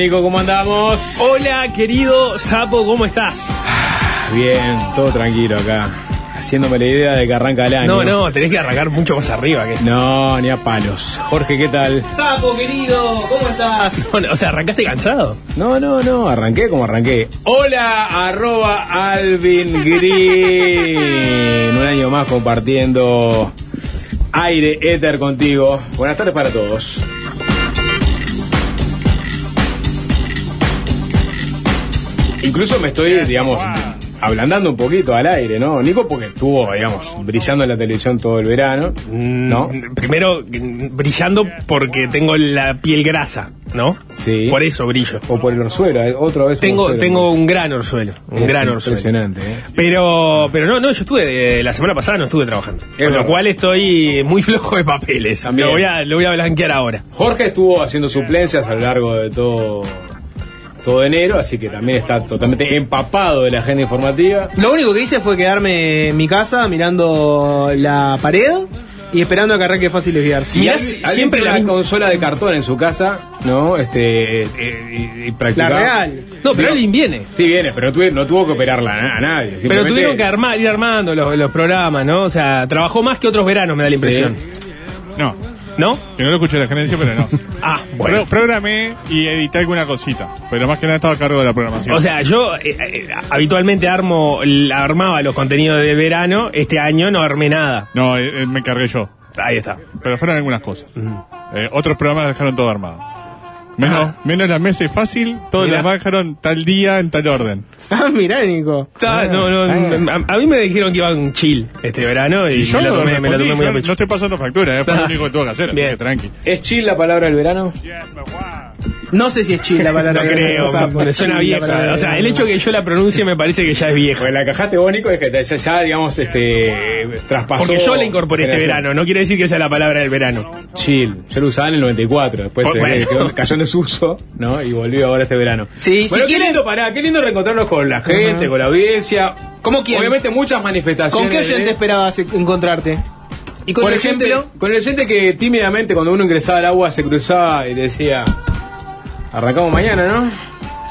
Nico, ¿cómo andamos? Hola, querido Sapo, ¿cómo estás? Bien, todo tranquilo acá. Haciéndome la idea de que arranca el año. No, no, tenés que arrancar mucho más arriba que No, ni a palos. Jorge, ¿qué tal? Sapo, querido, ¿cómo estás? o sea, arrancaste cansado. No, no, no, arranqué como arranqué. Hola, arroba Alvin Green. Un año más compartiendo aire, éter contigo. Buenas tardes para todos. Incluso me estoy, digamos, ablandando un poquito al aire, ¿no? Nico, porque estuvo, digamos, brillando en la televisión todo el verano, ¿no? Mm, Primero, brillando porque tengo la piel grasa, ¿no? Sí. Por eso brillo. O por el orzuelo, eh, otra vez. Tengo, orzuelo. tengo un gran orzuelo, un Es gran orzuelo. Impresionante, ¿eh? Pero, pero no, no, yo estuve, de- la semana pasada no estuve trabajando. Con verdad. lo cual estoy muy flojo de papeles. También. Lo voy a, lo voy a blanquear ahora. Jorge estuvo haciendo suplencias a lo largo de todo, todo enero, así que también está totalmente empapado de la agenda informativa. Lo único que hice fue quedarme en mi casa mirando la pared y esperando a que arranque fácil desviarse. Y alguien- siempre la consola de cartón en su casa, ¿no? Este, eh, y, y La practicaba- real. No, pero alguien viene. Sí, viene, pero no, tuve- no tuvo que operarla a, a nadie. Pero tuvieron que armar, ir armando los, los programas, ¿no? O sea, trabajó más que otros veranos, me da la impresión. No, ¿No? que no lo escuché la gerencia, pero no. Ah, Pro- bueno. programé y edité alguna cosita, pero más que nada estaba a cargo de la programación. O sea, yo eh, eh, habitualmente armo, armaba los contenidos de verano, este año no armé nada. no, eh, eh, me encargué yo, Ahí está. pero fueron algunas cosas. Otros programas dejaron todo armado. Menos, menos la mesa es fácil, todos Mirá. dejaron tal día en tal orden. Ah, mirá, Nico. Está- no, no, a, a mí me dijeron que iban chill este verano y, Y yo me, lo tomé, me lo respondí, tomé muy a yo pecho. no estoy pasando factura, eh, fue Ah. lo único que tuve que hacer, así Bien. que tranqui. ¿Es chill la palabra del verano? No sé si es chill la palabra. No creo, me suena vieja. O sea, el hecho que yo la pronuncie me parece que ya es vieja. Pues la cajaste bónico es que te- ya, ya, digamos, este, traspasó. Porque yo la incorporé este verano, no quiere decir que sea la palabra del verano. Chill. Yo lo usaba en el 94, después Oh, bueno. quedó- cayó en desuso, ¿no? Y volvió ahora este verano. Sí, si bueno, qué quieren- lindo pará, qué lindo reencontrarnos con la gente, con la audiencia. ¿Cómo quién? Obviamente muchas manifestaciones. ¿Con qué oyente de- esperabas encontrarte? Y con Por el oyente- ejemplo? con el oyente que tímidamente cuando uno ingresaba al agua se cruzaba y decía, arrancamos mañana, ¿no?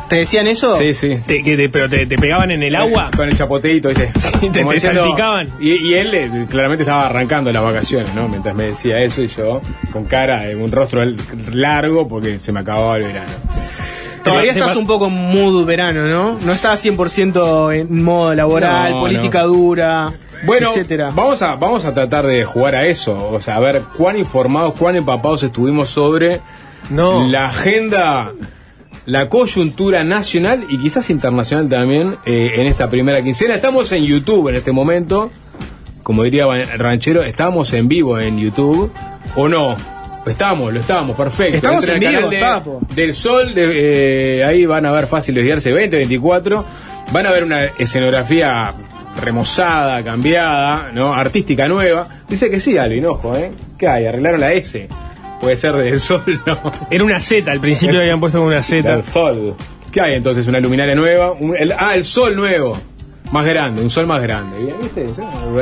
¿Te decían eso? Sí, sí. Te- que te- pero te, te pegaban en el agua. Con el chapoteito, ¿viste? te- te salpicaban. Y, y él eh, claramente estaba arrancando las vacaciones, ¿no? Mientras me decía eso y yo con cara un rostro l- largo porque se me acababa el verano. Todavía estás un poco en mood verano, ¿no? No estás 100% en modo laboral, No, política dura, Bueno, etcétera. vamos a, vamos a tratar de jugar a eso, o sea, a ver cuán informados, cuán empapados estuvimos sobre No. la agenda, la coyuntura nacional y quizás internacional también eh, en esta primera quincena. Estamos en YouTube en este momento, como diría Ranchero, estamos en vivo en YouTube, ¿o no? Estamos, lo estamos, perfecto. Estamos Entren en vivo, canal de-. Del Sol, de, eh, ahí van a ver fácil desviarse 2024, van a ver una escenografía remozada, cambiada, ¿no? Artística nueva. Dice que sí, Alvin, ojo, ¿eh? ¿Qué hay? Arreglaron la S. Puede ser del Sol, ¿no? Era una Z, al principio habían puesto una Z. Del Sol. ¿Qué hay entonces? Una luminaria nueva. Un- el- ah, el Sol nuevo. Más grande, un sol más grande. ¿Viste?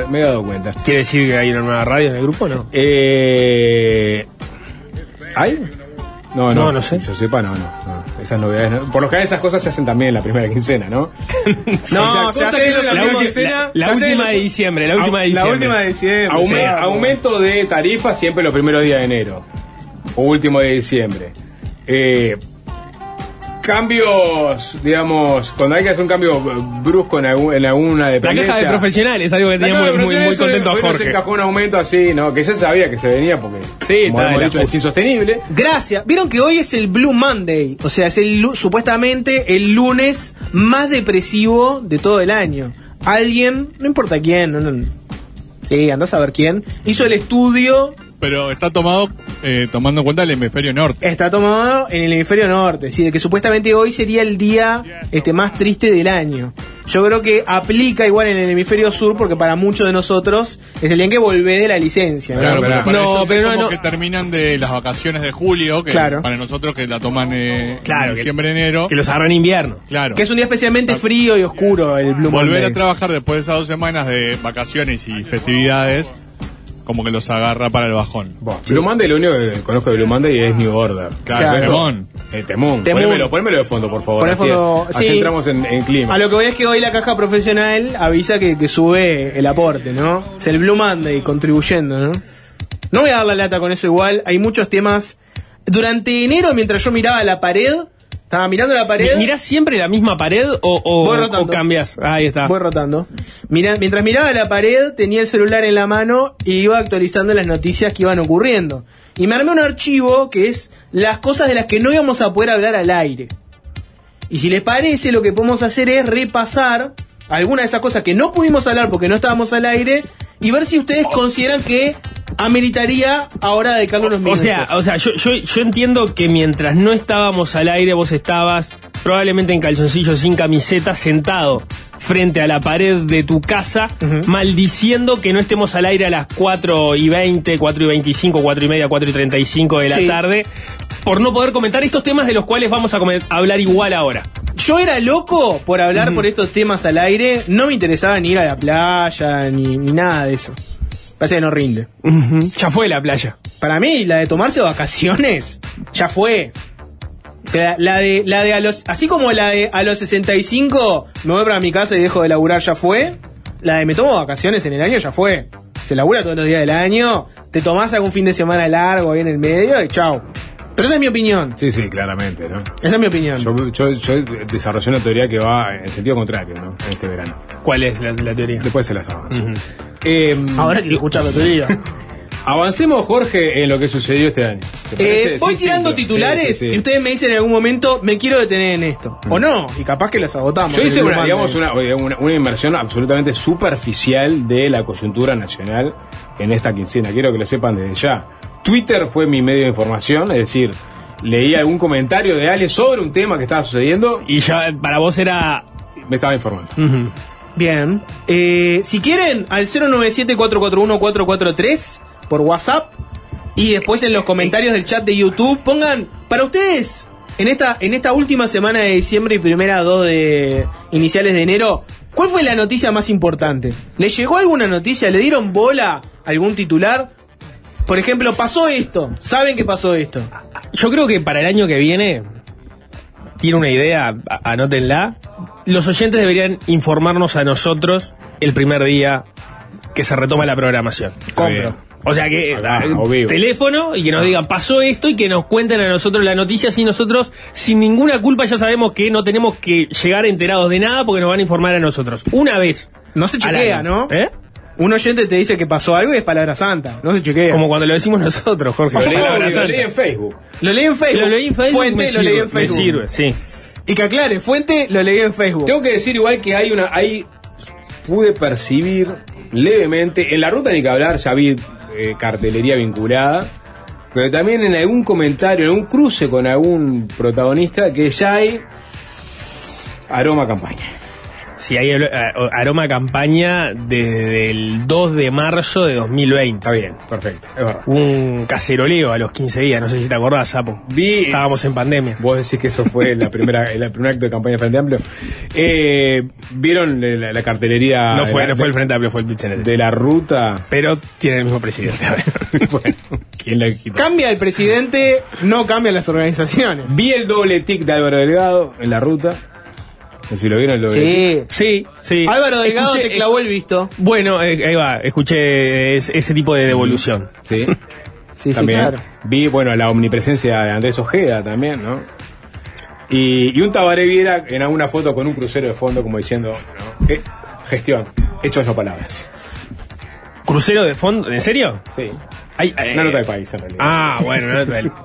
Me he dado cuenta. ¿Quiere decir que hay una nueva radio en el grupo no? Eh, ¿Hay? No, no, No, no sé. Yo sepa, no, no, no. Esas novedades. no. Por lo general, esas cosas se hacen también en la primera quincena, ¿no? No, O sea, se cosas hace que en los no La, la ulti- quincena. la última de diciembre, la última de La diciembre. última de diciembre. Aume- aumento de tarifas siempre los primeros días de enero. O último de diciembre. Eh, cambios, digamos, cuando hay que hacer un cambio brusco en, algún- en alguna La dependencia. caja de profesionales, algo que La tenía muy, muy, muy contento a Jorge. encajó un aumento así, ¿no? Que ya sabía que se venía porque, Sí, como hemos dicho, la es insostenible. Gracias. Vieron que hoy es el Blue Monday. O sea, es el supuestamente el lunes más depresivo de todo el año. Alguien, no importa quién, no, no, sí, andás a ver quién, hizo el estudio Pero está tomado eh, tomando en cuenta el hemisferio norte. Está tomado en el hemisferio norte, sí, de que supuestamente hoy sería el día este más triste del año. Yo creo que aplica igual en el hemisferio sur porque para muchos de nosotros es el día en que volvé de la licencia. ¿no? Claro, Claro, pero para no, ellos pero es no, como no. que terminan de las vacaciones de julio, que Claro. para nosotros que la toman eh, Claro, en que- diciembre, enero. Que los agarró en invierno. Claro. Que es un día especialmente frío y oscuro el Blue Volver Monday. a trabajar después de esas dos semanas de vacaciones y festividades, como que los agarra para el bajón. Blue Monday, lo único que conozco de Blue Monday es New Order. Claro, temón. Eh, temón. Temón. Ponémelo, ponémelo de fondo, por favor. Poné así, fondo, así sí. entramos en, en clima. A lo que voy es que hoy la caja profesional avisa que, que sube el aporte, ¿no? Es el Blue Monday contribuyendo, ¿no? No voy a dar la lata con eso igual, hay muchos temas. Durante enero, mientras yo miraba la pared, estaba mirando la pared. Mi- ¿Mirás siempre la misma pared o, o, cambias? Ahí está. Voy rotando. Mira, mientras miraba la pared, tenía el celular en la mano y iba actualizando las noticias que iban ocurriendo. Y me armé un archivo que es las cosas de las que no íbamos a poder hablar al aire. Y si les parece, lo que podemos hacer es repasar algunas de esas cosas que no pudimos hablar porque no estábamos al aire y ver si ustedes consideran que ameritaría ahora dedicarle unos O minutos. sea, o sea yo, yo, yo entiendo que mientras no estábamos al aire, vos estabas probablemente en calzoncillos sin camiseta, sentado frente a la pared de tu casa, maldiciendo que no estemos al aire a las 4 y 20, 4 y 25, 4 y media, 4 y 35 de la Sí. tarde, por no poder comentar estos temas de los cuales vamos a hablar igual ahora. Yo era loco por hablar por estos temas al aire. No me interesaba ni ir a la playa, ni, ni nada de eso. Parece que no rinde. Ya fue la playa. Para mí, la de tomarse vacaciones, ya fue. La, la de, la de a los, así como la de a los 65 me voy para mi casa y dejo de laburar, ya fue. La de me tomo vacaciones en el año, ya fue. Se labura todos los días del año, te tomás algún fin de semana largo ahí en el medio y chao. Pero esa es mi opinión. Sí, sí, claramente, ¿no? Esa es mi opinión. Yo, yo, yo desarrollé una teoría que va en sentido contrario, ¿no? En este verano. ¿Cuál es la, la teoría? Después se las avanzo. Eh, Ahora quiero escuchar la teoría. avancemos, Jorge, en lo que sucedió este año. Eh, voy tirando titulares Sí, sí, sí. y ustedes me dicen en algún momento, me quiero detener en esto. O no, y capaz que los agotamos. Yo hice una, digamos, Monday. una, una, una inmersión absolutamente superficial de la coyuntura nacional en esta quincena. Quiero que lo sepan desde ya. Twitter fue mi medio de información, es decir, leí algún comentario de alguien sobre un tema que estaba sucediendo Y ya para vos era... me estaba informando. Bien. Eh, si quieren, al 097-441-443 por WhatsApp. Y después en los comentarios del chat de YouTube pongan, para ustedes, en esta, en esta última semana de diciembre y primera dos de iniciales de enero, ¿cuál fue la noticia más importante? ¿Le llegó alguna noticia? ¿Le dieron bola a algún titular? Por ejemplo, pasó esto. ¿Saben que pasó esto? Yo creo que para el año que viene, tiene una idea, anótenla. Los oyentes deberían informarnos a nosotros el primer día que se retoma la programación. Compro. O sea que Acá, eh, teléfono y que nos digan pasó esto y que nos cuenten a nosotros la noticia así nosotros sin ninguna culpa ya sabemos que no tenemos que llegar enterados de nada porque nos van a informar a nosotros. Una vez. No se chequea. ¿no? ¿Eh? Un oyente te dice que pasó algo y es palabra santa. No se chequea. Como cuando lo decimos nosotros, Jorge. Lo leí, lo leí en Facebook. Lo leí en Facebook. Lo leí en Facebook. Fuente, me lo sirve, leí en me Facebook. sirve, sí. Y que aclare, fuente, lo leí en Facebook. Tengo que decir igual que hay una, hay, pude percibir levemente, en la ruta ni que hablar, ya vi eh, cartelería vinculada, pero también en algún comentario, en algún cruce con algún protagonista, que ya hay aroma campaña. Sí, hay a- aroma campaña desde el 2 de marzo de 2020. Está bien, perfecto, es verdad. Un caceroleo a los 15 días, no sé si te acordás, Sapo. Vi- Estábamos en pandemia. Vos decís que eso fue la primera, el primer acto de campaña de Frente Amplio. Eh, ¿Vieron la, la cartelería No fue, de, la- no fue el Frente Amplio, fue el Pichenete. de la ruta? Pero tiene el mismo presidente. A ver. bueno, ¿quién la quita? Cambia el presidente, no cambian las organizaciones. Vi el doble tic de Álvaro Delgado en la ruta. Si lo vieron tic. Sí. Sí, sí. Álvaro Delgado Escuché- te clavó el visto. Bueno, eh, ahí va, escuché es- ese tipo de devolución. Sí. Sí, también. claro. Vi, bueno, la omnipresencia de Andrés Ojeda también, ¿no? Y, y un Tabaré Viera en alguna foto con un crucero de fondo, como diciendo, ¿no? Eh, gestión, hechos no palabras. ¿Crucero de fondo? ¿En serio? Sí. Hay, eh, Una nota de país, en realidad. Ah, bueno,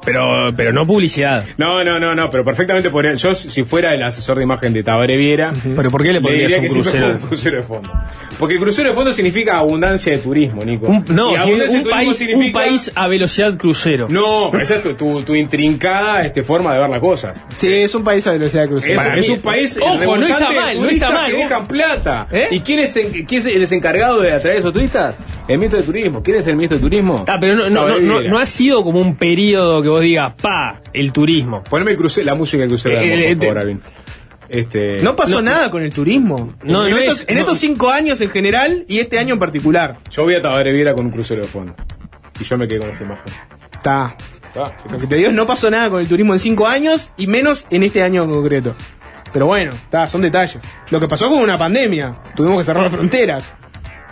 pero, pero no publicidad. No, no, no, no, pero perfectamente podría. Yo, si fuera el asesor de imagen de Tabaré Viera, ¿Pero por qué le le pondrías diría un que siempre crucero? fue un crucero de fondo. Porque el crucero de fondo significa abundancia de turismo, Nico. Un- no, Y abundancia un de turismo país, un país a velocidad crucero. No, esa es tu, tu, tu intrincada este, forma de ver las cosas. Sí, es un país a velocidad crucero. Es un país Ojo, no está mal, no está mal. que dejan plata. ¿Eh? ¿Y quién es, en- quién es el desencargado de atraer a esos turistas? El ministro de Turismo. ¿Quién es el ministro de Turismo? Ah, pero no, no, no, Tabaré no, Viera. no ha sido como un periodo que vos digas, pa, el turismo. Poneme el cruce- la música del crucero de Eh, amor, eh, por favor, Alvin. Este, No pasó No. nada con el turismo. No, en no estos, es- en no. estos cinco años en general y este año en particular. Yo vi a Tabaré Viera con un crucero de fondo. Y yo me quedé con esa imagen. Está. Lo que te digo es no pasó nada con el turismo en cinco años y menos en este año en concreto. Pero bueno, está, son detalles. Lo que pasó con una pandemia, tuvimos que cerrar fronteras.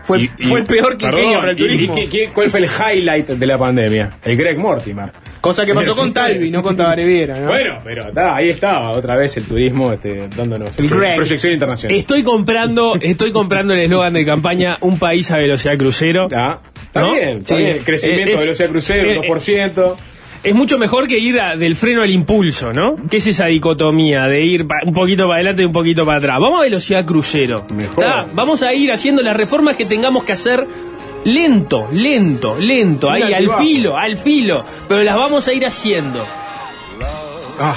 Fue, Y- y- fue el peor que perdón, para el y turismo. qué- ¿Cuál fue el highlight de la pandemia? El Greg Mortimer. Cosa que pasó con Talvi, no con Tabaré Viera, ¿no? Bueno, pero está, ahí estaba otra vez el turismo este, dándonos El Greg. proyección internacional. Estoy comprando, estoy comprando el eslogan de campaña Un país a velocidad crucero. Ah, está ¿No? bien, está Sí. bien. Crecimiento Es- de velocidad crucero, eh, 2%. Es mucho mejor que ir a- del freno al impulso, ¿no? ¿Qué es esa dicotomía de ir pa- un poquito para adelante y un poquito para atrás? Vamos a velocidad crucero. Mejor. Vamos a ir haciendo las reformas que tengamos que hacer lento, lento, lento, ahí al filo, al filo, pero las vamos a ir haciendo. Ah,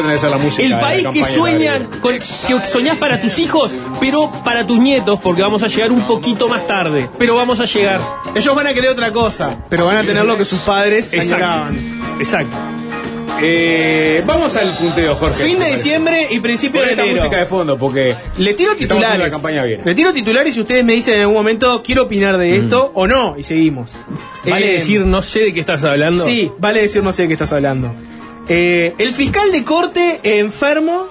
esta la música. El la país que sueñan, con- que soñás para tus hijos, pero para tus nietos, porque vamos a llegar un poquito más tarde, pero vamos a llegar. Ellos van a querer otra cosa, pero van a tener lo que sus padres Exacto. añoraban. Exacto. Eh, vamos al punteo, Jorge. Fin de diciembre y principio de esta enero. música de fondo, porque Le tiro titulares. la campaña bien. Le tiro titulares y ustedes me dicen en algún momento, quiero opinar de esto o no, y seguimos. Vale Eh, decir, no sé de qué estás hablando. Sí, vale decir no sé de qué estás hablando. Eh, el fiscal de corte enfermo,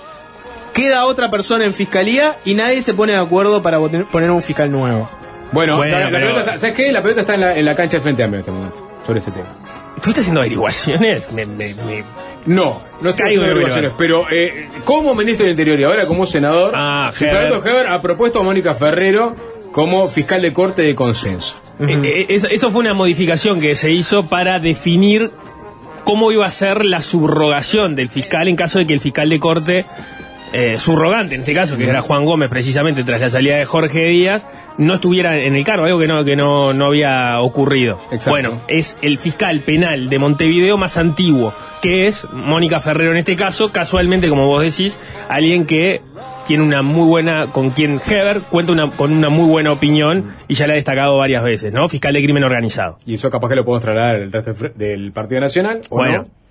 queda otra persona en fiscalía y nadie se pone de acuerdo para poner un fiscal nuevo. Bueno, Bueno, ¿sabes, la pero- pelota está- ¿sabes qué? La pelota está en la, en la cancha de frente a mí en este momento, sobre ese tema. ¿Estuviste haciendo averiguaciones? Me, me- me- No, no estoy haciendo averiguaciones, pero eh, como ministro del Interior y ahora como senador, Ah, Heber. Ha propuesto a Mónica Ferrero como fiscal de corte de consenso. Eh, eh, eso, eso fue una modificación que se hizo para definir cómo iba a ser la subrogación del fiscal en caso de que el fiscal de corte, eh, subrogante en este caso, que era Juan Gómez precisamente tras la salida de Jorge Díaz, no estuviera en el cargo, algo que no, que no, no había ocurrido. Exacto. Bueno, es el fiscal penal de Montevideo más antiguo, que es Mónica Ferrero en este caso, casualmente, como vos decís, alguien que tiene una muy buena, con quien Heber cuenta una, con una muy buena opinión y ya la ha destacado varias veces, ¿no? Fiscal de crimen organizado. Y eso capaz que lo podemos trasladar al resto del Partido Nacional, ¿o Bueno. no?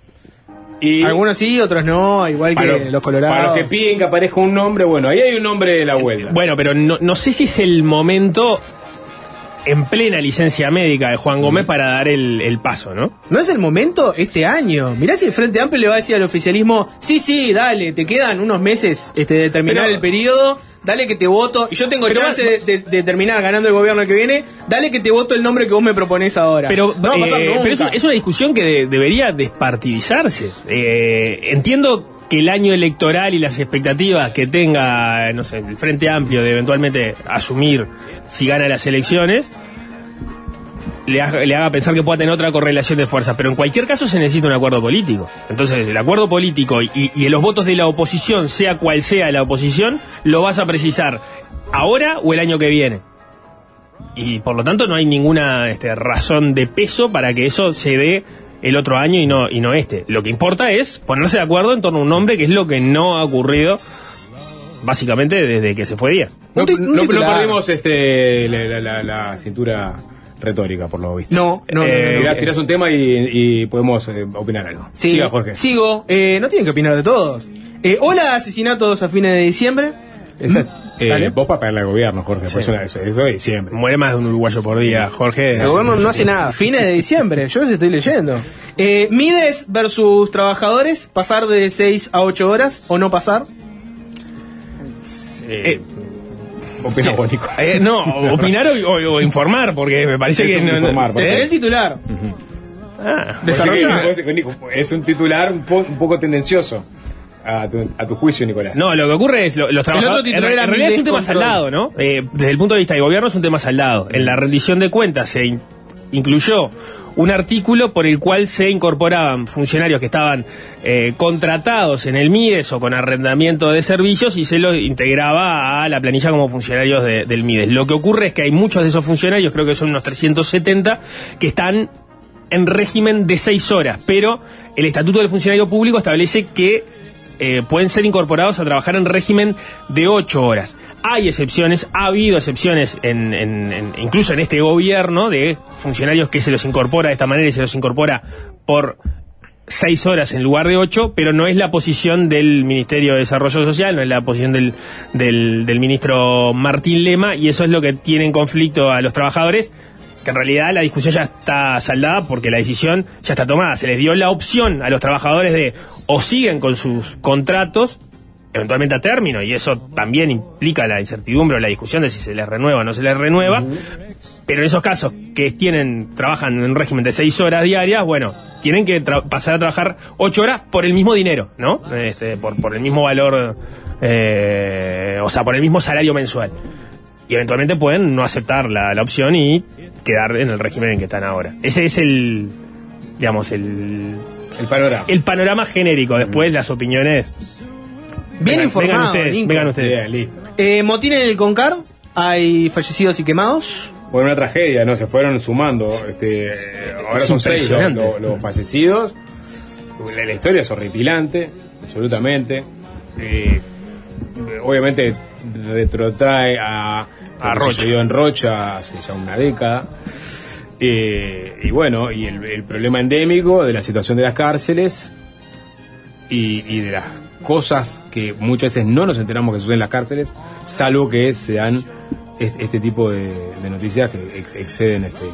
Y Algunos sí, otros no, igual que los colorados. para los que piden que aparezca un nombre, bueno, ahí hay un nombre de la vuelta. Bueno, pero no, no sé si es el momento en plena licencia médica de Juan Gómez para dar el, el paso, ¿no? No es el momento este año. Mirá si el Frente Amplio le va a decir al oficialismo, sí, sí, dale, te quedan unos meses este, de terminar Pero- el periodo, dale que te voto, y yo tengo chance va- de, de- de terminar ganando el gobierno que viene, dale que te voto el nombre que vos me proponés ahora. Pero, no va a pasar eh, nunca. pero es, es una discusión que de- debería despartidizarse. Eh, entiendo que el año electoral y las expectativas que tenga, no sé, el Frente Amplio de eventualmente asumir si gana las elecciones, le haga, pensar que pueda tener otra correlación de fuerzas. Pero en cualquier caso se necesita un acuerdo político. Entonces, el acuerdo político y, y los votos de la oposición, sea cual sea la oposición, lo vas a precisar ahora o el año que viene. Y por lo tanto no hay ninguna este, razón de peso para que eso se dé el otro año y no, y no este. Lo que importa es ponerse de acuerdo en torno a un nombre, que es lo que no ha ocurrido básicamente desde que se fue Díaz. no, no- perdimos este, la, la- la- la cintura retórica, por lo visto. No, no, no, no, Eh, no. Tirás, tirás un tema y, y podemos eh, opinar algo. Sí, Siga, Jorge. Sigo. Eh, no tienen que opinar de todos. Eh, hola, asesinatos a fines de diciembre. Esa- eh, vos para pegarle al gobierno, Jorge, una- eso, eso de diciembre. Muere más de un uruguayo por día, Jorge. El gobierno no hace nada. Fines de diciembre, yo les estoy leyendo. Eh, Mides versus trabajadores, pasar de 6 a 8 horas o no pasar. Eh, Opina Nico. eh, no, opinar o, o- o informar, porque me parece Es que un no, informar, ¿Eh? el titular. Ah, Es un titular un, po- un poco tendencioso. A tu, a tu juicio, Nicolás. No, lo que ocurre es, lo- los trabajadores. titular en, era en realidad es un tema saldado, ¿no? Eh, desde el punto de vista del gobierno es un tema saldado. En la rendición de cuentas se in- incluyó un artículo por el cual se incorporaban funcionarios que estaban eh, contratados en el MIDES o con arrendamiento de servicios y se los integraba a la planilla como funcionarios de- del MIDES. Lo que ocurre es que hay muchos de esos funcionarios, creo que son unos 370, que están en régimen de seis horas, pero el Estatuto del Funcionario Público establece que eh, pueden ser incorporados a trabajar en régimen de ocho horas. Hay excepciones, ha habido excepciones, en, en- en- incluso en este gobierno, de funcionarios que se los incorpora de esta manera y se los incorpora por seis horas en lugar de ocho, pero no es la posición del Ministerio de Desarrollo Social, no es la posición del, del, del ministro Martín Lema, y eso es lo que tiene en conflicto a los trabajadores, que en realidad la discusión ya está saldada porque la decisión ya está tomada. Se les dio la opción a los trabajadores de o siguen con sus contratos, eventualmente a término, y eso también implica la incertidumbre o la discusión de si se les renueva o no se les renueva. Pero en esos casos que tienen, trabajan en régimen de seis horas diarias, bueno, tienen que pasar a trabajar ocho horas por el mismo dinero, ¿no? Este, por, por el mismo valor, eh, o sea, por el mismo salario mensual. Y eventualmente pueden no aceptar la, la opción y quedar en el régimen en que están ahora. Ese es el, digamos, el, El panorama. el panorama genérico. Después las opiniones. Bien vengan, informado, Vengan ustedes, vengan ustedes. Bien, listo. Eh, motín en el Concar, hay fallecidos y quemados. Bueno, una tragedia, ¿no? Se fueron sumando. Este, ahora Es son seis los, los- los fallecidos. La, la historia es horripilante, absolutamente. Eh, obviamente retrotrae a, A que Rocha. en Rocha hace ya una década. Eh, y bueno, y el, el problema endémico de la situación de las cárceles y, y de las cosas que muchas veces no nos enteramos que suceden en las cárceles, salvo que se dan es- este tipo de, de noticias que ex- exceden este,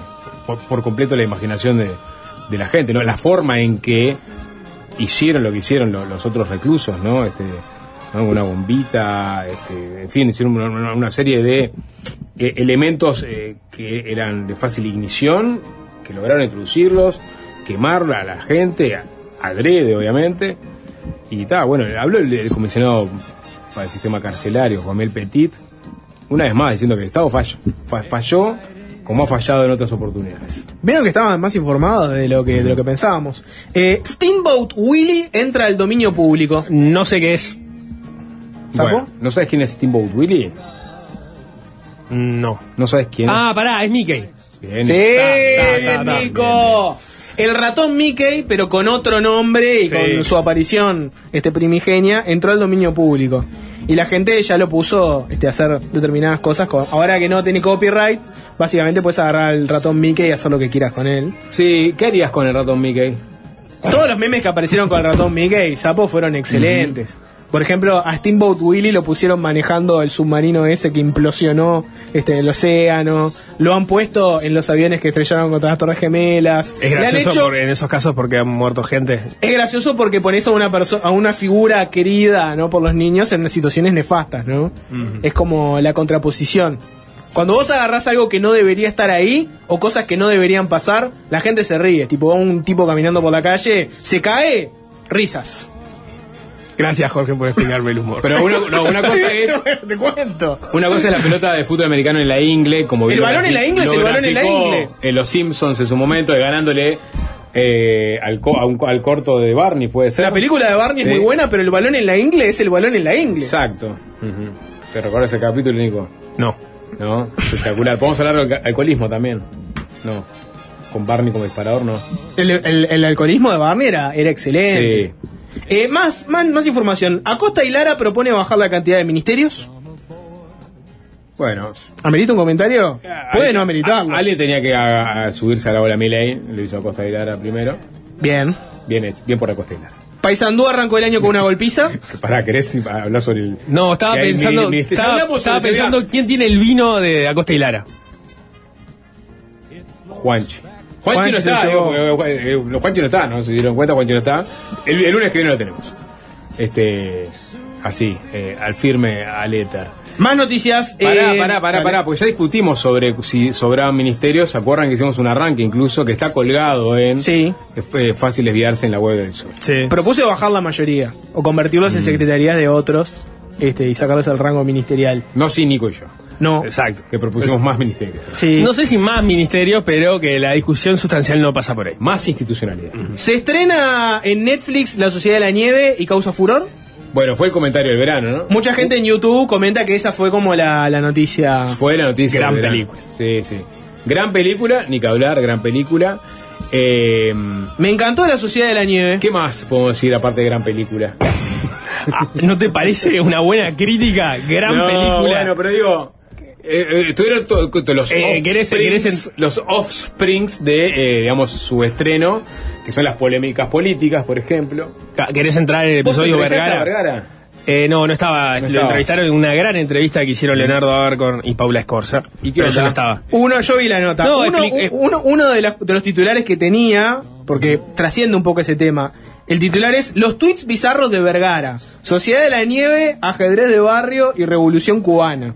por, por completo la imaginación de, de la gente, ¿no? La forma en que hicieron lo que hicieron lo- los otros reclusos, ¿no? Este, ¿no? Una bombita, este, en fin, hicieron una, una- una serie de eh, elementos eh, que eran de fácil ignición, que lograron introducirlos, quemar a la gente, a- adrede obviamente, y está, bueno, habló el, el comisionado para el sistema carcelario, Juan Petit, una vez más diciendo que el Estado falló, fa- falló como ha fallado en otras oportunidades. Vieron que estaban más informados de lo que, de lo que pensábamos. Eh, Steamboat Willie entra al dominio público. No sé qué es. ¿Sapo? Bueno, ¿no sabes quién es Steamboat Willie? No. ¿No sabes quién Ah, pará, es Mickey. es? Bien. Sí, está, está, está. Nico. El ratón Mickey, pero con otro nombre y Sí. con su aparición este primigenia, entró al dominio público. Y la gente ya lo puso este, a hacer determinadas cosas. con- ahora que no tiene copyright, básicamente puedes agarrar al ratón Mickey y hacer lo que quieras con él. Sí, ¿qué harías con el ratón Mickey? Todos los memes que aparecieron con el ratón Mickey, Sapo, fueron excelentes. Por ejemplo, a Steamboat Willie lo pusieron manejando el submarino ese que implosionó este, en el océano. Lo han puesto en los aviones que estrellaron contra las Torres Gemelas. Es gracioso hecho- por- en esos casos porque han muerto gente. es gracioso porque pones a una persona, a una figura querida, ¿no? Por los niños en situaciones nefastas, ¿no? Es como la contraposición. Cuando vos agarrás algo que no debería estar ahí, o cosas que no deberían pasar, la gente se ríe. Tipo, un tipo caminando por la calle, se cae, risas. Gracias, Jorge, por explicarme el humor. Pero una, no, una cosa es te cuento. Una cosa es la pelota de fútbol americano en la ingle, como El balón en la ingle es el balón en la ingle. En los Simpsons en su momento, de ganándole eh, al, co- a un- al corto de Barney, puede ser. La película de Barney Sí. es muy buena, pero el balón en la ingle es el balón en la ingle. Exacto. ¿Te recuerdas ese capítulo, Nico? No. ¿No? Espectacular. Podemos hablar de alca- alcoholismo también. No. Con Barney como disparador, no. El, el- el alcoholismo de Barney era, era excelente. Sí. Eh, más, más, más información. Acosta y Lara propone bajar la cantidad de ministerios. Bueno. ¿Amerita un comentario? Puede alguien- no ameritarlo. a- Alguien tenía que a- a subirse a la bola Miley. Lo hizo Costa de Lara primero. Bien. Bien hecho. Bien por Acosta y Lara. Paisandú arrancó el año con una golpiza. Pará, ¿querés hablar sobre el. No, estaba si hay pensando, mini- mini- estaba, hablamos estaba sobre pensando quién tiene el vino de Acosta y Lara. Juanchi. Juanchi, Juanchi no se está, digo, porque, eh, eh, Juanchi no está, ¿no? Se dieron cuenta, Juanchi no está. El, el lunes que viene lo tenemos. Este, así, eh, al firme, al éter. Más noticias. Pará, eh, pará, pará, pará, porque ya discutimos sobre si sobraban ministerios. ¿Se acuerdan que hicimos un arranque incluso que está colgado en. Sí. Es eh, fácil desviarse en la web del sol. Sí. Propuse bajar la mayoría o convertirlos Mm. en secretarías de otros este, y sacarles el rango ministerial. No, sí, Nico y yo, No. Exacto. que propusimos más ministerios. Sí. No sé si más ministerios, pero que la discusión sustancial no pasa por ahí. Más institucionalidad. Se estrena en Netflix La Sociedad de la Nieve y causa furor. Bueno, fue el comentario del verano, ¿no? Mucha gente en YouTube comenta que esa fue como la, la noticia. Fue la noticia Gran del verano. película. Sí, sí. Gran película, ni que hablar, gran película. Eh, Me encantó La Sociedad de la Nieve. ¿Qué más podemos decir aparte de gran película? Ah, ¿No te parece una buena crítica? Gran No, película. Bueno, pero digo. Eh, eh, estuvieron to- to- los, Eh, ¿querés- offsprings, querés los offsprings de, eh, digamos, su estreno, que son las polémicas políticas, por ejemplo. ¿Querés entrar en el ¿Vos episodio Vergara? Vergara? Eh, no, no estaba. No lo estaba. entrevistaron en una gran entrevista que hicieron Leonardo Abarcon y Paula Escorza. ¿Y qué pero yo no estaba. Uno, yo vi la nota. No, uno, uno, uno de, las- de los titulares que tenía, porque trasciende un poco ese tema. El titular es Los tweets bizarros de Vergara. Sociedad de la Nieve, ajedrez de barrio y revolución cubana.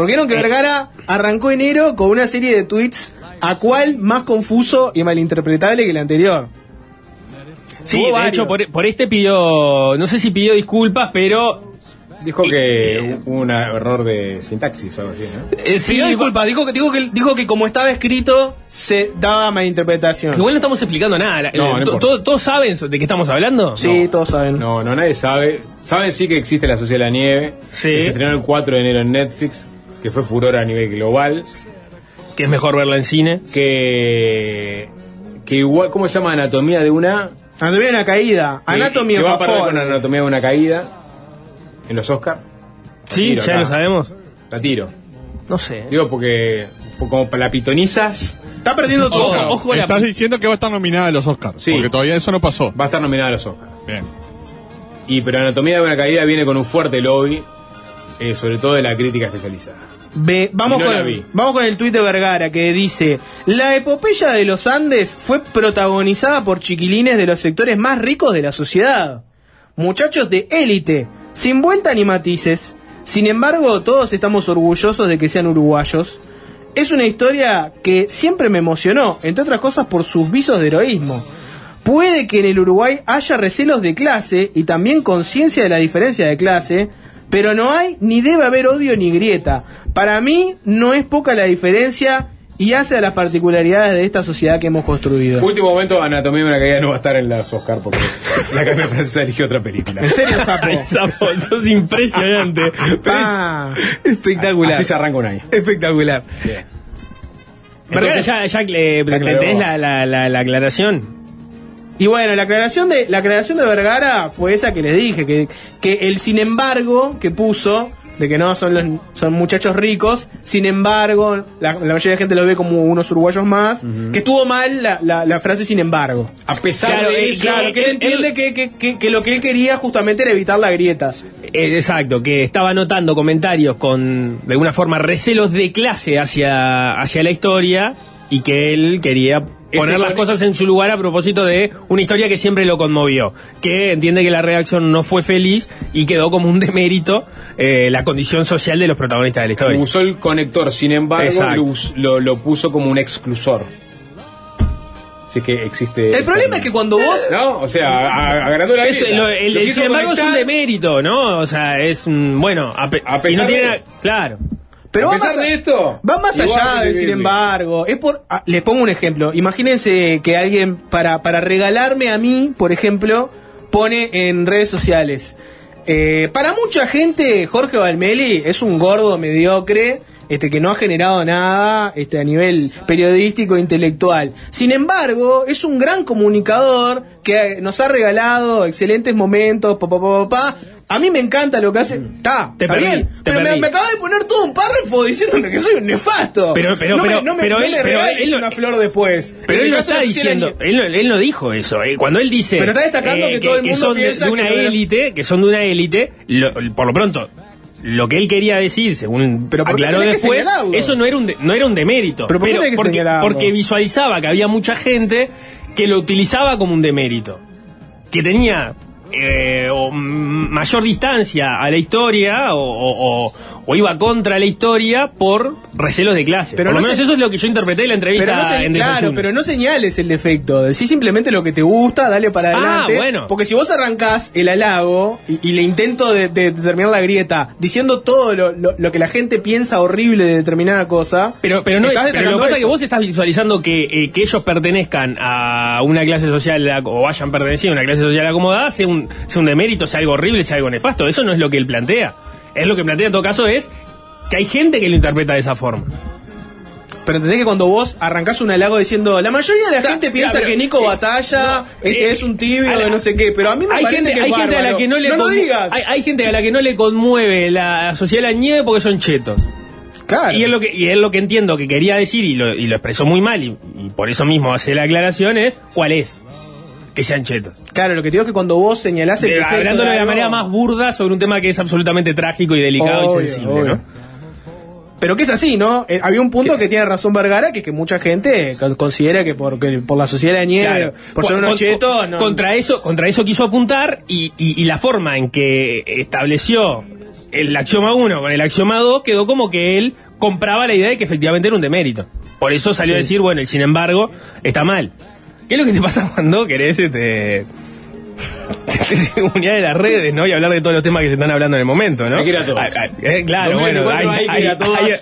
Porque vieron que Eh. Vergara arrancó enero con una serie de tweets a cual más confuso y malinterpretable que el anterior. Sí, Hubo de varios. hecho, por, por este pidió. No sé si pidió disculpas, pero. Dijo que hubo un error de sintaxis o algo así, ¿no? eh, sí, Pidió disculpas, dijo que, dijo, que, dijo que como estaba escrito se daba malinterpretación. Igual no estamos explicando nada. La- No, no eh, ¿Todos saben de qué estamos hablando? Sí, todos saben. No, no, nadie sabe. Saben sí que existe la Sociedad de la Nieve. Sí. que se estrenó el 4 de enero en Netflix, que fue furor a nivel global. Que es mejor verla en cine. Que. Que igual, ¿cómo se llama? Anatomía de una. Anatomía de una caída. que- Anatomía que va a con Anatomía de una caída. En los Oscars. Sí, Tiro ya acá. lo sabemos. La tiro. No sé. Digo porque. Como para la pitonizas. Está perdiendo todo. sea, ojo la- estás diciendo que va a estar nominada a los Oscars. Sí. Porque todavía eso no pasó. Va a estar nominada a los Oscars. Bien. Y pero Anatomía de una caída viene con un fuerte lobby. Eh, sobre todo de la crítica especializada. Vamos, no con, vamos con el tuit de Vergara que dice: La epopeya de los Andes fue protagonizada por chiquilines de los sectores más ricos de la sociedad. Muchachos de élite, sin vuelta ni matices. Sin embargo, todos estamos orgullosos de que sean uruguayos. Es una historia que siempre me emocionó, entre otras cosas por sus visos de heroísmo. Puede que en el Uruguay haya recelos de clase y también conciencia de la diferencia de clase, pero no hay ni debe haber odio ni grieta. Para mí no es poca la diferencia y hace a las particularidades de esta sociedad que hemos construido. Último momento, Anatomía de una caída no va a estar en los Oscars porque la Academia Francesa eligió otra película. ¿En serio, Sapo? Ay, Sapo, sos impresionante. Pero es Ah, espectacular. Así se arranca un año. Espectacular. Bien. Ya, ya, le- Ya. ¿tenés la, la, la, la aclaración? Y bueno, la aclaración de la aclaración de Vergara fue esa que les dije, que, que el sin embargo que puso de que no son los son muchachos ricos, sin embargo, la, la mayoría de gente lo ve como unos uruguayos más, que estuvo mal la, la- la frase sin embargo. A pesar Claro, de eso, Claro, que él él- entiende que, que- que- que lo que él quería justamente era evitar la grieta. Eh, exacto, que estaba notando comentarios con, de alguna forma, recelos de clase hacia, hacia la historia y que él quería poner las cosas en su lugar a propósito de una historia que siempre lo conmovió, que entiende que la reacción no fue feliz y quedó como un demérito eh, la condición social de los protagonistas de la historia. usó el conector, sin embargo, lo, us- lo- lo puso como un exclusor. Así que existe. El problema es que cuando vos No, o sea, a- agrandó la Eso, grieta. lo- el, Lo el- quiso sin embargo, es un demérito, ¿no? O sea, es un. Bueno, a, pe- A y pesar no tiene de- nada- Claro. Pero A va pesar más, de esto, va más allá de sin embargo. Es por, ah, les pongo un ejemplo. Imagínense que alguien, para, para regalarme a mí, por ejemplo, pone en redes sociales. eh, para mucha gente, Jorge Valmeli es un gordo mediocre. Este, que no ha generado nada este, a nivel periodístico e intelectual. Sin embargo, es un gran comunicador que nos ha regalado excelentes momentos, pa, pa, pa, pa, pa. A mí me encanta lo que hace. Está, Te está perdí, bien. Pero me, me acaba de poner todo un párrafo diciéndome que soy un nefasto. Pero- pero- no pero- me, no me, pero no él- pero él una flor después. Pero él no está diciendo, él no, él no dijo eso. eh. Cuando él dice Pero está destacando que todo el mundo son de- piensa de, una élite, que son de una élite, por lo pronto, lo que él quería decir, según Pero ¿por aclaró después, eso no era un de- no era un demérito. ¿Pero por qué tenés que porque, porque visualizaba que había mucha gente que lo utilizaba como un demérito. Que tenía eh, o, mayor distancia a la historia o, o- o- o iba contra la historia por recelos de clase. Pero por lo no menos se- eso es lo que yo interpreté de la entrevista Pero no se- en claro, pero no señales el defecto. Decís simplemente lo que te gusta, dale para Ah, adelante. bueno. Porque si vos arrancás el halago y, y le intento de, de determinar la grieta, diciendo todo lo, lo- lo que la gente piensa horrible de determinada cosa. Pero, pero no es, pero lo que pasa es que vos estás visualizando que, eh, que ellos pertenezcan a una clase social o hayan pertenecido a una clase social acomodada sea un, sea un demérito, sea algo horrible, sea algo nefasto. Eso no es lo que él plantea. Es lo que plantea en todo caso es que hay gente que lo interpreta de esa forma. Pero entendés que cuando vos arrancás un halago diciendo, la mayoría de la gente piensa pero- que Nico eh, Batalla es, eh, es un tibio de no sé qué, pero a mí me hay parece gente, que es hay gente a la que no le no lo digas. Hay, hay gente a la que no le conmueve la sociedad de la nieve porque son chetos. claro. Y es lo que y es lo que entiendo que quería decir y lo, y lo expresó muy mal y, y por eso mismo hace la aclaración es cuál es que sean chetos. Claro, lo que te digo es que cuando vos señalás el Eh, defecto hablándolo de la manera más burda sobre un tema que es absolutamente trágico y delicado Obvio, y sensible, obvio. ¿no? Pero que es así, ¿no? Eh, había un punto que tiene razón Vergara, que es que mucha gente co- considera que por, que por la sociedad de la nieve, Claro. por ser unos chetos, no. Contra eso, contra eso quiso apuntar y, y- y la forma en que estableció el axioma 1 con el axioma 2 quedó como que él compraba la idea de que efectivamente era un demérito. Por eso salió a decir, bueno, el sin embargo está mal. ¿Qué es lo que te pasa cuando querés este, unidad de las redes, ¿no? Y hablar de todos los temas que se están hablando en el momento, ¿no? Hay que ir a todos. Ah, ah, eh, claro, bueno, 2024 hay que ir a todas. hay-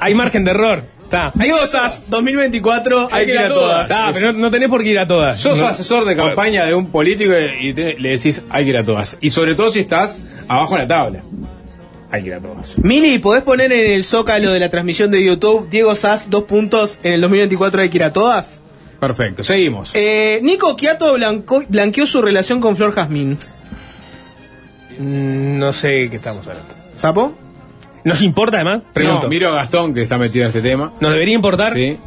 hay margen de error. Está. Hay cosas, 2024, hay que ir a todas. Pero no, no tenés por qué ir a todas. Sos No. asesor de campaña de un político y te- le decís hay que ir a todas. Y sobre todo si estás abajo en la tabla. Hay que ir a todas. Mini, ¿podés poner en el zócalo de la transmisión de YouTube Diego Sass, dos puntos, en el 2024 hay que ir a todas? Perfecto, seguimos. Eh, Nico Quiato blanco- blanqueó su relación con Flor Jazmín. Mm, No sé qué estamos hablando. ¿Sapo? ¿Nos importa además? Pregunto. No, miro a Gastón que está metido en este tema. ¿Nos debería importar? Sí.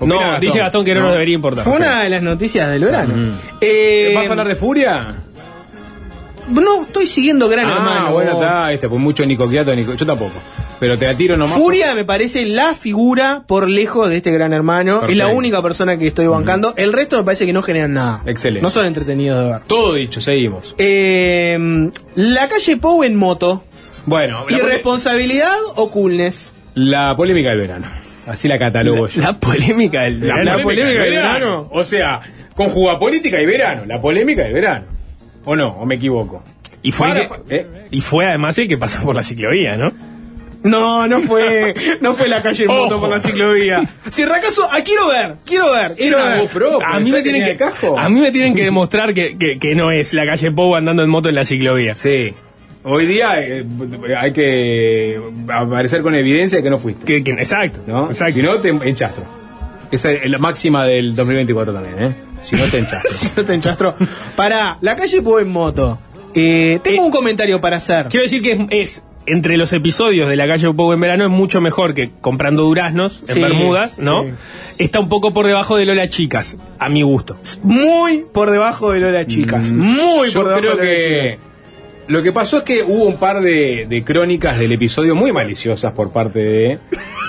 No, Opina dice Gastón que no, nos debería importar. Fue una de las noticias del verano. Eh, ¿Vas a hablar de Furia? No, estoy siguiendo Gran ah, Hermano. bueno, está, este, pues mucho Nico Quiato, Nico, yo tampoco. Pero te la tiro nomás. Furia me parece la figura por lejos de este gran hermano. Es la Perfecto. única persona que estoy bancando. El resto me parece que no generan nada. Excelente. No son entretenidos de ver. Todo dicho, seguimos. Eh, la calle Pou en moto. Bueno, la, ¿Irresponsabilidad o coolness? la polémica del verano. Así la catalogo yo. La polémica del La, verano. polémica, del verano. O sea, conjuga política y verano. La polémica del verano. ¿O no? ¿O me equivoco? Y fue, Para- el que- ¿eh? y fue además el que pasó por la ciclovía, ¿no? No, no fue, no fue la calle en moto por la ciclovía. Si acaso, ah, quiero ver, quiero ver, quiero ver. GoPro, a, mí me tienen que, casco. a mí me tienen que demostrar que, que- que no es la calle Pou andando en moto en la ciclovía. Sí. Hoy día eh, hay que aparecer con evidencia de que no fuiste. Que- que- exacto, ¿no? exacto. Si no, te enchastro. Esa es la máxima del 2024 también, ¿eh? Si no, te enchastro. No te enchastro. Pará, la calle Pou en moto. Eh, tengo Eh, un comentario para hacer. Quiero decir que es, es, entre los episodios de la calle Pou en verano es mucho mejor que comprando duraznos en Sí, Bermudas, ¿no? sí. Está un poco por debajo de Lola Chicas, a mi gusto. Muy por debajo de Lola Chicas. Muy Yo por debajo creo de Lola que Chicas. lo que pasó es que hubo un par de, de crónicas del episodio muy maliciosas por parte de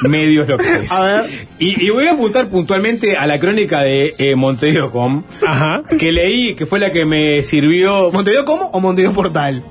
medios locales. A ver. Y, y voy a apuntar puntualmente a la crónica de eh, Montevideo.com Ajá. que leí, que fue la que me sirvió. ¿Montevideo como o Montevideo Portal?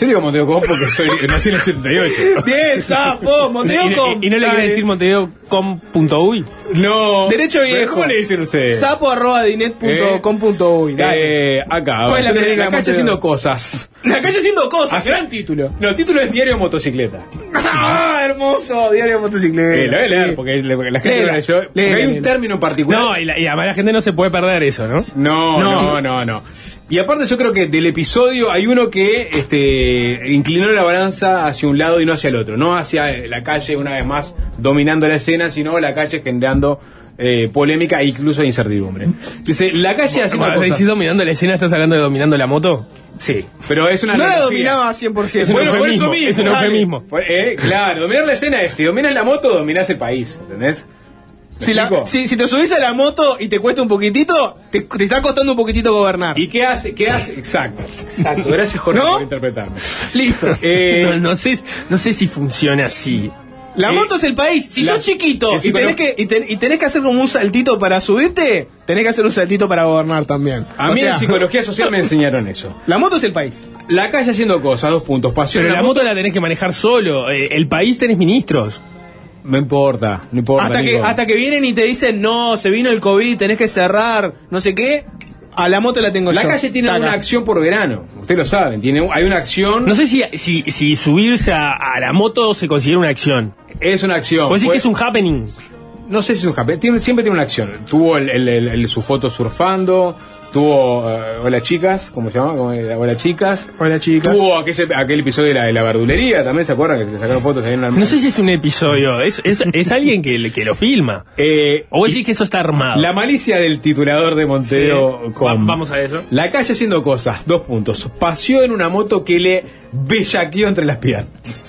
Yo digo Montevideo.com porque soy, nací en el 78. Bien, sapo, Montevideo y- com. y no le quiere decir montevideo.com.uy. No. Derecho ¿Pero viejo. ¿Cómo le dicen ustedes? Sapo arroba dinet.com.uy. Dale. Eh, acá. ¿Cuál es la la, calle Montevideo? haciendo cosas. La calle haciendo cosas, Así- gran título. No, título es Diario de Motocicleta. ¡Ah, hermoso! Diario de motocicleta. Eh, lo voy a leer Sí. porque le- la gente Léela, lo leyó. Porque léela, hay un léela. término en particular. No, y, la- y además la gente no se puede perder eso, ¿no? No, No. no, no, no. Y aparte yo creo que del episodio hay uno que este, inclinó la balanza hacia un lado y no hacia el otro. No hacia la calle una vez más dominando la escena, sino la calle generando eh, polémica e incluso incertidumbre. Dice, la calle haciendo cosas... decís dominando la escena, ¿estás hablando de dominando la moto? Sí, pero es una No la dominaba 100%. Es un Bueno, por eso mismo. es un eufemismo. Eh, claro, dominar la escena es, si dominas la moto, dominás el país, ¿entendés? ¿Me Si, la- si, si te subís a la moto y te cuesta un poquitito, te, te está costando un poquitito gobernar. ¿Y qué hace? ¿Qué hace? Exacto, exacto. Gracias, Jorge, ¿No? por interpretarme. Listo. Eh, no, no sé, no sé si funciona así. La Eh, moto es el país. Si la- sos chiquito y tenés, que, y, ten- y tenés que hacer como un saltito para subirte, tenés que hacer un saltito para gobernar también. A O mí sea, en psicología social me enseñaron eso. La moto es el país. La calle haciendo cosas, dos puntos. Pasión Pero la moto la tenés que manejar solo. Eh, el país tenés ministros. No importa, no importa. Hasta que, hasta que vienen y te dicen, no, se vino el COVID, tenés que cerrar, no sé qué. A la moto la tengo La yo. calle tiene Taca. una acción por verano. Ustedes lo saben. Tiene, hay una acción. No sé si, si, si subirse a, a la moto se considera una acción. Es una acción. Decís Fue- que es un happening. No sé si es un happy. Tiene- siempre tiene una acción. Tuvo el, el- el- el- su foto surfando. Tuvo eh, Hola Chicas, ¿cómo se llama? Hola Chicas. Hola, chicas. Tuvo aquel, aquel episodio de la, de la verdulería, también se acuerdan que se sacaron fotos ahí en una No sé si es un episodio, es, es, es alguien que, que lo filma. Eh, O vos decís que eso está armado. la malicia del titulador de Montevideo Sí. con- Va- vamos a eso. La calle haciendo cosas, dos puntos. Paseó en una moto que le bellaqueó entre las piernas.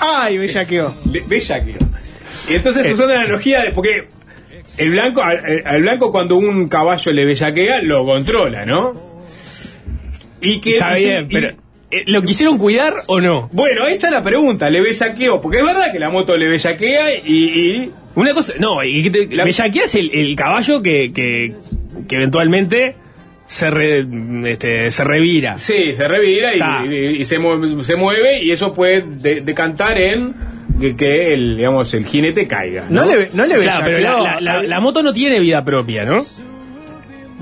Ay, bellaqueó. Le- bellaqueó. Y entonces usando la analogía de. Porque el blanco, al, al blanco cuando un caballo le bellaquea, lo controla, ¿no? Y que. Está bien, y- pero eh, ¿lo quisieron cuidar o no? Bueno, esta es la pregunta, le bellaqueó, porque es verdad que la moto le bellaquea y, y Una cosa, no, y que te, La- bellaquea es el, el caballo que, que, que eventualmente se, re- este, se revira. Sí, se revira y, Ta. y- y se, mueve, se mueve y eso puede de- decantar en que, que el, digamos, el jinete caiga. No, ¿no? le, no le Claro, pero la, bellaqueó. la- la- la moto no tiene vida propia, ¿no?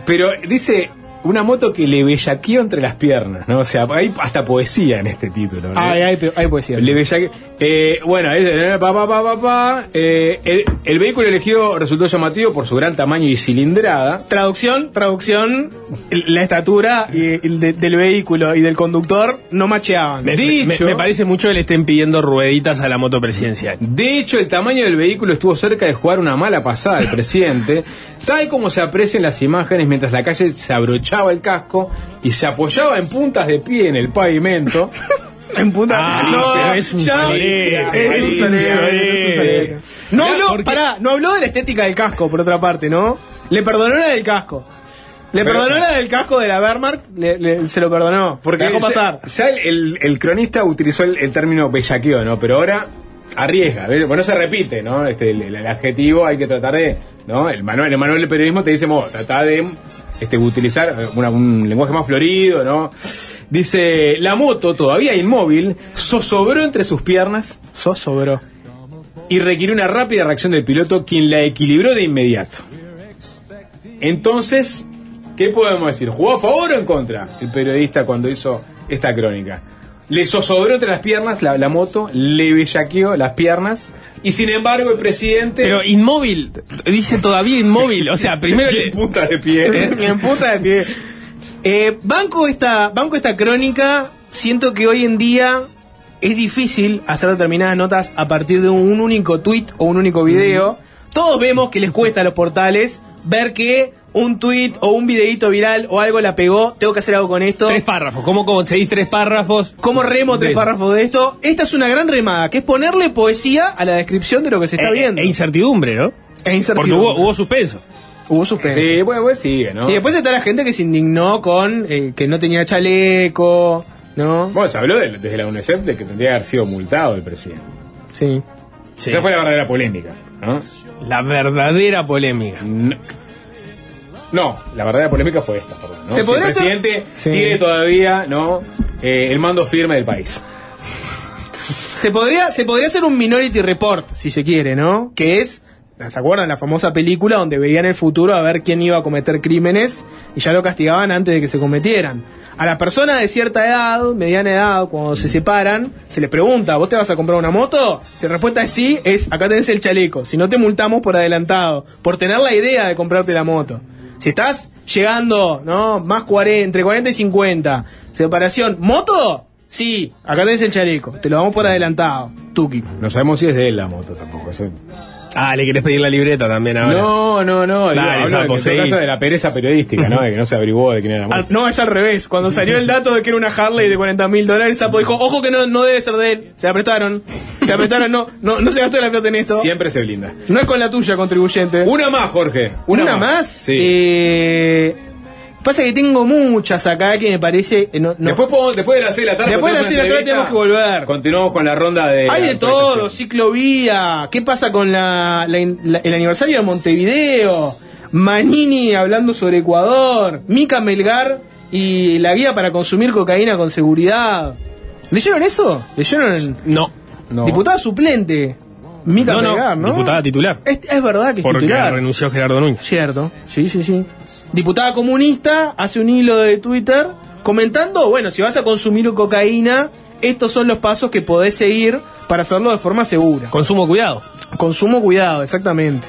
Pero dice una moto que le bellaqueó entre las piernas, ¿no? O sea, hay hasta poesía en este título. ¿no? Ay, ay, ay, poesía. Le bellaque- eh, bueno, es- eh, pa, pa, pa, pa, pa, eh, el, el vehículo elegido resultó llamativo por su gran tamaño y cilindrada. Traducción, traducción, la estatura y, el de- del vehículo y del conductor no macheaban. Me, Dicho- me- me parece mucho que le estén pidiendo rueditas a la moto presidencial. De hecho, el tamaño del vehículo estuvo cerca de jugar una mala pasada al presidente, tal como se aprecia en las imágenes mientras la calle se abrochaba el casco y se apoyaba en puntas de pie en el pavimento. En puta. Ah, no, es un ya- Es un. No habló, porque- pará, no habló de la estética del casco, por otra parte, ¿no? Le perdonó la del casco. Le Pero- perdonó la del casco de la Wehrmacht, le- le- se lo perdonó. Porque dejó ya- pasar. Ya, el, el- el cronista utilizó el, el término bellaqueo, ¿no? Pero ahora arriesga. Bueno, no se repite, ¿no? Este, el, el adjetivo hay que tratar de, ¿no? El manual, el manual de periodismo te dice, bueno, trata de este, utilizar eh, una- un lenguaje más florido, ¿no? Dice, la moto, todavía inmóvil, zozobró entre sus piernas Soso, bro. y requirió una rápida reacción del piloto, quien la equilibró de inmediato. Entonces, ¿qué podemos decir? ¿Jugó a favor o en contra el periodista cuando hizo esta crónica? Le zozobró entre las piernas la, la moto, le bellaqueó las piernas, y sin embargo el presidente... Pero inmóvil, dice todavía inmóvil. O sea, primero en punta de pie. en puta de pie. Eh, banco, esta, banco esta crónica, siento que hoy en día es difícil hacer determinadas notas a partir de un, único tweet o un único video. Todos vemos que les cuesta a los portales ver que un tweet o un videíto viral o algo la pegó, tengo que hacer algo con esto. tres párrafos. ¿Cómo conseguís tres párrafos? ¿Cómo remo tres párrafos de esto? Esta es una gran remada, que es ponerle poesía a la descripción de lo que se está Eh, viendo. E incertidumbre, ¿no? E Porque incertidumbre. hubo, hubo suspenso. Hubo suspenso. Sí, bueno, pues sigue, ¿no? Y después está la gente que se indignó con eh, que no tenía chaleco, ¿no? Bueno, se habló de- desde la UNICEF de que tendría que haber sido multado el presidente. Sí. Sí. Esa fue la verdadera polémica, ¿no? La verdadera polémica. No, no, la verdadera polémica fue esta, perdón. ¿no? ¿Se Si podría el hacer- presidente Sí. tiene todavía no Eh, el mando firme del país. Se podría, se podría hacer un Minority Report, si se quiere, ¿no? Que es, ¿se acuerdan? La famosa película donde veían el futuro a ver quién iba a cometer crímenes y ya lo castigaban antes de que se cometieran. A la persona de cierta edad, mediana edad, cuando se separan, se le pregunta, ¿vos te vas a comprar una moto? Si la respuesta es sí, es acá tenés el chaleco. Si no te multamos por adelantado, por tener la idea de comprarte la moto. Si estás llegando, ¿no? Más 40, entre 40 y 50, separación, ¿moto? Sí, acá tenés el chaleco, te lo damos por adelantado. Tuki. No sabemos si es de él la moto tampoco. eso- Ah, le querés pedir la libreta también ahora. No, no, no. digo, Dale, en seguí. caso de la pereza periodística, ¿no? De que no se averiguó de quién era la Ah, moto. no, es al revés. Cuando salió el dato de que era una Harley de 40 mil dólares, Sapo dijo, ojo que no, no debe ser de él. Se la prestaron. Se la prestaron, no, no, no se gastó la plata en esto. Siempre se blinda. No es con la tuya, contribuyente. Una más, Jorge. ¿Una, más? Sí. Eh, Pasa que tengo muchas acá que me parece. eh, no- no- Después, podemos- después de las 6 de la tarde. Después de las continuamos 6 de la tarde tenemos que volver. Continuamos con la ronda de. Hay de todo, ciclovía. ¿Qué pasa con la- la el aniversario de Montevideo? Manini hablando sobre Ecuador. Mica Melgar y la guía para consumir cocaína con seguridad. ¿Leyeron eso? ¿Leyeron? No. No. Diputada suplente. Mica No, no, Melgar, ¿no? diputada titular. Es, es verdad que es Porque titular. renunció Gerardo Núñez. Cierto, sí, sí, sí. Diputada comunista hace un hilo de Twitter comentando, bueno, si vas a consumir cocaína, estos son los pasos que podés seguir para hacerlo de forma segura. Consumo cuidado. Consumo cuidado, exactamente.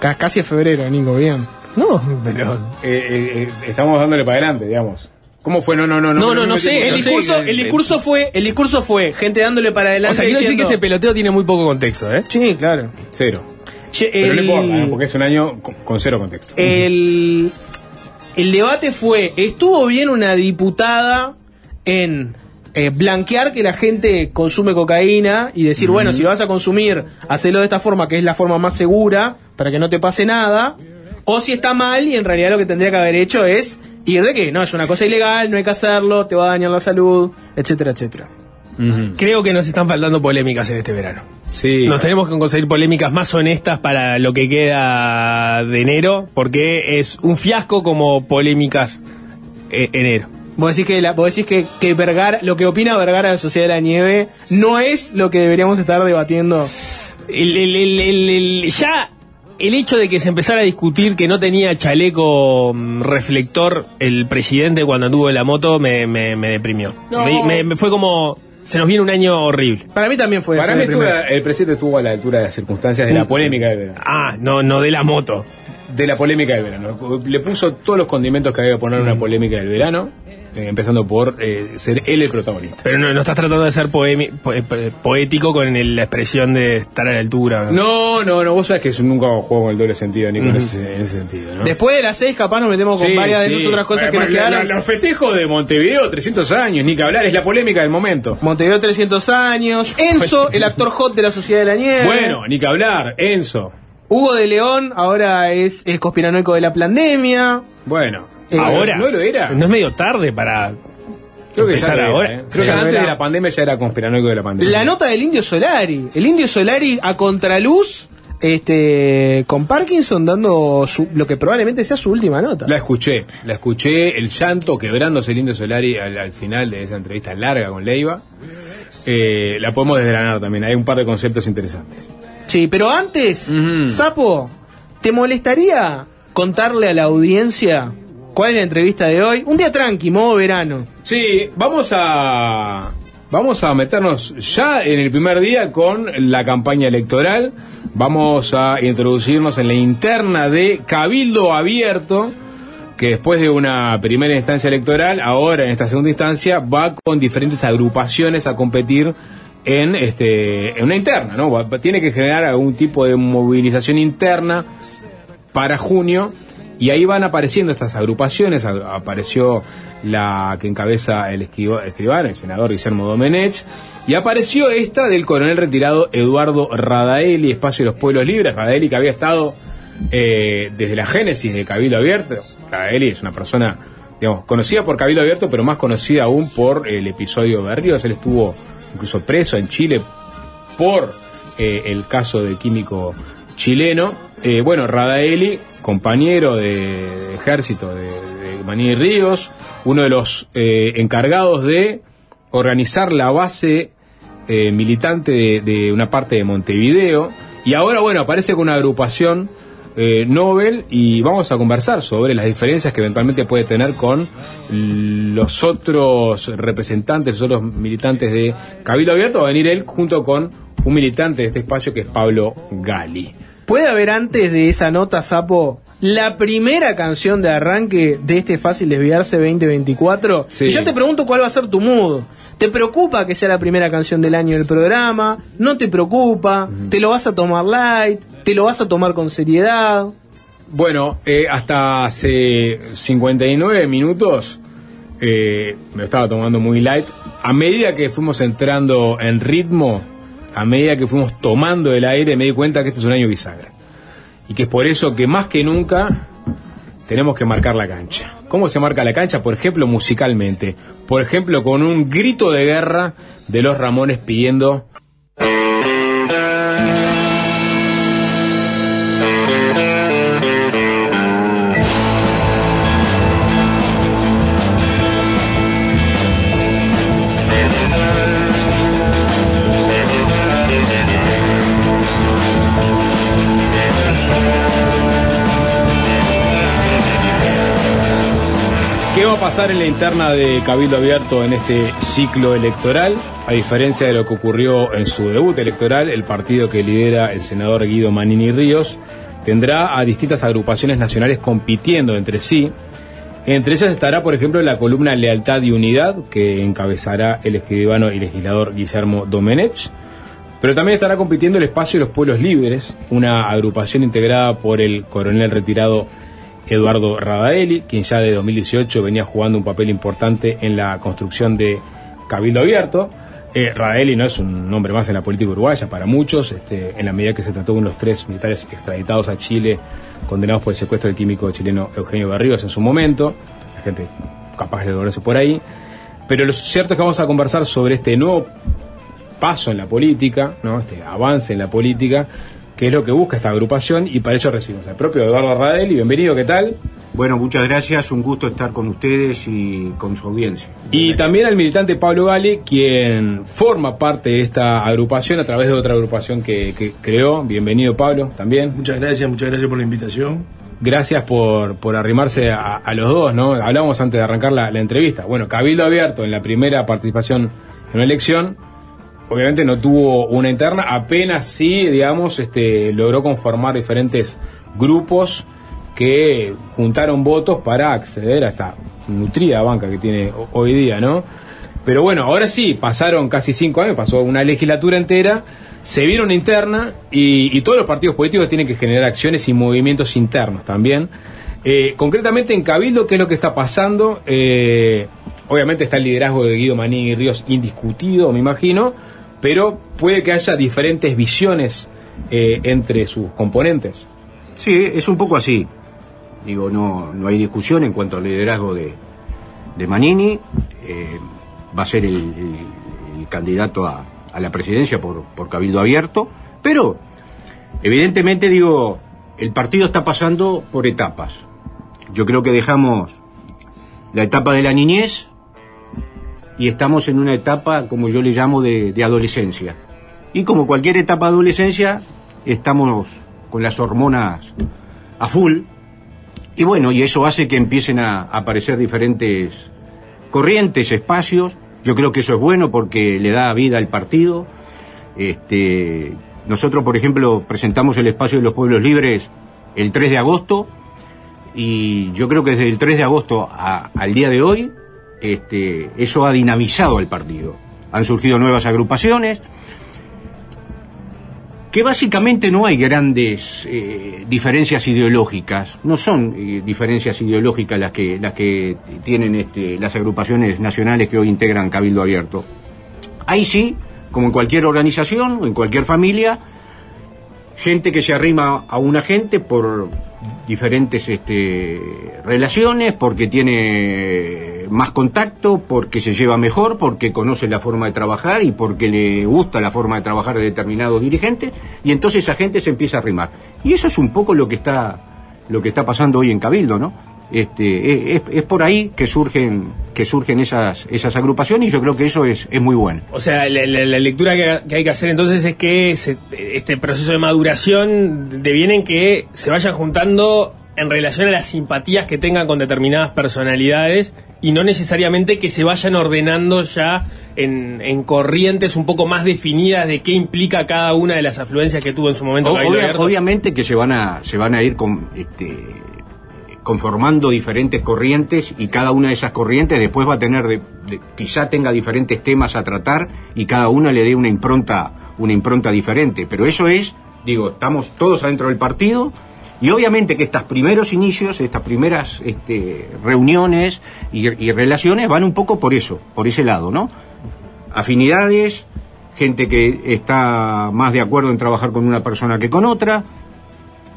Ca- Casi es febrero, Nico, bien. No, pero. Eh, eh, eh, estamos dándole para adelante, digamos. ¿Cómo fue? No, no, no. No, no, no me sé, El no sé, discurso, el discurso fue, el discurso fue gente dándole para adelante. O sea, quiero decir que diciendo- este peloteo tiene muy poco contexto, ¿eh? Sí, claro. Cero. Che, Pero no el- importa, ¿eh? porque es un año con, con cero contexto. El, el debate fue, ¿estuvo bien una diputada en eh, blanquear que la gente consume cocaína y decir, bueno, si lo vas a consumir, hacelo de esta forma, que es la forma más segura, para que no te pase nada? O si está mal y en realidad lo que tendría que haber hecho es ir de que no, es una cosa ilegal, no hay que hacerlo, te va a dañar la salud, etcétera, etcétera. Creo que nos están faltando polémicas en este verano. Sí. Nos tenemos que conseguir polémicas más honestas para lo que queda de enero, porque es un fiasco como polémicas eh, enero. Vos decís que, la, vos decís que, que Vergara, lo que opina Vergara de la Sociedad de la Nieve no es lo que deberíamos estar debatiendo. El- el- el- el- el- ya el hecho de que se empezara a discutir que no tenía chaleco mm, reflector el presidente cuando anduvo en la moto me, me- me deprimió. Me, me- me fue como. Se nos viene un año horrible. Para mí también fue. Para mí estuvo- el presidente estuvo a la altura de las circunstancias de la polémica del verano. Ah, no, no de la moto. De la polémica del verano. Le puso todos los condimentos que había que poner en una polémica del verano, eh, empezando por eh, ser él el protagonista. Pero no, no estás tratando de ser poemi- po- eh, poético con el- la expresión de estar a la altura. No, no, no, vos sabés que yo nunca juego con el doble sentido, ni con ese, en ese sentido, ¿no? Después de las seis, capaz nos metemos con Sí, varias de esas otras cosas que Bueno, nos la- quedaron. Los festejos de Montevideo, 300 años, ni que hablar, es la polémica del momento. Montevideo 300 años. Enzo, el actor hot de la Sociedad de la Nieve. Bueno, ni que hablar, Enzo. Hugo de León ahora es el conspiranoico de la pandemia. Bueno, Eh, Ahora. ¿No lo era? No es medio tarde para. Creo que ya era, ahora. ¿eh? Creo Sí, que antes era. de la pandemia ya era conspiranoico de la pandemia. La nota del Indio Solari. El Indio Solari a contraluz. Este, con Parkinson dando su- lo que probablemente sea su última nota. La escuché, la escuché, el llanto quebrándose el Indio Solari al, al final de esa entrevista larga con Leiva. Eh, la podemos desgranar también, hay un par de conceptos interesantes. Sí, pero antes. Sapo, ¿te molestaría contarle a la audiencia cuál es la entrevista de hoy? Un día tranqui, modo verano. Sí, vamos a vamos a meternos ya en el primer día con la campaña electoral. Vamos a introducirnos en la interna de Cabildo Abierto, que después de una primera instancia electoral, ahora en esta segunda instancia va con diferentes agrupaciones a competir en este en una interna, ¿no? Tiene que generar algún tipo de movilización interna para junio y ahí van apareciendo estas agrupaciones, apareció la que encabeza el escribano, el senador Guillermo Domenech, y apareció esta del coronel retirado Eduardo Radaeli, Espacio de los Pueblos Libres, Radaeli que había estado eh, desde la génesis de Cabildo Abierto, Radaeli es una persona, digamos, conocida por Cabildo Abierto, pero más conocida aún por el episodio de Ríos, él estuvo incluso preso en Chile por eh, el caso del químico chileno. Eh, bueno, Radaeli, compañero de, ejército de, de Maní Ríos, uno de los eh, encargados de organizar la base eh, militante de, de una parte de Montevideo. Y ahora, bueno, aparece con una agrupación Nobel y vamos a conversar sobre las diferencias que eventualmente puede tener con los otros representantes, los otros militantes de Cabildo Abierto. Va a venir él junto con un militante de este espacio que es Pablo Gali. ¿Puede haber antes de esa nota, Sapo, la primera canción de arranque de este Fácil Desviarse 2024? Sí. Y yo te pregunto cuál va a ser tu mood. ¿Te preocupa que sea la primera canción del año del programa? ¿No te preocupa? ¿Te lo vas a tomar light? ¿Te lo vas a tomar con seriedad? Bueno, eh, hasta hace 59 minutos eh, me estaba tomando muy light. A medida que fuimos entrando en ritmo, a medida que fuimos tomando el aire, me di cuenta que este es un año bisagra. Y que es por eso que más que nunca tenemos que marcar la cancha. cómo se marca la cancha, por ejemplo, musicalmente. Por ejemplo, con un grito de guerra de los Ramones pidiendo a pasar en la interna de Cabildo Abierto en este ciclo electoral? A diferencia de lo que ocurrió en su debut electoral, el partido que lidera el senador Guido Manini Ríos tendrá a distintas agrupaciones nacionales compitiendo entre sí. Entre ellas estará, por ejemplo, la columna Lealtad y Unidad, que encabezará el escribano y legislador Guillermo Domenech. Pero también estará compitiendo el Espacio de los Pueblos Libres, una agrupación integrada por el coronel retirado Eduardo Radaeli, quien ya de 2018 venía jugando un papel importante en la construcción de Cabildo Abierto. Eh, no es un nombre más en la política uruguaya para muchos, este, en la medida que se trató de los tres militares extraditados a Chile, condenados por el secuestro del químico chileno Eugenio Berríos en su momento, la gente capaz de lograrse por ahí. Pero lo cierto es que vamos a conversar sobre este nuevo paso en la política, ¿no? este avance en la política, que es lo que busca esta agrupación, y para ello recibimos al propio Eduardo Radel, y bienvenido, ¿qué tal? Bueno, muchas gracias, un gusto estar con ustedes y con su audiencia. Y también al militante Pablo Gale, quien forma parte de esta agrupación a través de otra agrupación que, que creó. Bienvenido, Pablo, también. Muchas gracias, muchas gracias por la invitación. Gracias por, por arrimarse a, a los dos, ¿no? Hablábamos antes de arrancar la, la entrevista. Bueno, Cabildo Abierto en la primera participación en una elección, obviamente no tuvo una interna, apenas sí, digamos, este, logró conformar diferentes grupos que juntaron votos para acceder a esta nutrida banca que tiene ho- hoy día, ¿no? Pero bueno, ahora sí, pasaron casi cinco años, pasó una legislatura entera, se vieron interna y, y todos los partidos políticos tienen que generar acciones y movimientos internos también. Eh, concretamente en Cabildo, ¿qué es lo que está pasando? Eh, obviamente está el liderazgo de Guido Maní y Ríos indiscutido, me imagino, pero puede que haya diferentes visiones eh, entre sus componentes. Sí, es un poco así. Digo, no, no hay discusión en cuanto al liderazgo de, de Manini. Eh, va a ser el, candidato a, a la presidencia por, por Cabildo Abierto. Pero, evidentemente, digo, el partido está pasando por etapas. Yo creo que dejamos la etapa de la niñez y estamos en una etapa, como yo le llamo, de, adolescencia. Y como cualquier etapa de adolescencia, estamos con las hormonas a full. Y bueno, y eso hace que empiecen a aparecer diferentes corrientes, espacios. Yo creo que eso es bueno porque le da vida al partido. Este, nosotros, por ejemplo, presentamos el espacio de los pueblos libres el 3 de agosto y yo creo que desde el 3 de agosto a- al día de hoy, este, eso ha dinamizado al partido. Han surgido nuevas agrupaciones, que básicamente no hay grandes eh, diferencias ideológicas, no son eh, diferencias ideológicas las que, las que tienen este, las agrupaciones nacionales que hoy integran Cabildo Abierto. Ahí sí, como en cualquier organización o en cualquier familia, gente que se arrima a una gente por diferentes este, relaciones, porque tiene más contacto, porque se lleva mejor, porque conoce la forma de trabajar y porque le gusta la forma de trabajar de determinados dirigentes, y entonces esa gente se empieza a arrimar. Y eso es un poco lo que está, lo que está pasando hoy en Cabildo, ¿no? Este, es, por ahí que surgen, que surgen esas, esas agrupaciones y yo creo que eso es, es muy bueno. O sea, la, lectura que, hay que hacer entonces es que este proceso de maduración deviene en que se vayan juntando en relación a las simpatías que tengan con determinadas personalidades y no necesariamente que se vayan ordenando ya en, en corrientes un poco más definidas de qué implica cada una de las afluencias que tuvo en su momento obvia- obviamente que se van a se van a ir con, este, conformando diferentes corrientes y cada una de esas corrientes después va a tener de- de- quizá tenga diferentes temas a tratar y cada una le dé una impronta una impronta diferente. Pero eso es digo estamos todos adentro del partido y obviamente que estos primeros inicios estas primeras este, reuniones y, relaciones van un poco por eso por ese lado no afinidades gente que está más de acuerdo en trabajar con una persona que con otra,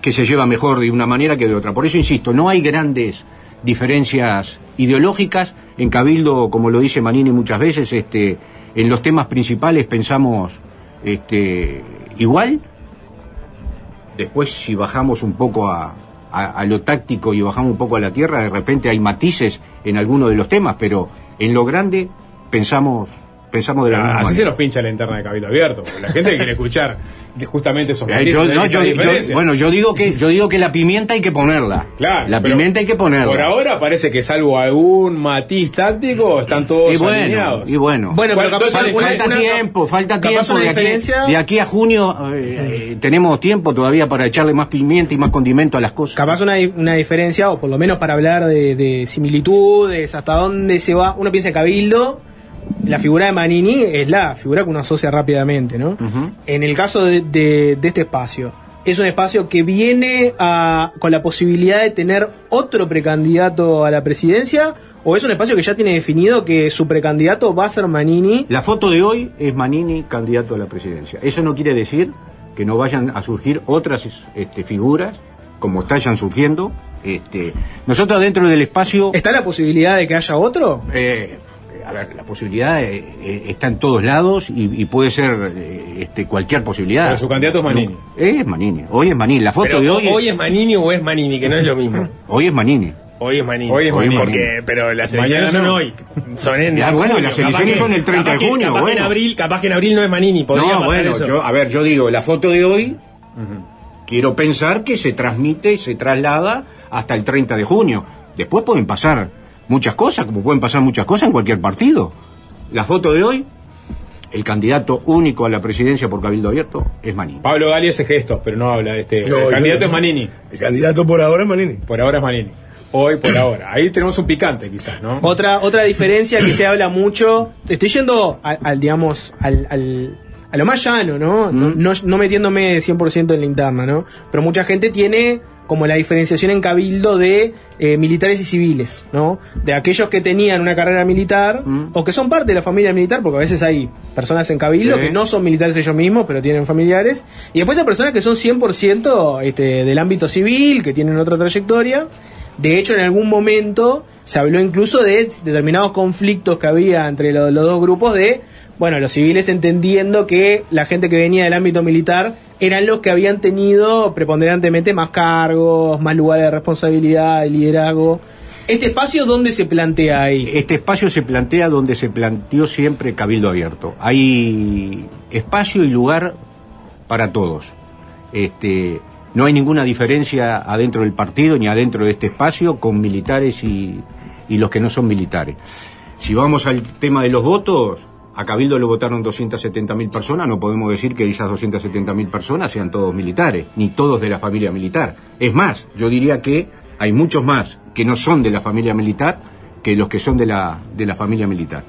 que se lleva mejor de una manera que de otra. Por eso insisto, no hay grandes diferencias ideológicas. En Cabildo, como lo dice Manini muchas veces, este, en los temas principales pensamos este, igual. Después, si bajamos un poco a, a, lo táctico y bajamos un poco a la tierra, de repente hay matices en algunos de los temas, pero en lo grande pensamos pensamos de la misma Ah, Así se nos pincha la interna de Cabildo Abierto. porque La gente quiere escuchar justamente esos Eh, matices, yo, no, esas yo- yo- diferencias. bueno, yo digo que yo digo que la pimienta hay que ponerla. Claro, la pimienta hay que ponerla. Por ahora parece que salvo algún matiz táctico, están todos y bueno, alineados. y bueno. Bueno, pero capaz entonces, una- falta una- tiempo, falta capaz tiempo. una de, aquí, diferencia- de aquí a junio eh, eh, tenemos tiempo todavía para echarle más pimienta y más condimento a las cosas. Capaz una, una diferencia, o por lo menos para hablar de, de similitudes, hasta dónde se va. Uno piensa en Cabildo, la figura de Manini es la figura que uno asocia rápidamente, ¿no? En el caso de, de- de este espacio, es un espacio que viene a- con la posibilidad de tener otro precandidato a la presidencia, o es un espacio que ya tiene definido que su precandidato va a ser Manini. La foto de hoy es Manini candidato a la presidencia. Eso no quiere decir que no vayan a surgir otras este, figuras como están surgiendo. Este, nosotros dentro del espacio ¿Está la posibilidad de que haya otro? Eh, a ver, la posibilidad eh, eh, está en todos lados y, y puede ser eh, este, cualquier posibilidad. Pero su candidato es Manini. No, es Manini. Hoy es Manini. La foto Pero de hoy, hoy, es Manini o es Manini, que no es lo mismo. hoy es Manini. Hoy es Manini. Hoy es Manini. Porque, pero las elecciones son hoy. Son en Ya, bueno, junio. las elecciones son el 30 de que- junio, Capaz que en bueno. abril, capaz que en abril no es Manini. Podría No, pasar bueno, eso. yo, a ver, yo digo, la foto de hoy, quiero pensar que se transmite, se traslada hasta el 30 de junio. Después pueden pasar muchas cosas, como pueden pasar muchas cosas en cualquier partido. La foto de hoy, el candidato único a la presidencia por Cabildo Abierto es Manini. Pablo Gali hace gestos, pero no habla de este. No, el candidato no. es Manini. El candidato por ahora es Manini. Por ahora es Manini. Hoy por ahora. Ahí tenemos un picante, quizás, ¿no? Otra, otra diferencia que se habla mucho, estoy yendo al, al, digamos, al, al- a lo más llano, ¿no? No, no, no metiéndome 100% en la interna, ¿no? Pero mucha gente tiene como la diferenciación en cabildo de eh, militares y civiles, ¿no? De aquellos que tenían una carrera militar Mm. o que son parte de la familia militar, porque a veces hay personas en cabildo Sí. que no son militares ellos mismos, pero tienen familiares, y después hay personas que son 100% este, del ámbito civil, que tienen otra trayectoria. De hecho, en algún momento se habló incluso de determinados conflictos que había entre lo- los dos grupos de, bueno, los civiles entendiendo que la gente que venía del ámbito militar eran los que habían tenido preponderantemente más cargos, más lugares de responsabilidad, de liderazgo. ¿Este espacio dónde se plantea ahí? Este espacio se plantea donde se planteó siempre Cabildo Abierto. Hay espacio y lugar para todos. Este, no hay ninguna diferencia adentro del partido ni adentro de este espacio con militares y, y los que no son militares. Si vamos al tema de los votos, a Cabildo lo votaron 270.000 personas, no podemos decir que esas 270.000 personas sean todos militares, ni todos de la familia militar. Es más, yo diría que hay muchos más que no son de la familia militar que los que son de la, de la familia militar.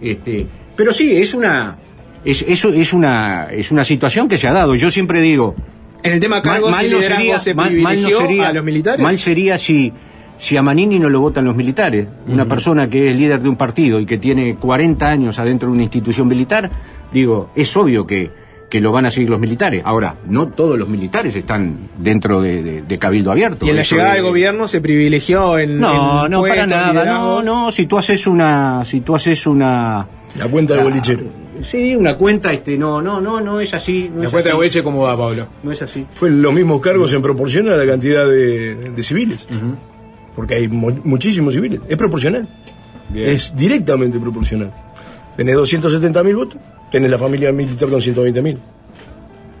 Este, pero sí, es una, es, eso es una, es una situación que se ha dado. Yo siempre digo, En el tema cargos y liderazgo se mal- mal no sería- a los militares. Mal sería si, si a Manini no lo votan los militares. Una persona que es líder de un partido y que tiene 40 años adentro de una institución militar, digo, es obvio que, que lo van a seguir los militares. Ahora, no todos los militares están dentro de, de- de Cabildo Abierto. y en la llegada de- al gobierno se privilegió en. No, en no, para nada. No, liderazgos. no, si tú haces una... Si tú haces una... La cuenta de bolichero. Sí, una cuenta, este, no, no, no, no es así. No es Después de. Boeche, ¿cómo va, Pablo? No es así. Fue los mismos cargos en proporción a la cantidad de, de civiles. Porque hay mu- muchísimos civiles. Es proporcional. Bien. Es directamente proporcional. Tenés 270.000 votos, tenés la familia militar con 120.000.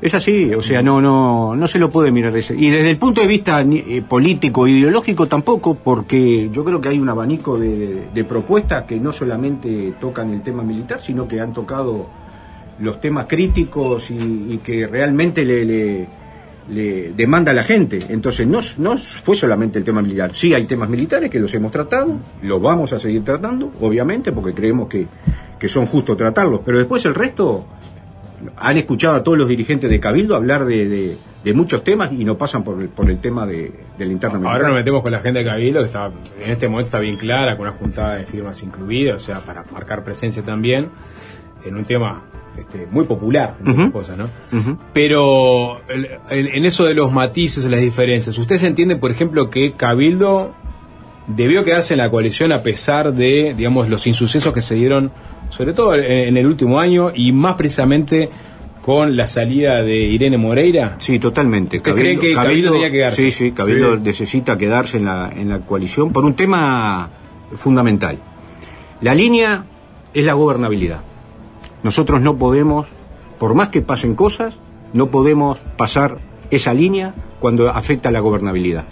Es así, o sea, no, no, no se lo puede mirar ese. Y desde el punto de vista eh, político, ideológico tampoco, porque yo creo que hay un abanico de, de- de propuestas que no solamente tocan el tema militar, sino que han tocado los temas críticos y, y que realmente le, le- le demanda a la gente. Entonces, no, no fue solamente el tema militar. Sí, hay temas militares que los hemos tratado, los vamos a seguir tratando, obviamente, porque creemos que, que son justos tratarlos, pero después el resto han escuchado a todos los dirigentes de Cabildo hablar de, de- de muchos temas y no pasan por el, por el tema de, de la interna militar. Ahora nos metemos con la agenda de Cabildo, que está, en este momento está bien clara, con una juntada de firmas incluidas, o sea, para marcar presencia también, en un tema este, muy popular, Ujú. cosas, ¿no? Pero en, en eso de los matices, las diferencias, ¿ustedes entienden, por ejemplo, que Cabildo debió quedarse en la coalición a pesar de, digamos, los insucesos que se dieron, sobre todo en, en el último año y más precisamente con la salida de Irene Moreira. Sí, totalmente. ¿Usted cree que Cabildo debería quedarse? Sí, sí, Cabildo Sí. necesita quedarse en la, en la coalición por un tema fundamental. La línea es la gobernabilidad. Nosotros no podemos, por más que pasen cosas, no podemos pasar esa línea cuando afecta a la gobernabilidad.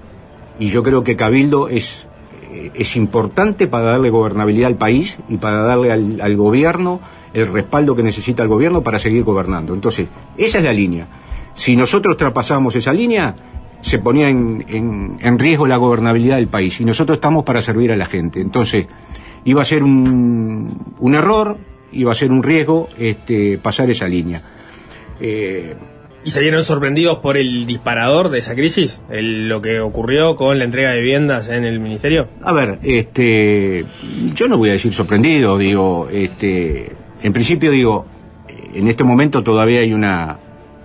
Y yo creo que Cabildo es, eh, es importante para darle gobernabilidad al país y para darle al, al gobierno el respaldo que necesita el gobierno para seguir gobernando. Entonces, esa es la línea. Si nosotros traspasamos esa línea, se ponía en, en- en riesgo la gobernabilidad del país y nosotros estamos para servir a la gente. Entonces, iba a ser un, un error, iba a ser un riesgo este, pasar esa línea. Eh, ¿Y se vieron sorprendidos por el disparador de esa crisis? El- lo que ocurrió con la entrega de viviendas en el ministerio. A ver, este, yo no voy a decir sorprendido, digo, este, en principio digo, en este momento todavía hay una,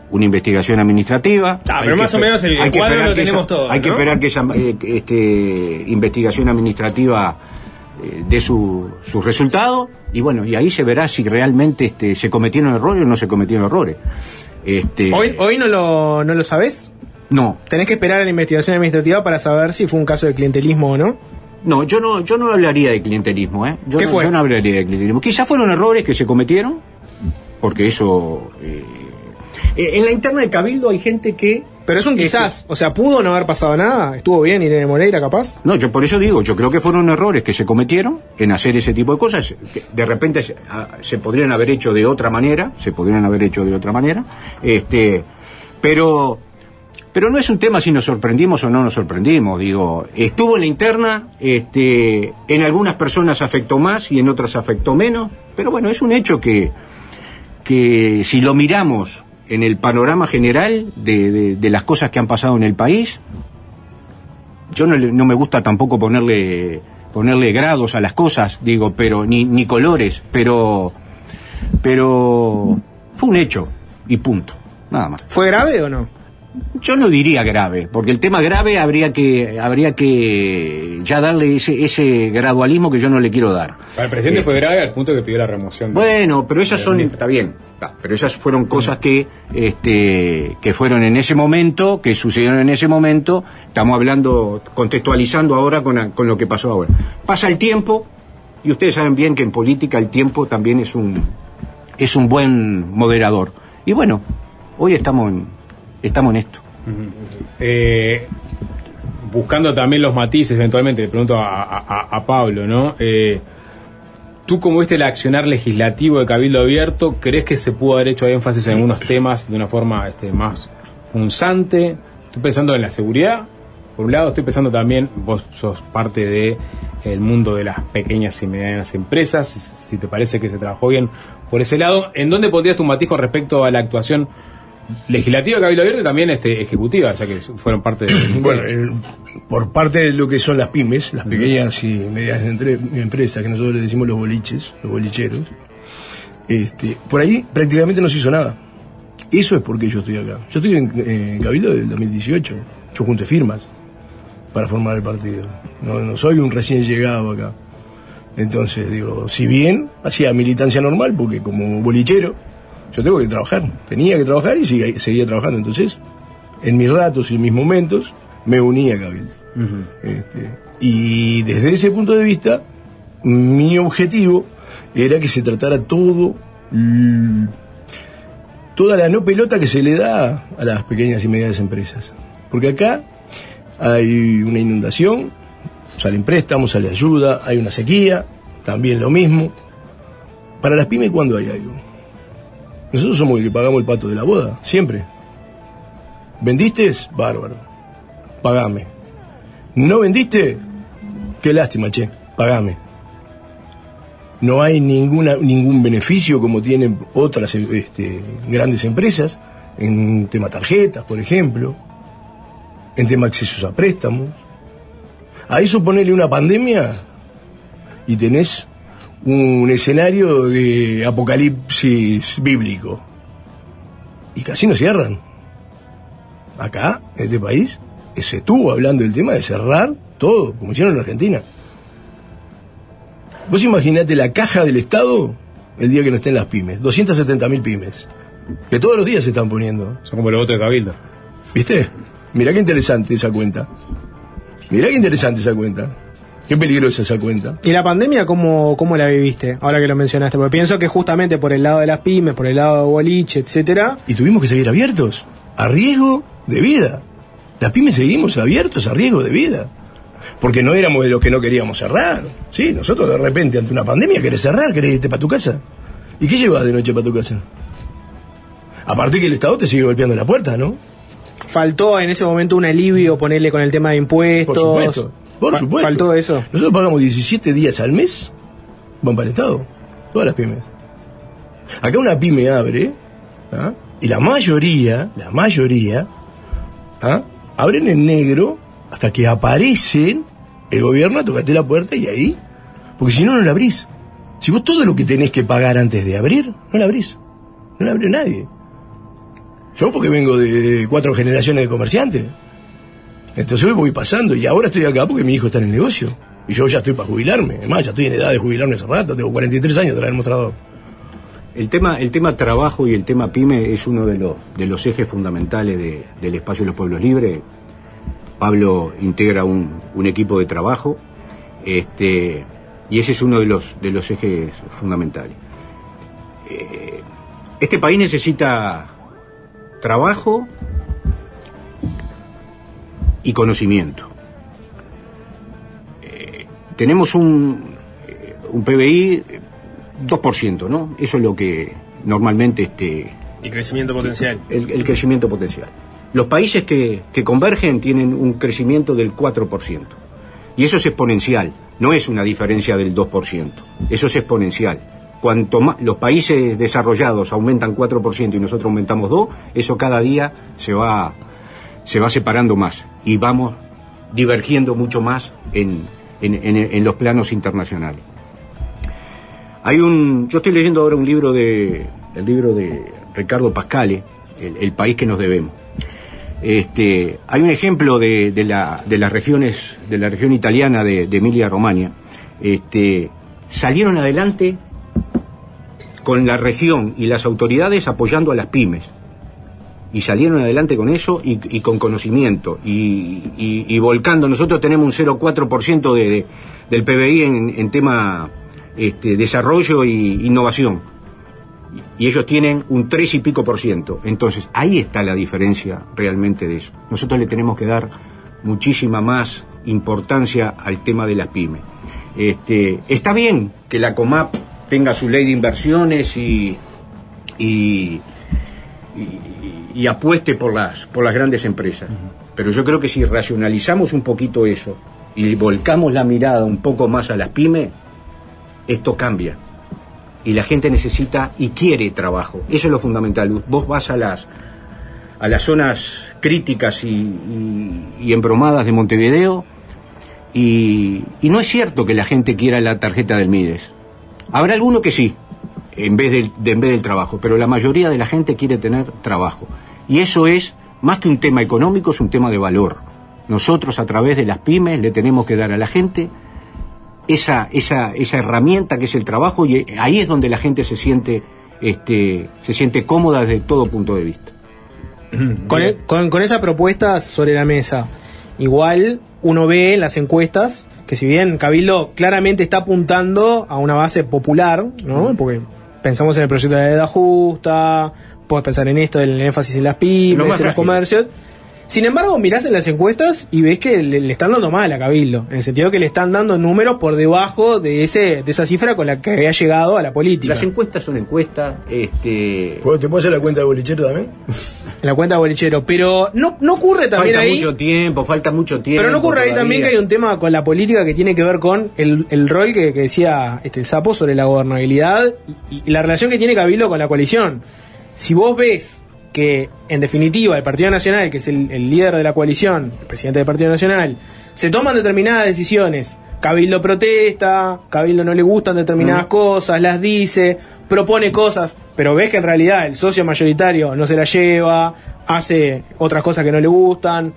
una investigación administrativa. Ah, pero más o menos el- hay cuadro lo tenemos esa- todos, Hay que esperar que esa eh, este, investigación administrativa eh, dé su, su resultado y bueno, y ahí se verá si realmente este, se cometieron errores o no se cometieron errores. Este, Hoy, hoy no lo, no lo sabés. no, Tenés que esperar a la investigación administrativa para saber si fue un caso de clientelismo o no. No, yo no, yo no hablaría de clientelismo, ¿eh? Yo ¿Qué no, fue? Yo no hablaría de clientelismo. Quizás fueron errores que se cometieron, porque eso... eh, eh, en la interna de Cabildo hay gente que... Pero es un Este- quizás. O sea, pudo no haber pasado nada. Estuvo bien Irene Moreira, capaz. No, yo por eso digo, yo creo que fueron errores que se cometieron en hacer ese tipo de cosas. que de repente se, a- se podrían haber hecho de otra manera, se podrían haber hecho de otra manera. Este, pero, pero no es un tema si nos sorprendimos o no nos sorprendimos. Digo, estuvo en la interna, este, en algunas personas afectó más y en otras afectó menos. Pero bueno, es un hecho que, que si lo miramos en el panorama general de, de- las cosas que han pasado en el país, yo no, no me gusta tampoco ponerle ponerle grados a las cosas, digo, pero ni, ni colores, pero pero fue un hecho y punto, nada más. ¿Fue grave o no? Yo no diría grave, porque el tema grave habría que habría que ya darle ese ese gradualismo que yo no le quiero dar. El presidente Eh, fue grave al punto que pidió la remoción. bueno, pero esas son, está bien, está, pero esas fueron cosas que, este, que fueron en ese momento, que sucedieron en ese momento, estamos hablando, contextualizando ahora con, con lo que pasó ahora. Pasa el tiempo, y ustedes saben bien que en política el tiempo también es un, es un buen moderador. Y bueno, hoy estamos en, estamos en esto. Eh, buscando también los matices, eventualmente, le pregunto a, Pablo, ¿no? Eh, Tú, como viste el accionar legislativo de Cabildo Abierto, ¿crees que se pudo haber hecho énfasis en algunos temas de una forma este, más punzante? Estoy pensando en la seguridad, por un lado, estoy pensando también, vos sos parte de el mundo de las pequeñas y medianas empresas, si, si te parece que se trabajó bien por ese lado, ¿en dónde pondrías tu matiz con respecto a la actuación legislativa de Cabildo Abierto y también este, ejecutiva, ya que fueron parte de... Bueno, el- por parte de lo que son las pymes, las pequeñas y medianas entre- empresas, que nosotros le decimos los boliches, los bolicheros, este, por ahí prácticamente no se hizo nada. Eso es porque yo estoy acá. Yo estoy en, en Cabildo del 2018. Yo junté firmas para formar el partido. No, no soy un recién llegado acá. Entonces, digo, si bien hacía militancia normal, porque como bolichero, yo tengo que trabajar. Tenía que trabajar y sigue- seguía trabajando. Entonces, en mis ratos y en mis momentos, me unía a Cabildo. Este, y desde ese punto de vista, mi objetivo era que se tratara todo, toda la no pelota que se le da a las pequeñas y medianas empresas. Porque acá hay una inundación, salen préstamos, sale ayuda, hay una sequía, también lo mismo. Para las pymes, ¿cuándo hay algo? Nosotros somos el que pagamos el pato de la boda, siempre. ¿Vendiste? Bárbaro. Pagame. ¿No vendiste? Qué lástima, che. Pagame. No hay ninguna, ningún beneficio como tienen otras este, grandes empresas, en tema tarjetas, por ejemplo, en tema accesos a préstamos. A eso una pandemia y tenés un escenario de apocalipsis bíblico. Y casi no cierran. Acá, en este país, se estuvo hablando del tema de cerrar todo, como hicieron en Argentina. Vos imaginate la caja del Estado el día que no estén las pymes, 270 mil pymes, que todos los días se están poniendo. Son como los votos de Cabildo. ¿Viste? Mirá qué interesante esa cuenta. Mirá qué interesante esa cuenta. Qué peligrosa esa cuenta. ¿Y la pandemia cómo, cómo la viviste? Ahora que lo mencionaste, porque pienso que justamente por el lado de las pymes, por el lado de boliche, etcétera, Y tuvimos que seguir abiertos, a riesgo de vida. Las pymes seguimos abiertos a riesgo de vida. Porque no éramos de los que no queríamos cerrar. Sí, nosotros de repente ante una pandemia querés cerrar, querés irte para tu casa. ¿Y qué llevas de noche para tu casa? Aparte que el Estado te sigue golpeando la puerta, ¿no? faltó en ese momento un alivio ponerle con el tema de impuestos. Por supuesto. Por Fa- supuesto. Faltó eso. Nosotros pagamos 17 días al mes, van para el Estado. Todas las pymes. Acá una pyme abre, ¿ah? y la mayoría, la mayoría, ¿ah? abren en negro hasta que aparecen el gobierno a tocarte la puerta y ahí. Porque si no, no la abrís. Si vos todo lo que tenés que pagar antes de abrir, no la abrís. No la abre nadie. Yo porque vengo de, de cuatro generaciones de comerciantes. Entonces hoy voy pasando y ahora estoy acá porque mi hijo está en el negocio. Y yo ya estoy para jubilarme. Además, ya estoy en edad de jubilarme hace rato. Tengo 43 años de traer mostrador. El tema, el tema trabajo y el tema pyme es uno de los, de los ejes fundamentales de- del espacio de los pueblos libres. Pablo integra un, un equipo de trabajo este, y ese es uno de los, de los ejes fundamentales. Eh, este país necesita trabajo y conocimiento. Eh, tenemos un, eh, un PBI eh, 2%, ¿no? Eso es lo que normalmente este, Y crecimiento potencial. el, el crecimiento potencial. Los países que, que convergen tienen un crecimiento del 4%. Y eso es exponencial, no es una diferencia del 2%. Eso es exponencial. Cuanto más los países desarrollados aumentan 4% y nosotros aumentamos 2, eso cada día se va, se va separando más y vamos divergiendo mucho más en, en- en- los planos internacionales. Hay un, yo estoy leyendo ahora un libro de, el libro de Ricardo Pascale, el, país que nos debemos. Este, hay un ejemplo de, de la, de las regiones, de la región italiana de, de Emilia Romagna. Este, salieron adelante con la región y las autoridades apoyando a las pymes. Y salieron adelante con eso y, con conocimiento y, volcando. Nosotros tenemos un 0,4% de, de- del PBI en, tema este, desarrollo y innovación. Y ellos tienen un 3 y pico por ciento. Entonces, ahí está la diferencia realmente de eso. Nosotros le tenemos que dar muchísima más importancia al tema de las pymes. Este, está bien que la COMAP tenga su ley de inversiones y- y apueste por las, por las grandes empresas. Pero yo creo que si racionalizamos un poquito eso y volcamos la mirada un poco más a las pymes, esto cambia. Y la gente necesita y quiere trabajo. Eso es lo fundamental. Vos vas a las, a las zonas críticas y, y- y embromadas de Montevideo y, y no es cierto que la gente quiera la tarjeta del Mides. Habrá alguno que sí, en vez del, de- en vez del trabajo, pero la mayoría de la gente quiere tener trabajo. Y eso es, más que un tema económico, es un tema de valor. Nosotros a través de las pymes le tenemos que dar a la gente esa, esa, esa herramienta que es el trabajo y ahí es donde la gente se siente, este, se siente cómoda desde todo punto de vista. Con, con, con esa propuesta sobre la mesa, igual uno ve en las encuestas que si bien Cabildo claramente está apuntando a una base popular, ¿no? Porque pensamos en el proyecto de la edad justa, puedes pensar en esto, el énfasis en las pymes, en los frágil. comercios. Sin embargo, mirás en las encuestas y ves que le, le están dando mal a Cabildo, en el sentido que le están dando números por debajo de ese de esa cifra con la que había llegado a la política. Las encuestas son encuestas, este, ¿Puedo- ¿Te puedo hacer la cuenta de bolichero también? La cuenta de bolichero, pero no, no ocurre también falta ahí. mucho tiempo, falta mucho tiempo. Pero no ocurre ahí también que hay un tema con la política que tiene que ver con el, el rol que, que decía este, el Sapo sobre la gobernabilidad y, y la relación que tiene Cabildo con la coalición. Si vos ves que, en definitiva, el Partido Nacional, que es el, el líder de la coalición, el presidente del Partido Nacional, se toman determinadas decisiones, Cabildo protesta, Cabildo no le gustan determinadas cosas, las dice, propone cosas, pero ves que en realidad el socio mayoritario no se la lleva, hace otras cosas que no le gustan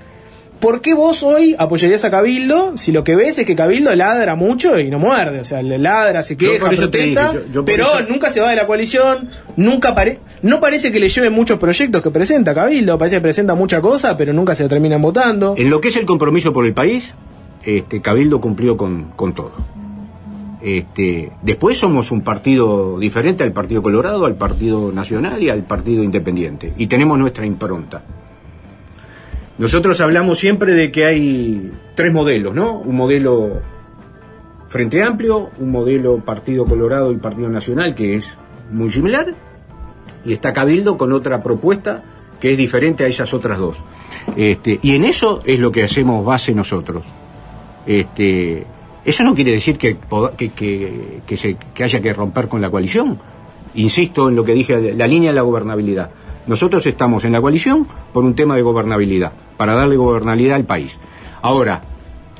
¿por qué vos hoy apoyarías a Cabildo si lo que ves es que Cabildo ladra mucho y no muerde? O sea, le ladra, se queja, protesta, dije, yo- yo por pero eso- nunca se va de la coalición, nunca pare- no parece que le lleven muchos proyectos que presenta Cabildo, parece que presenta mucha cosa, pero nunca se terminan votando. En lo que es el compromiso por el país, este, Cabildo cumplió con, con todo. Este, después somos un partido diferente al Partido Colorado, al Partido Nacional y al Partido Independiente. Y tenemos nuestra impronta. Nosotros hablamos siempre de que hay tres modelos, ¿no? Un modelo Frente Amplio, un modelo Partido Colorado y Partido Nacional, que es muy similar, y está Cabildo con otra propuesta que es diferente a esas otras dos. Este, y en eso es lo que hacemos base nosotros. Este, eso no quiere decir que, que- que se- que haya que romper con la coalición. Insisto en lo que dije, la línea de la gobernabilidad. Nosotros estamos en la coalición por un tema de gobernabilidad, para darle gobernabilidad al país. Ahora,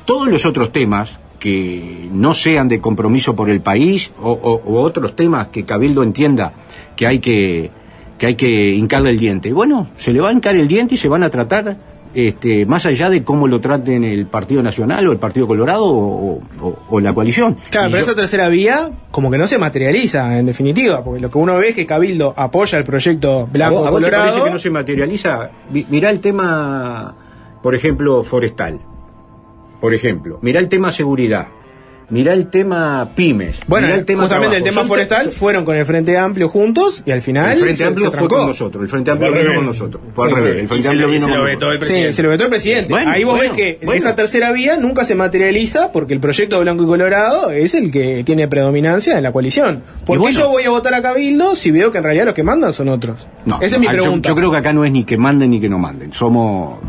todos los otros temas que no sean de compromiso por el país o, otros temas que Cabildo entienda que hay que, que hay que hincarle el diente. Bueno, se le va a hincar el diente y se van a tratar este, más allá de cómo lo traten el Partido Nacional o el Partido Colorado o, o- o la coalición. Claro, Y pero yo- esa tercera vía como que no se materializa en definitiva, porque lo que uno ve es que Cabildo apoya el proyecto ¿A Blanco vos, a vos te Colorado. parece que no se materializa? Mi- Mirá el tema, por ejemplo, forestal. Por ejemplo, mirá el tema seguridad. Mirá el tema pymes. Bueno, mirá el tema justamente el tema te- forestal fueron con el Frente Amplio juntos y al final El Frente se- Amplio se fue con nosotros. El Frente Amplio vino con nosotros. Fue Sí, al revés. El Frente se Amplio vino se con lo vetó el Sí, se lo vetó el presidente. Bueno, Ahí vos bueno, ves que bueno. esa tercera vía nunca se materializa porque el proyecto Blanco y Colorado es el que tiene predominancia en la coalición. ¿Por qué bueno. yo voy a votar a Cabildo si veo que en realidad los que mandan son otros? No, Esa no, es mi yo- pregunta. Yo, creo que acá no es ni que manden ni que no manden. Somos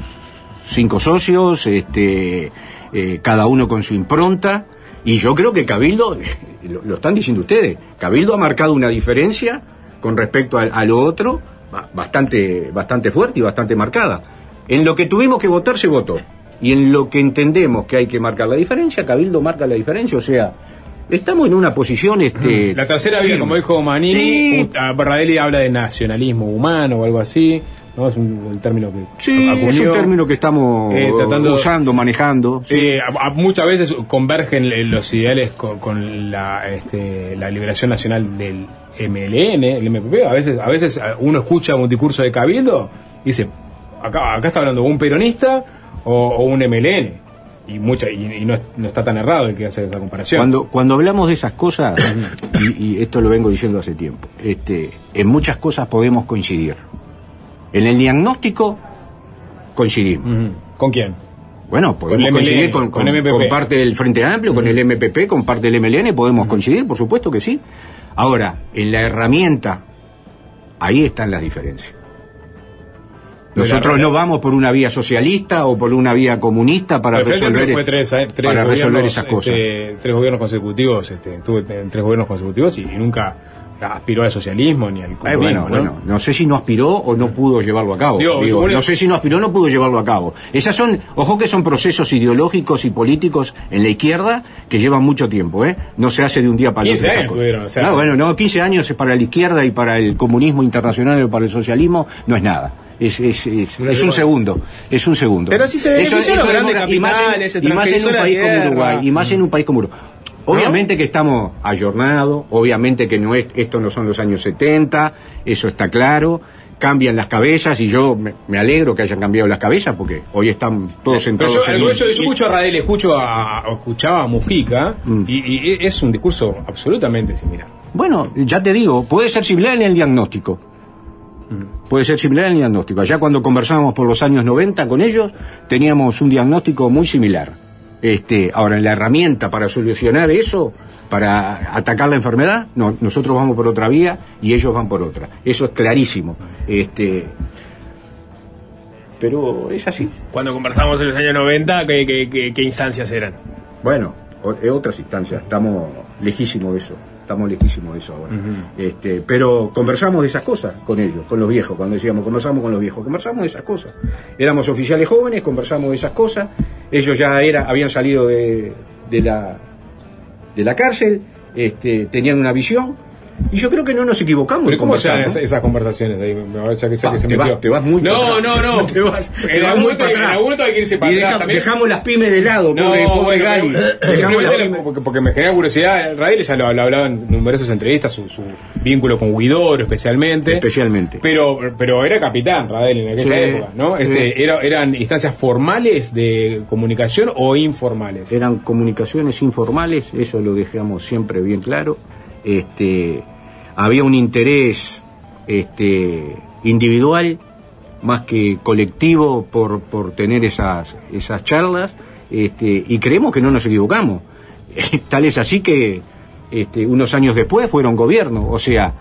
cinco socios, este, eh, cada uno con su impronta. Y yo creo que Cabildo, lo, lo están diciendo ustedes, Cabildo ha marcado una diferencia con respecto a, a lo otro ba- bastante, bastante fuerte y bastante marcada. En lo que tuvimos que votar se votó. Y en lo que entendemos que hay que marcar la diferencia, Cabildo marca la diferencia. O sea, estamos en una posición... Este, La tercera vía, como dijo Manini, Sí. Barradelli habla de nacionalismo humano o algo así. ¿No? Es un, el término que Sí, es un término que estamos Eh, tratando- usando, manejando. sí. Eh, a- a- muchas veces convergen eh, los ideales con, con la, este, la liberación nacional del MLN, el MPP. A veces, a veces uno escucha un discurso de Cabildo y dice, acá, acá está hablando un peronista o, o un MLN. Y, mucha, y, y no, es- no está tan errado el que hace esa comparación. Cuando, cuando hablamos de esas cosas, y, y esto lo vengo diciendo hace tiempo, este, en muchas cosas podemos coincidir. En el diagnóstico coincidimos. ¿Con quién? Bueno, podemos Con coincidir MLN, con, con con- MPP. con parte del Frente Amplio, con el MPP, con parte del MLN, podemos coincidir, por supuesto que sí. Ahora, en la herramienta, ahí están las diferencias. Nosotros no vamos por una vía socialista o por una vía comunista para resolver, Amplio fue tres, eh, tres para resolver gobiernos, esas cosas. este, tres gobiernos consecutivos, este, estuve en tres gobiernos consecutivos y, y nunca aspiró al socialismo ni al Eh, comunismo. bueno, ¿no? bueno, no sé si no aspiró o no pudo llevarlo a cabo. Digo, Digo, una- no sé si no aspiró o no pudo llevarlo a cabo. Esas son, ojo que son procesos ideológicos y políticos en la izquierda que llevan mucho tiempo, ¿eh? No se hace de un día para el 15 otro. esa años cosa. tuvieron, o sea- no, bueno, no, 15 años es para la izquierda y para el comunismo internacional o para el socialismo no es nada. Es, es, es, es un segundo, es un segundo. Pero sí se benefició los grandes demora- y más en- capitales, se y más en un país como. Uruguay, y más en un país como Uruguay. Obviamente que estamos ayornados, obviamente que no es, esto no son los años 70, eso está claro, cambian las cabezas y yo me, me alegro que hayan cambiado las cabezas porque hoy están todos sentados yo, en yo, yo escucho a Radel, escucho a, o escuchaba a Mujica Mm. y, y es un discurso absolutamente similar. Bueno, ya te digo, puede ser similar en el diagnóstico. Puede ser similar en el diagnóstico. Allá cuando conversábamos por los años 90 con ellos, teníamos un diagnóstico muy similar. Este, ahora, la herramienta para solucionar eso, para atacar la enfermedad, no, nosotros vamos por otra vía y ellos van por otra. Eso es clarísimo. Este, pero es así. Cuando conversamos en los años 90, ¿qué, qué- qué- qué instancias eran? Bueno, otras instancias, estamos lejísimos de eso, estamos lejísimos de eso ahora. este, pero conversamos de esas cosas con ellos, con los viejos, cuando decíamos conversamos con los viejos, conversamos de esas cosas. Éramos oficiales jóvenes, conversamos de esas cosas, ellos ya era, habían salido de, de la, de la cárcel, este, tenían una visión, Y yo creo que no nos equivocamos. Pero ¿cómo se dan conversando. esas, esas conversaciones ahí? Me va a echar que sea Pa, que se te, metió. vas, te vas muy No, no, no. Te vas, te en, vas algún muy momento, para en atrás. algún momento hay que irse para Y atrás deja- también. dejamos las pymes de lado, No, pobre, pobre Gali. porque, porque me genera curiosidad. Radel ya lo, lo hablaba en numerosas entrevistas, su, su vínculo con Guidoro especialmente. Especialmente. Pero, pero era capitán Radel en aquella Sí, época, ¿no? sí. Este, era- ¿Eran instancias formales de comunicación o informales? Eran comunicaciones informales, eso lo dejamos siempre bien claro. Este, había un interés este, individual más que colectivo por, por tener esas, esas charlas este, y creemos que no nos equivocamos. Tal es así que este, unos años después fueron gobierno, o sea,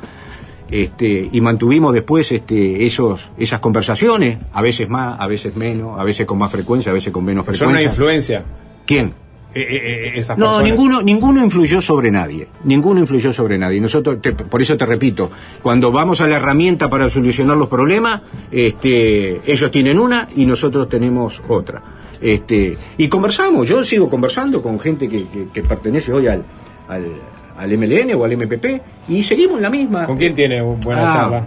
este, y mantuvimos después este, esos, esas conversaciones, a veces más, a veces menos, a veces con más frecuencia, a veces con menos Son frecuencia. una influencia. ¿Quién? Eh, eh, eh, esas No, personas. ninguno, ninguno influyó sobre nadie. Ninguno influyó sobre nadie. Nosotros, te- por eso te repito, cuando vamos a la herramienta para solucionar los problemas, este, ellos tienen una y nosotros tenemos otra. Este, y conversamos, yo sigo conversando con gente que, que- que pertenece hoy al, al, al MLN o al MPP y seguimos en la misma. ¿Con quién tiene buena Ah. charla?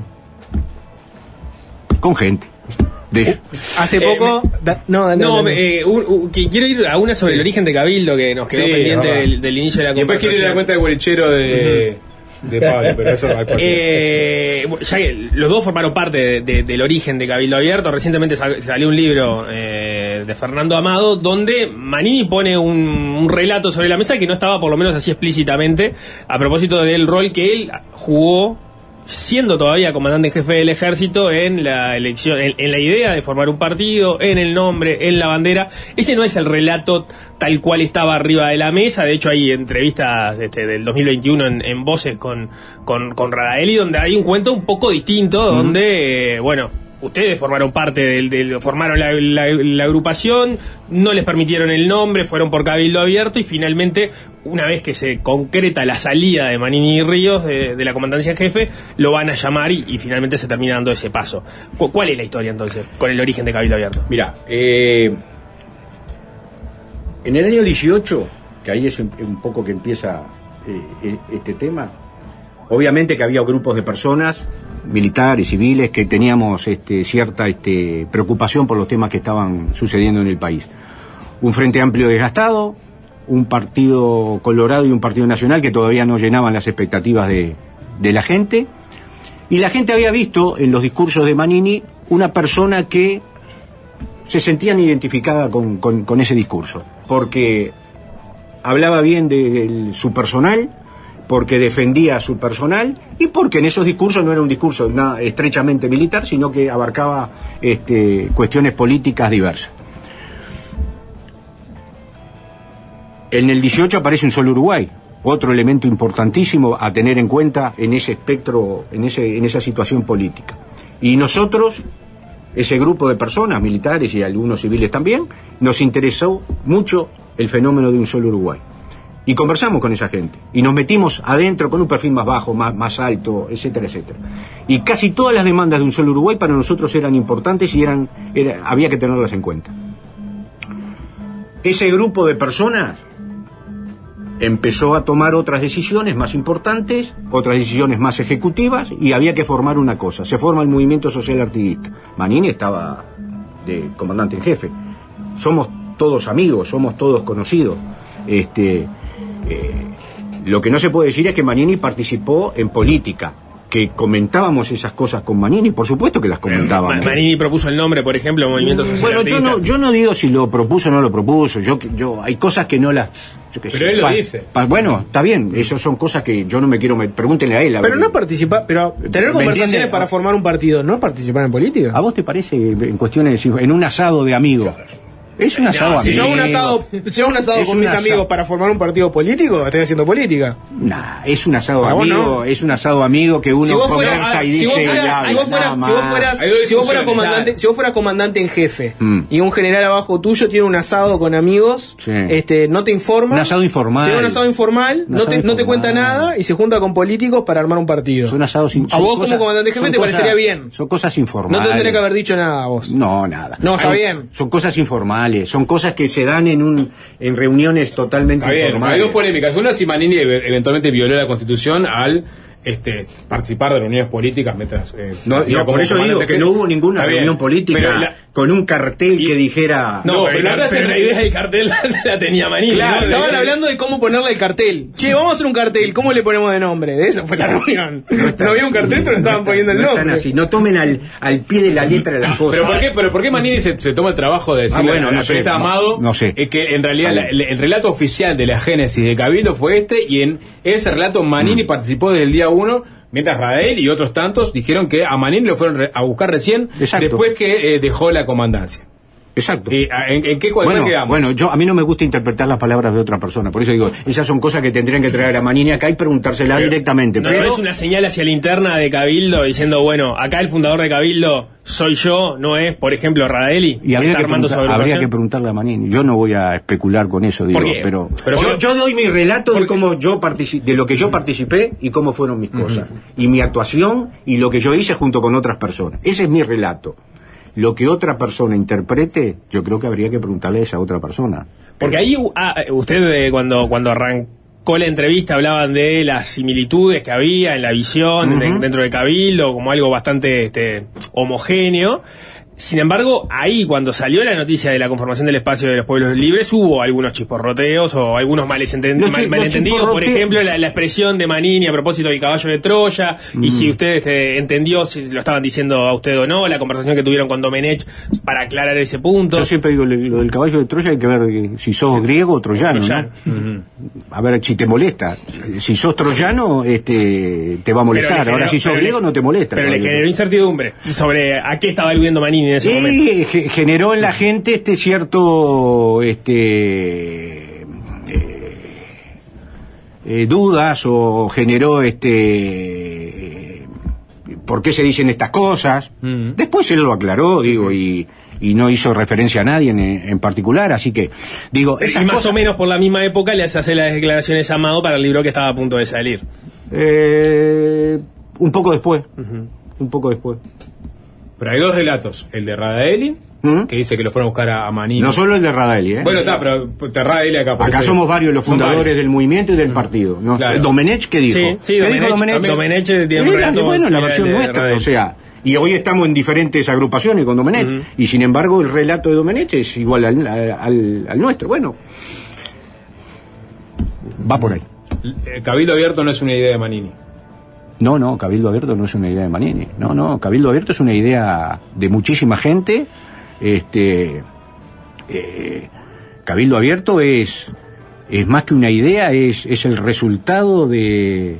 Con gente. De ellos. Hace Eh, poco. da- no, dale, No, dale. eh, un- un- que quiero ir a una sobre el origen de Cabildo que nos quedó Sí, pendiente del, del inicio de la Y después quiere ir a la conversación. cuenta de bolichero de, de Pablo, pero eso va. Eh, ya que los dos formaron parte de- de- del origen de Cabildo Abierto. Recientemente sal- salió un libro eh, de Fernando Amado donde Manini pone un, un relato sobre la mesa que no estaba por lo menos así explícitamente a propósito del rol que él jugó siendo todavía comandante en jefe del ejército en la elección, en, en la idea de formar un partido, en el nombre, en la bandera. Ese no es el relato tal cual estaba arriba de la mesa. De hecho, hay entrevistas este, del 2021 en, en Voces con, con, con Radaeli donde hay un cuento un poco distinto, donde, eh, bueno, ustedes formaron parte del, formaron la, agrupación, no les permitieron el nombre, fueron por cabildo abierto y finalmente, una vez que se concreta la salida de Manini y Ríos de, la comandancia en jefe, lo van a llamar y, finalmente se termina dando ese paso. Cu- ¿Cuál es la historia entonces con el origen de cabildo abierto? Mira, eh, en el año 18, que ahí es un, poco que empieza eh, eh, este tema, obviamente que había grupos de personas, militares, civiles, que teníamos este, cierta este, preocupación por los temas que estaban sucediendo en el país. Un frente amplio desgastado, un partido colorado y un partido nacional que todavía no llenaban las expectativas de, de la gente. Y la gente había visto en los discursos de Manini una persona que se sentían identificada con, ese discurso, porque hablaba bien de, el- su personal, porque defendía a su personal y porque en esos discursos no era un discurso nada estrechamente militar, sino que abarcaba este, cuestiones políticas diversas. En el 18 aparece un solo Uruguay, otro elemento importantísimo a tener en cuenta en ese espectro, en, ese, en esa situación política. Y nosotros, ese grupo de personas, militares y algunos civiles también, nos interesó mucho el fenómeno de un solo Uruguay. Y conversamos con esa gente. Y nos metimos adentro con un perfil más bajo, más, más alto, etcétera, etcétera. Y casi todas las demandas de un solo Uruguay para nosotros eran importantes y eran, era- había que tenerlas en cuenta. Ese grupo de personas empezó a tomar otras decisiones más importantes, otras decisiones más ejecutivas y había que formar una cosa. Se forma el movimiento social artiguista. Manini estaba de comandante en jefe. Somos todos amigos, somos todos conocidos. Este, eh, lo que no se puede decir es que Manini participó en política, que comentábamos esas cosas con Manini, por supuesto que las comentábamos. Manini propuso el nombre, por ejemplo, Movimiento Social Bueno, yo no, yo no digo si lo propuso o no lo propuso. Yo, yo hay cosas que no las. yo Pero sé, él lo pa- dice. pa- bueno, está bien. Esas son cosas que yo no me quiero. met- Pregúntenle a él. a Pero ver. no participar, pero tener ¿Me conversaciones entiende? para formar un partido, ¿no participar en política? ¿A vos te parece en cuestiones en un asado de amigos? Es un asado Si yo hago un amigo. asado, si yo hago un asado Es con un mis asado. amigos para formar un partido político, estoy haciendo política. Nah, es un asado Ah, amigo, no. es un asado amigo que uno si vos fueras, conversa y si dice vos fueras, ya, si vos fueras, nada si vos más. fueras, Hay dos si vos fueras discusiones, comandante, claro. si vos fueras comandante en jefe Mm. y un general abajo tuyo tiene un asado con amigos, Sí. este, no te informa. Un asado informal. Tiene un asado informal, Un no, asado te, no te cuenta nada y se junta con políticos para armar un partido. Son asados sin- A vos cosas- como comandante jefe son te cosas- parecería bien. Son cosas No informales. te tendría que haber dicho nada a vos. No, nada. No, está bien. Son cosas informales, son cosas que se dan en un en reuniones totalmente Está bien, informales. hay dos polémicas. Una si Manini ev- eventualmente violó la constitución al este, participar de reuniones políticas mientras. eh, No, por eso digo que no hubo ninguna Está bien, reunión política la- con un cartel que dijera. No, No, pero pero, la pero la idea del cartel la, tenía Manini. Claro, ¿no? estaban De- hablando de cómo ponerle el cartel. Che, vamos a hacer un cartel, ¿cómo le ponemos de nombre? De eso fue la reunión. No, había un cartel, pero estaban poniendo el no nombre. están así, no tomen al, al pie de la letra las cosas. Pero ¿por qué, pero ¿por qué Manini se, se toma el trabajo de decirle Ah, bueno, a la no sé, Amado no sé. eh, que en realidad Está la- bien. el, el relato oficial de la génesis de Cabildo fue este y en ese relato Manini Mm. participó desde el día uno mientras Rael y otros tantos dijeron que a Manini lo fueron a buscar recién Exacto. después que eh, dejó la comandancia. Exacto. Eh, ¿en, en qué cuál Bueno, quedamos? bueno, yo a mí no me gusta interpretar las palabras de otra persona, por eso digo, esas son cosas que tendrían que traer a Manini acá y preguntárselas directamente. No, pero no es una señal hacia la interna de Cabildo diciendo, bueno, acá el fundador de Cabildo soy yo, no es, por ejemplo, Radeli, y habría está que, armando preguntar- habría agrupación. que preguntarle a Manini. Yo no voy a especular con eso, digo, pero, Pero yo, doy mi relato de cómo yo de lo que yo participé y cómo fueron mis cosas y mi actuación y lo que yo hice junto con otras personas. Ese es mi relato. Lo que otra persona interprete, yo creo que habría que preguntarle a esa otra persona. Porque ahí ah, eh, usted eh, cuando, cuando arrancó la entrevista hablaban de las similitudes que había en la visión de- dentro de Cabildo, como algo bastante este, homogéneo. Sin embargo, ahí cuando salió la noticia de la conformación del espacio de los pueblos libres, hubo algunos chisporroteos o algunos males enten- Los mal- chi- los malentendidos. Por ejemplo, la, la expresión de Manini a propósito del caballo de Troya, y si usted este, entendió si lo estaban diciendo a usted o no, la conversación que tuvieron con Domenech para aclarar ese punto. Yo siempre digo, lo, del caballo de Troya hay que ver eh, si sos griego o troyano, ¿no? Troyano. A ver si te molesta. Si sos troyano, este, te va a molestar. le Ahora si sos griego le- no te molesta. Pero le generó incertidumbre sobre a qué estaba aludiendo Manini en ese momento. Y ge- generó en la gente este cierto este eh, eh, dudas o generó este eh, por qué se dicen estas cosas. Después él lo aclaró digo y, y no hizo referencia a nadie en, en particular así que digo esas Y más cosas- o menos por la misma época le hace las declaraciones a Amado para el libro que estaba a punto de salir. eh, un poco después. Un poco después Pero hay dos relatos, el de Radaeli, ¿Mm? que dice que lo fueron a buscar a, a Manini. no solo el de Radaeli ¿eh? Bueno, está, pero Radaeli acá. Acá somos varios los fundadores varios. del movimiento y del partido. ¿no? Claro. Domenech, ¿qué dijo? Sí, sí, ¿Qué Domenech- dijo Domenech? Domenech tiene un Eh, relato bueno, la versión nuestra. Radel. O sea, y hoy estamos en diferentes agrupaciones con Domenech. Y sin embargo, el relato de Domenech es igual al, al- al nuestro. Bueno, va por ahí. Eh, Cabildo Abierto no es una idea de Manini. No, no, Cabildo Abierto no es una idea de Manini. No, no, Cabildo Abierto es una idea de muchísima gente. Este, eh, Cabildo Abierto es, es más que una idea, es, es el resultado de,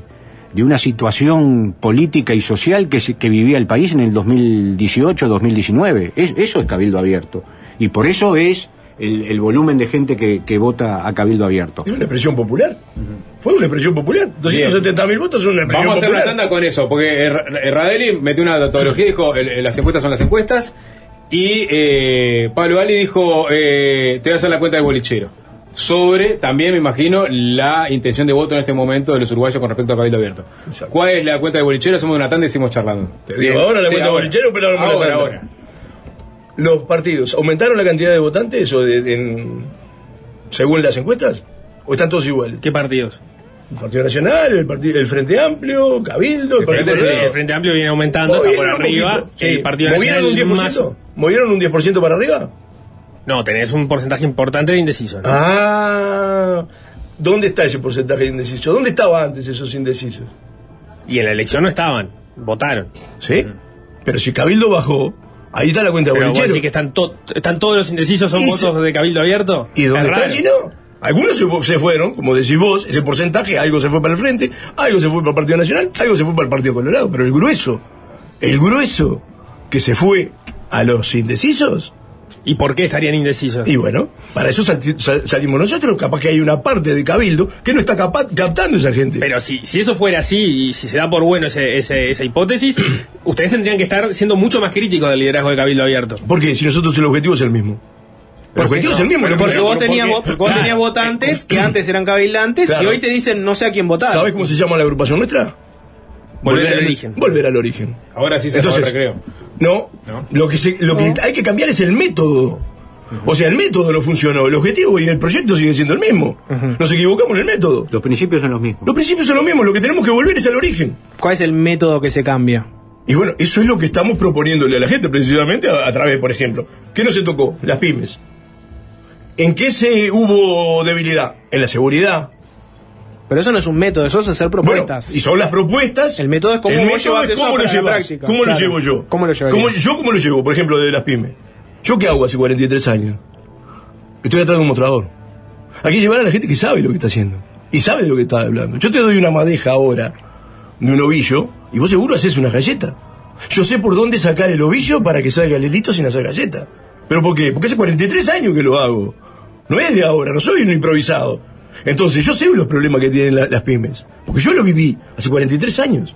de una situación política y social que, que vivía el país en el 2018-2019. Es, eso es Cabildo Abierto. Y por eso es el, el volumen de gente que, que vota a Cabildo Abierto. Es una expresión popular. Fue una expresión popular. 270 mil votos son una expresión Vamos a hacer una popular. tanda con eso, porque eh, eh, Radeli metió una tautología y dijo, el- el- las encuestas son las encuestas, y eh, Pablo Ali dijo, eh, te voy a hacer la cuenta de bolichero. Sobre, también me imagino, la intención de voto en este momento de los uruguayos con respecto a Cabildo Abierto. Exacto. ¿Cuál es la cuenta de bolichero? Hacemos una tanda y seguimos charlando. Te digo ahora la cuenta de bolichero, pero ahora ahora. ¿Los partidos aumentaron la cantidad de votantes o de- en- según las encuestas? ¿O están todos iguales? ¿Qué partidos? El Partido Nacional, el, partido, el Frente Amplio, Cabildo, el, El Partido Frente- Sí, Colorado. el Frente Amplio viene aumentando, está por arriba. poquito, sí. El Partido ¿Movieron Nacional un 10%? más... ¿Movieron un 10% para arriba? No, tenés un porcentaje importante de indecisos. ¿no? Ah, ¿dónde está ese porcentaje de indecisos? ¿Dónde estaban antes esos indecisos? Y en la elección no estaban, votaron. ¿Sí? Pero si Cabildo bajó, ahí está la cuenta de bolichero. decís que están, to- están todos los indecisos, son votos de Cabildo Abierto. ¿Y dónde Es está si no? Algunos se fueron, como decís vos, ese porcentaje, algo se fue para el Frente, algo se fue para el Partido Nacional, algo se fue para el Partido Colorado, pero el grueso, el grueso que se fue a los indecisos, ¿Y por qué estarían indecisos? y bueno, para eso sal- salimos nosotros, capaz que hay una parte de Cabildo que no está capa- captando esa gente. Pero si, si eso fuera así y si se da por bueno ese- ese- esa hipótesis, ustedes tendrían que estar siendo mucho más críticos del liderazgo de Cabildo Abierto. Porque si nosotros el objetivo es el mismo. El ¿Por qué objetivo no? es el mismo. Porque vos nosotros- tenías, porque- vo- vos Claro. tenías votantes que antes eran cabildantes Claro. y hoy te dicen no sé a quién votar. ¿Sabes cómo se llama la agrupación nuestra? Volver al origen. Volver al origen. Ahora sí se el recreo. No, ¿No? lo que, se- lo que hay que cambiar es el método. O sea, el método no funcionó, el objetivo y el proyecto sigue siendo el mismo. Nos equivocamos en el método. Los principios son los mismos. Los principios son los mismos, lo que tenemos que volver es al origen. ¿Cuál es el método que se cambia? Y bueno, eso es lo que estamos proponiéndole a la gente precisamente a, a través, por ejemplo, ¿qué no se tocó? Las pymes. ¿En qué se hubo debilidad? En la seguridad. Pero eso no es un método, eso es hacer propuestas. Bueno, y son las propuestas. El método es cómo el método llevas es cómo lo llevas. ¿Cómo lo llevo yo? ¿Cómo lo llevarías? ¿Yo cómo lo llevo? Por ejemplo, de las pymes. ¿Yo qué hago hace 43 años? Estoy atrás de un mostrador. Hay que llevar a la gente que sabe lo que está haciendo. Y sabe de lo que está hablando. Yo te doy una madeja ahora de un ovillo y vos seguro haces una galleta. Yo sé por dónde sacar el ovillo para que salga el hilito sin hacer galleta. ¿Pero por qué? Porque hace 43 años que lo hago. No es de ahora, no soy un improvisado. Entonces yo sé los problemas que tienen la- las pymes. Porque yo lo viví hace 43 años.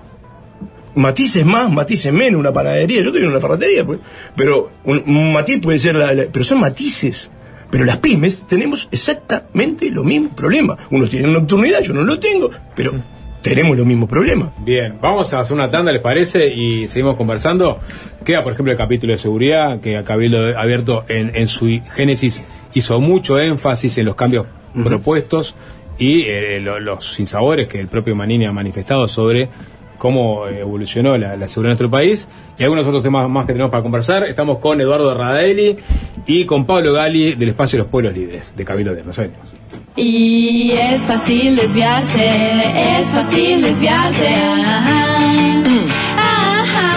Matices más, matices menos, una panadería. Yo en una ferretería, pues. Pero un, matiz puede ser la, la- Pero son matices. Pero las pymes tenemos exactamente los mismos problemas. Unos tienen nocturnidad, yo no lo tengo, pero tenemos los mismos problemas. Bien, vamos a hacer una tanda, ¿les parece? Y seguimos conversando. Queda, por ejemplo, el capítulo de seguridad, que Cabildo Abierto en su génesis hizo mucho énfasis en los cambios propuestos y eh, lo- los sinsabores que el propio Manini ha manifestado sobre cómo evolucionó la, la seguridad en nuestro país y algunos otros temas más que tenemos para conversar. Estamos con Eduardo Radaeli y con Pablo Gali del Espacio de los Pueblos Libres de Cabildo Abierto. Nos vemos. Y es fácil desviarse, es fácil desviarse. Ajá. Ajá.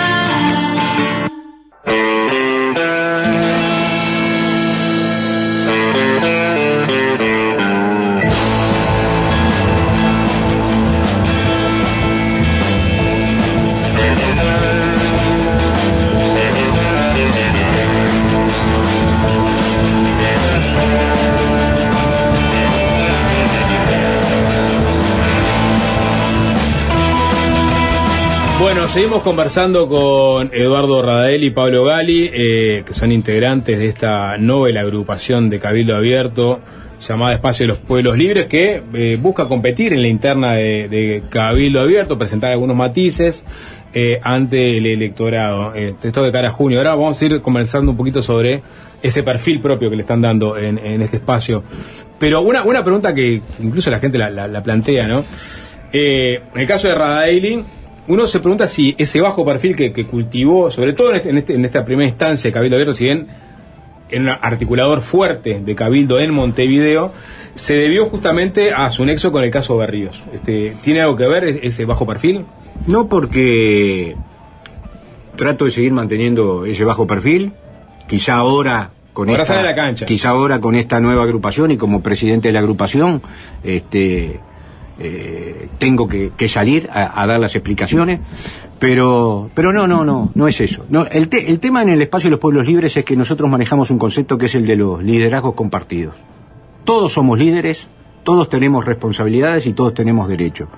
Bueno, seguimos conversando con Eduardo Radael y Pablo Gali, eh, que son integrantes de esta novela agrupación de Cabildo Abierto llamada Espacio de los Pueblos Libres, que eh, busca competir en la interna de, Cabildo Abierto, presentar algunos matices eh, ante el electorado. Eh, esto de cara a junio. Ahora vamos a ir conversando un poquito sobre ese perfil propio que le están dando en, este espacio. Pero una, una pregunta que incluso la gente la, la- la plantea, ¿no? En el caso de Radaeli, uno se pregunta si ese bajo perfil que, que cultivó, sobre todo en, este- en este- en esta primera instancia de Cabildo Abierto, si bien en un articulador fuerte de Cabildo en Montevideo, se debió justamente a su nexo con el caso Berríos. Este, ¿Tiene algo que ver ese bajo perfil? No porque trato de seguir manteniendo ese bajo perfil, quizá ahora con Ahora esta, sale la cancha. quizá ahora con esta nueva agrupación y como presidente de la agrupación, este eh, tengo que, salir a, dar las explicaciones, pero pero no no no no es eso. No, el, te- el tema en el espacio de los pueblos libres es que nosotros manejamos un concepto que es el de los liderazgos compartidos. Todos somos líderes, todos tenemos responsabilidades y todos tenemos derechos.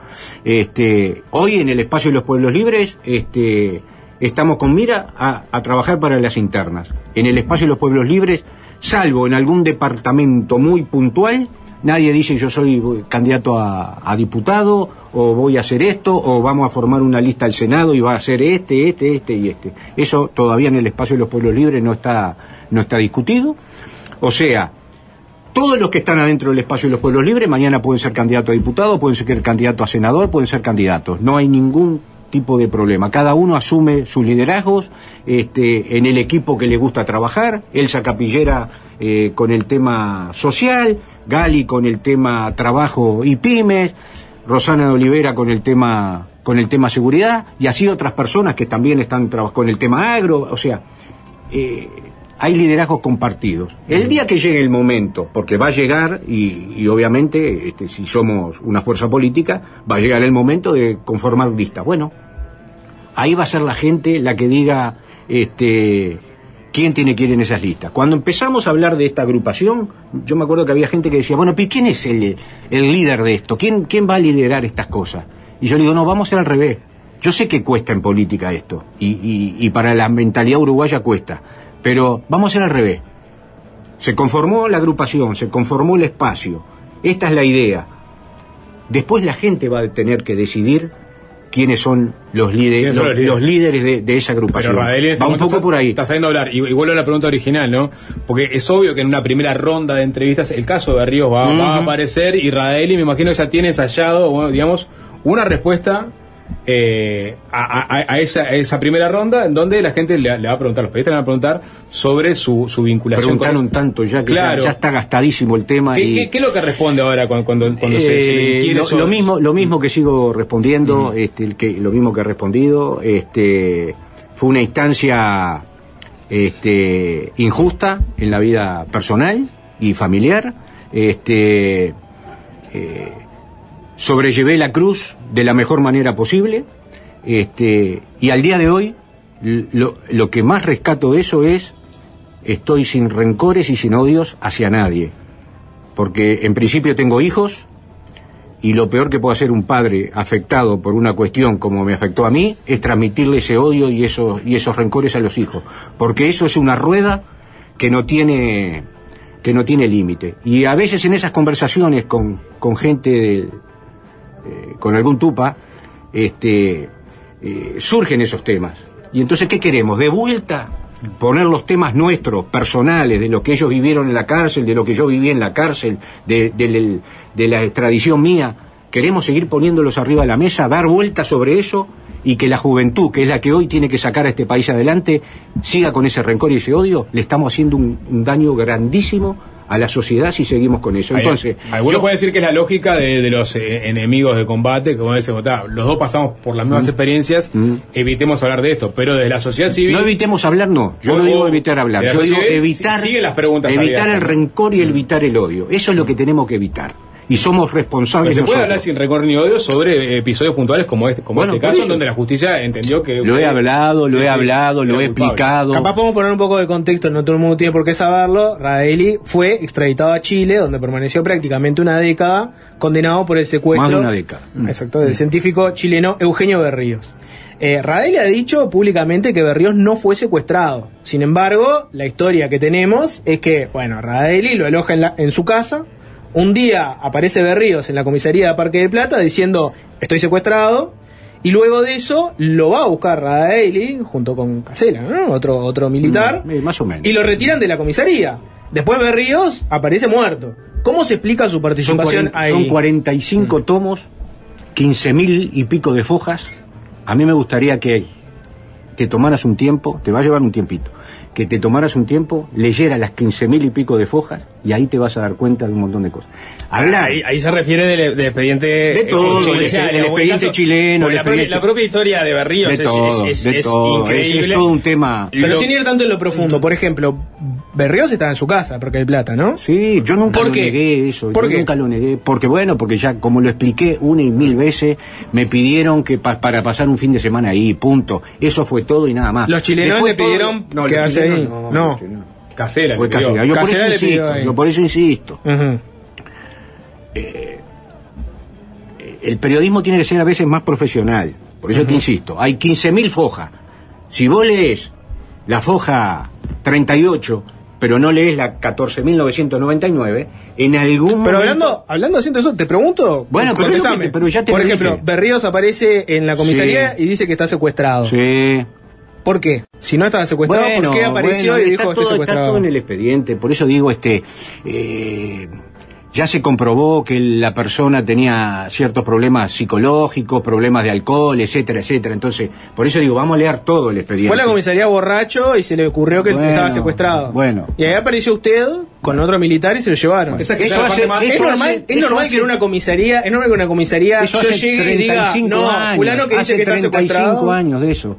Este, hoy en el espacio de los pueblos libres, este, estamos con mira a trabajar para las internas. En el espacio de los pueblos libres, salvo en algún departamento muy puntual, nadie dice yo soy candidato a, a diputado o voy a hacer esto o vamos a formar una lista al Senado y va a ser este, este, este y este. Eso todavía en el espacio de los pueblos libres no está, no está discutido. O sea, todos los que están adentro del espacio de los pueblos libres mañana pueden ser candidatos a diputado, pueden ser candidatos a senador, pueden ser candidatos. No hay ningún tipo de problema. Cada uno asume sus liderazgos este, en el equipo que le gusta trabajar. Elsa Capillera eh, con el tema social, Gali con el tema trabajo y pymes, Rosana de Olivera con el tema con el tema seguridad y así otras personas que también están trabajando con el tema agro, o sea, eh, hay liderazgos compartidos. El día que llegue el momento, porque va a llegar, y, y obviamente, este, si somos una fuerza política, va a llegar el momento de conformar listas. Bueno, ahí va a ser la gente la que diga este, quién tiene que ir en esas listas. Cuando empezamos a hablar de esta agrupación, yo me acuerdo que había gente que decía, bueno, ¿pero ¿quién es el, el líder de esto? ¿Quién, ¿Quién va a liderar estas cosas? Y yo le digo, no, vamos a ser al revés. Yo sé que cuesta en política esto, y, y- y para la mentalidad uruguaya cuesta, pero vamos a ser al revés. Se conformó la agrupación, se conformó el espacio. Esta es la idea. Después la gente va a tener que decidir quiénes son los líderes, ¿Quiénes son los, los líderes? los líderes de, de esa agrupación. Pero este Va un poco está- por ahí. Está sabiendo hablar. Y, y vuelvo a la pregunta original, ¿no? Porque es obvio que en una primera ronda de entrevistas el caso de Ríos va, va a aparecer y Radelli me imagino ya tiene ensayado, bueno, digamos, una respuesta eh, a, a- a esa, a esa primera ronda en donde la gente le, le va a preguntar, los periodistas le van a preguntar sobre su, su vinculación Preguntaron con... tanto ya que Claro. ya, está gastadísimo el tema. ¿Qué, y- qué- qué es lo que responde ahora cuando, cuando, cuando se, se Eh, lo, sobre- lo mismo lo mismo que sigo respondiendo este que lo mismo que he respondido este fue una instancia este injusta en la vida personal y familiar este eh, sobrellevé la cruz de la mejor manera posible este y al día de hoy lo, lo que más rescato de eso es estoy sin rencores y sin odios hacia nadie porque en principio tengo hijos y lo peor que puede hacer un padre afectado por una cuestión como me afectó a mí es transmitirle ese odio y esos, y esos rencores a los hijos, porque eso es una rueda que no tiene que no tiene límite. Y a veces en esas conversaciones con, con gente, eh, con algún tupa, este, eh, surgen esos temas. Y entonces, ¿qué queremos? ¿De vuelta? Poner los temas nuestros, personales, de lo que ellos vivieron en la cárcel, de lo que yo viví en la cárcel, de, la extradición mía. ¿Queremos seguir poniéndolos arriba de la mesa, dar vuelta sobre eso y que la juventud, que es la que hoy tiene que sacar a este país adelante, siga con ese rencor y ese odio? Le estamos haciendo un daño grandísimo a la sociedad si seguimos con eso. Entonces, alguno yo- puede decir que es la lógica de, de los eh, enemigos de combate, que como "Ta, los dos pasamos por las mismas experiencias, evitemos hablar de esto, pero desde la sociedad civil... No evitemos hablar, no. Yo no digo evitar hablar. Yo digo evitar, si- siguen las preguntas evitar abiertas, el rencor y evitar el odio. Eso es lo que tenemos que evitar. Y somos Pero responsables se puede nosotros. hablar sin rencor ni odio sobre episodios puntuales como este, como Bueno, este caso, donde la justicia entendió que... Lo he hablado, lo Sí, he sí, hablado, lo he explicado. Capaz podemos poner un poco de contexto, no todo el mundo tiene por qué saberlo. Raeli fue extraditado a Chile, donde permaneció prácticamente una década, condenado por el secuestro. Más de una década. Exacto, del científico chileno Eugenio Berríos. Eh, Raeli ha dicho públicamente que Berríos no fue secuestrado. Sin embargo, la historia que tenemos es que, bueno, Raeli lo aloja en, la- en su casa. Un día aparece Berríos en la comisaría de Parque de Plata diciendo, estoy secuestrado. Y luego de eso lo va a buscar Raeli junto con Casela, ¿no? Otro, otro militar. Eh, más o menos. Y lo retiran de la comisaría. Después Berríos aparece muerto. ¿Cómo se explica su son, participación 40 ahí? son 45 tomos, 15 mil y pico de fojas. A mí me gustaría que te tomaras un tiempo, te va a llevar un tiempito, que te tomaras un tiempo, leyeras las 15 mil y pico de fojas y ahí te vas a dar cuenta de un montón de cosas. Hablar, Ahí, ahí se refiere del, del expediente De todo, eh, el- judicial, el expediente chileno, el la, propia, expediente- la propia historia de Berríos de es, todo, es- es- de es todo. Es- increíble. es todo un tema. Pero Lo- sin ir tanto en lo profundo. Por ejemplo, Berríos estaba en su casa, Porque el Plata, ¿no? Sí, yo nunca ¿Por lo qué? negué eso, ¿Por yo qué? nunca lo negué, porque bueno, porque ya como lo expliqué una y mil veces, me pidieron que pa- para pasar un fin de semana ahí, punto. Eso fue todo y nada más. Los chilenos Después le pidieron los quedarse ahí. No. Casera, Fue. Casera. Yo por Casera pidió insisto, yo por eso insisto. Ujú. El periodismo tiene que ser a veces más profesional. Por eso te insisto, hay 15.000 fojas. Si vos lees la foja 38, pero no lees la 14.999, en algún Pero momento... hablando, hablando haciendo eso, te pregunto. Bueno, pero te- ya te Por lo ejemplo, dije. Berríos aparece en la comisaría Sí. y dice que está secuestrado. Sí. ¿Por qué? Si no estaba secuestrado, ¿por qué apareció bueno, y dijo todo, estoy está secuestrado? todo en el expediente, por eso digo, este, eh, ya se comprobó que la persona tenía ciertos problemas psicológicos, problemas de alcohol, etcétera, etcétera. Entonces, por eso digo, vamos a leer todo el expediente. Fue a la comisaría borracho y se le ocurrió que Bueno, estaba secuestrado. bueno. Y ahí apareció usted con otro militar y se lo llevaron. Esa que Eso hace- Es normal, hace- es eso normal hace- que en una comisaría, es normal que en una comisaría Eso yo llegue y diga, 35 no, años, fulano que dice hace que está 35 secuestrado. años de eso.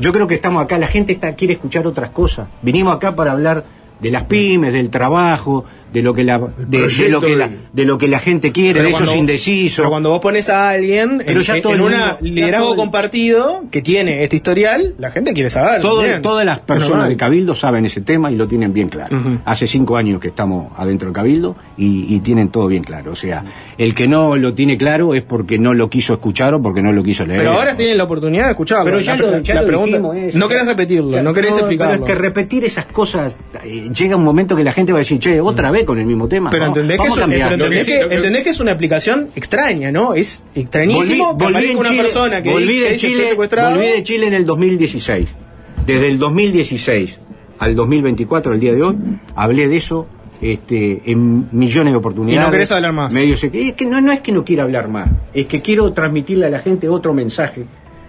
Yo creo que estamos acá, la gente está quiere escuchar otras cosas. Vinimos acá para hablar de las pymes, del trabajo, de lo que la de, de lo que la, de lo que la gente quiere, Pero de esos indecisos. Pero cuando vos pones a alguien Pero en, ya en- todo en el un liderazgo todo compartido que tiene este historial, la gente quiere saber. Todo- todas las Es personas normal. de Cabildo saben ese tema y lo tienen bien claro. Hace cinco años que estamos adentro del Cabildo y, y tienen todo bien claro. O sea, el que no lo tiene claro es porque no lo quiso escuchar o porque no lo quiso leer. Pero ahora tienen la oportunidad de escucharlo. Pero ya la, lo, ya la lo pregunta, dijimos eso. no querés repetirlo, Ya, no querés explicarlo. Pero es que repetir esas cosas, eh, llega un momento que la gente va a decir, che, otra vez vez con el mismo tema. Pero Vamos- entendés, que, es, entendés que que, entendés que una aplicación extraña, ¿no? Es extrañísimo Volví- volví en una Chile- persona que, volví de Chile, volví de Chile en el 2016. Desde el 2016 al 2024, el día de hoy, hablé de eso este, en millones de oportunidades. Y no querés hablar más. Medios- es que no, no es que no quiera hablar más, es que quiero transmitirle a la gente otro mensaje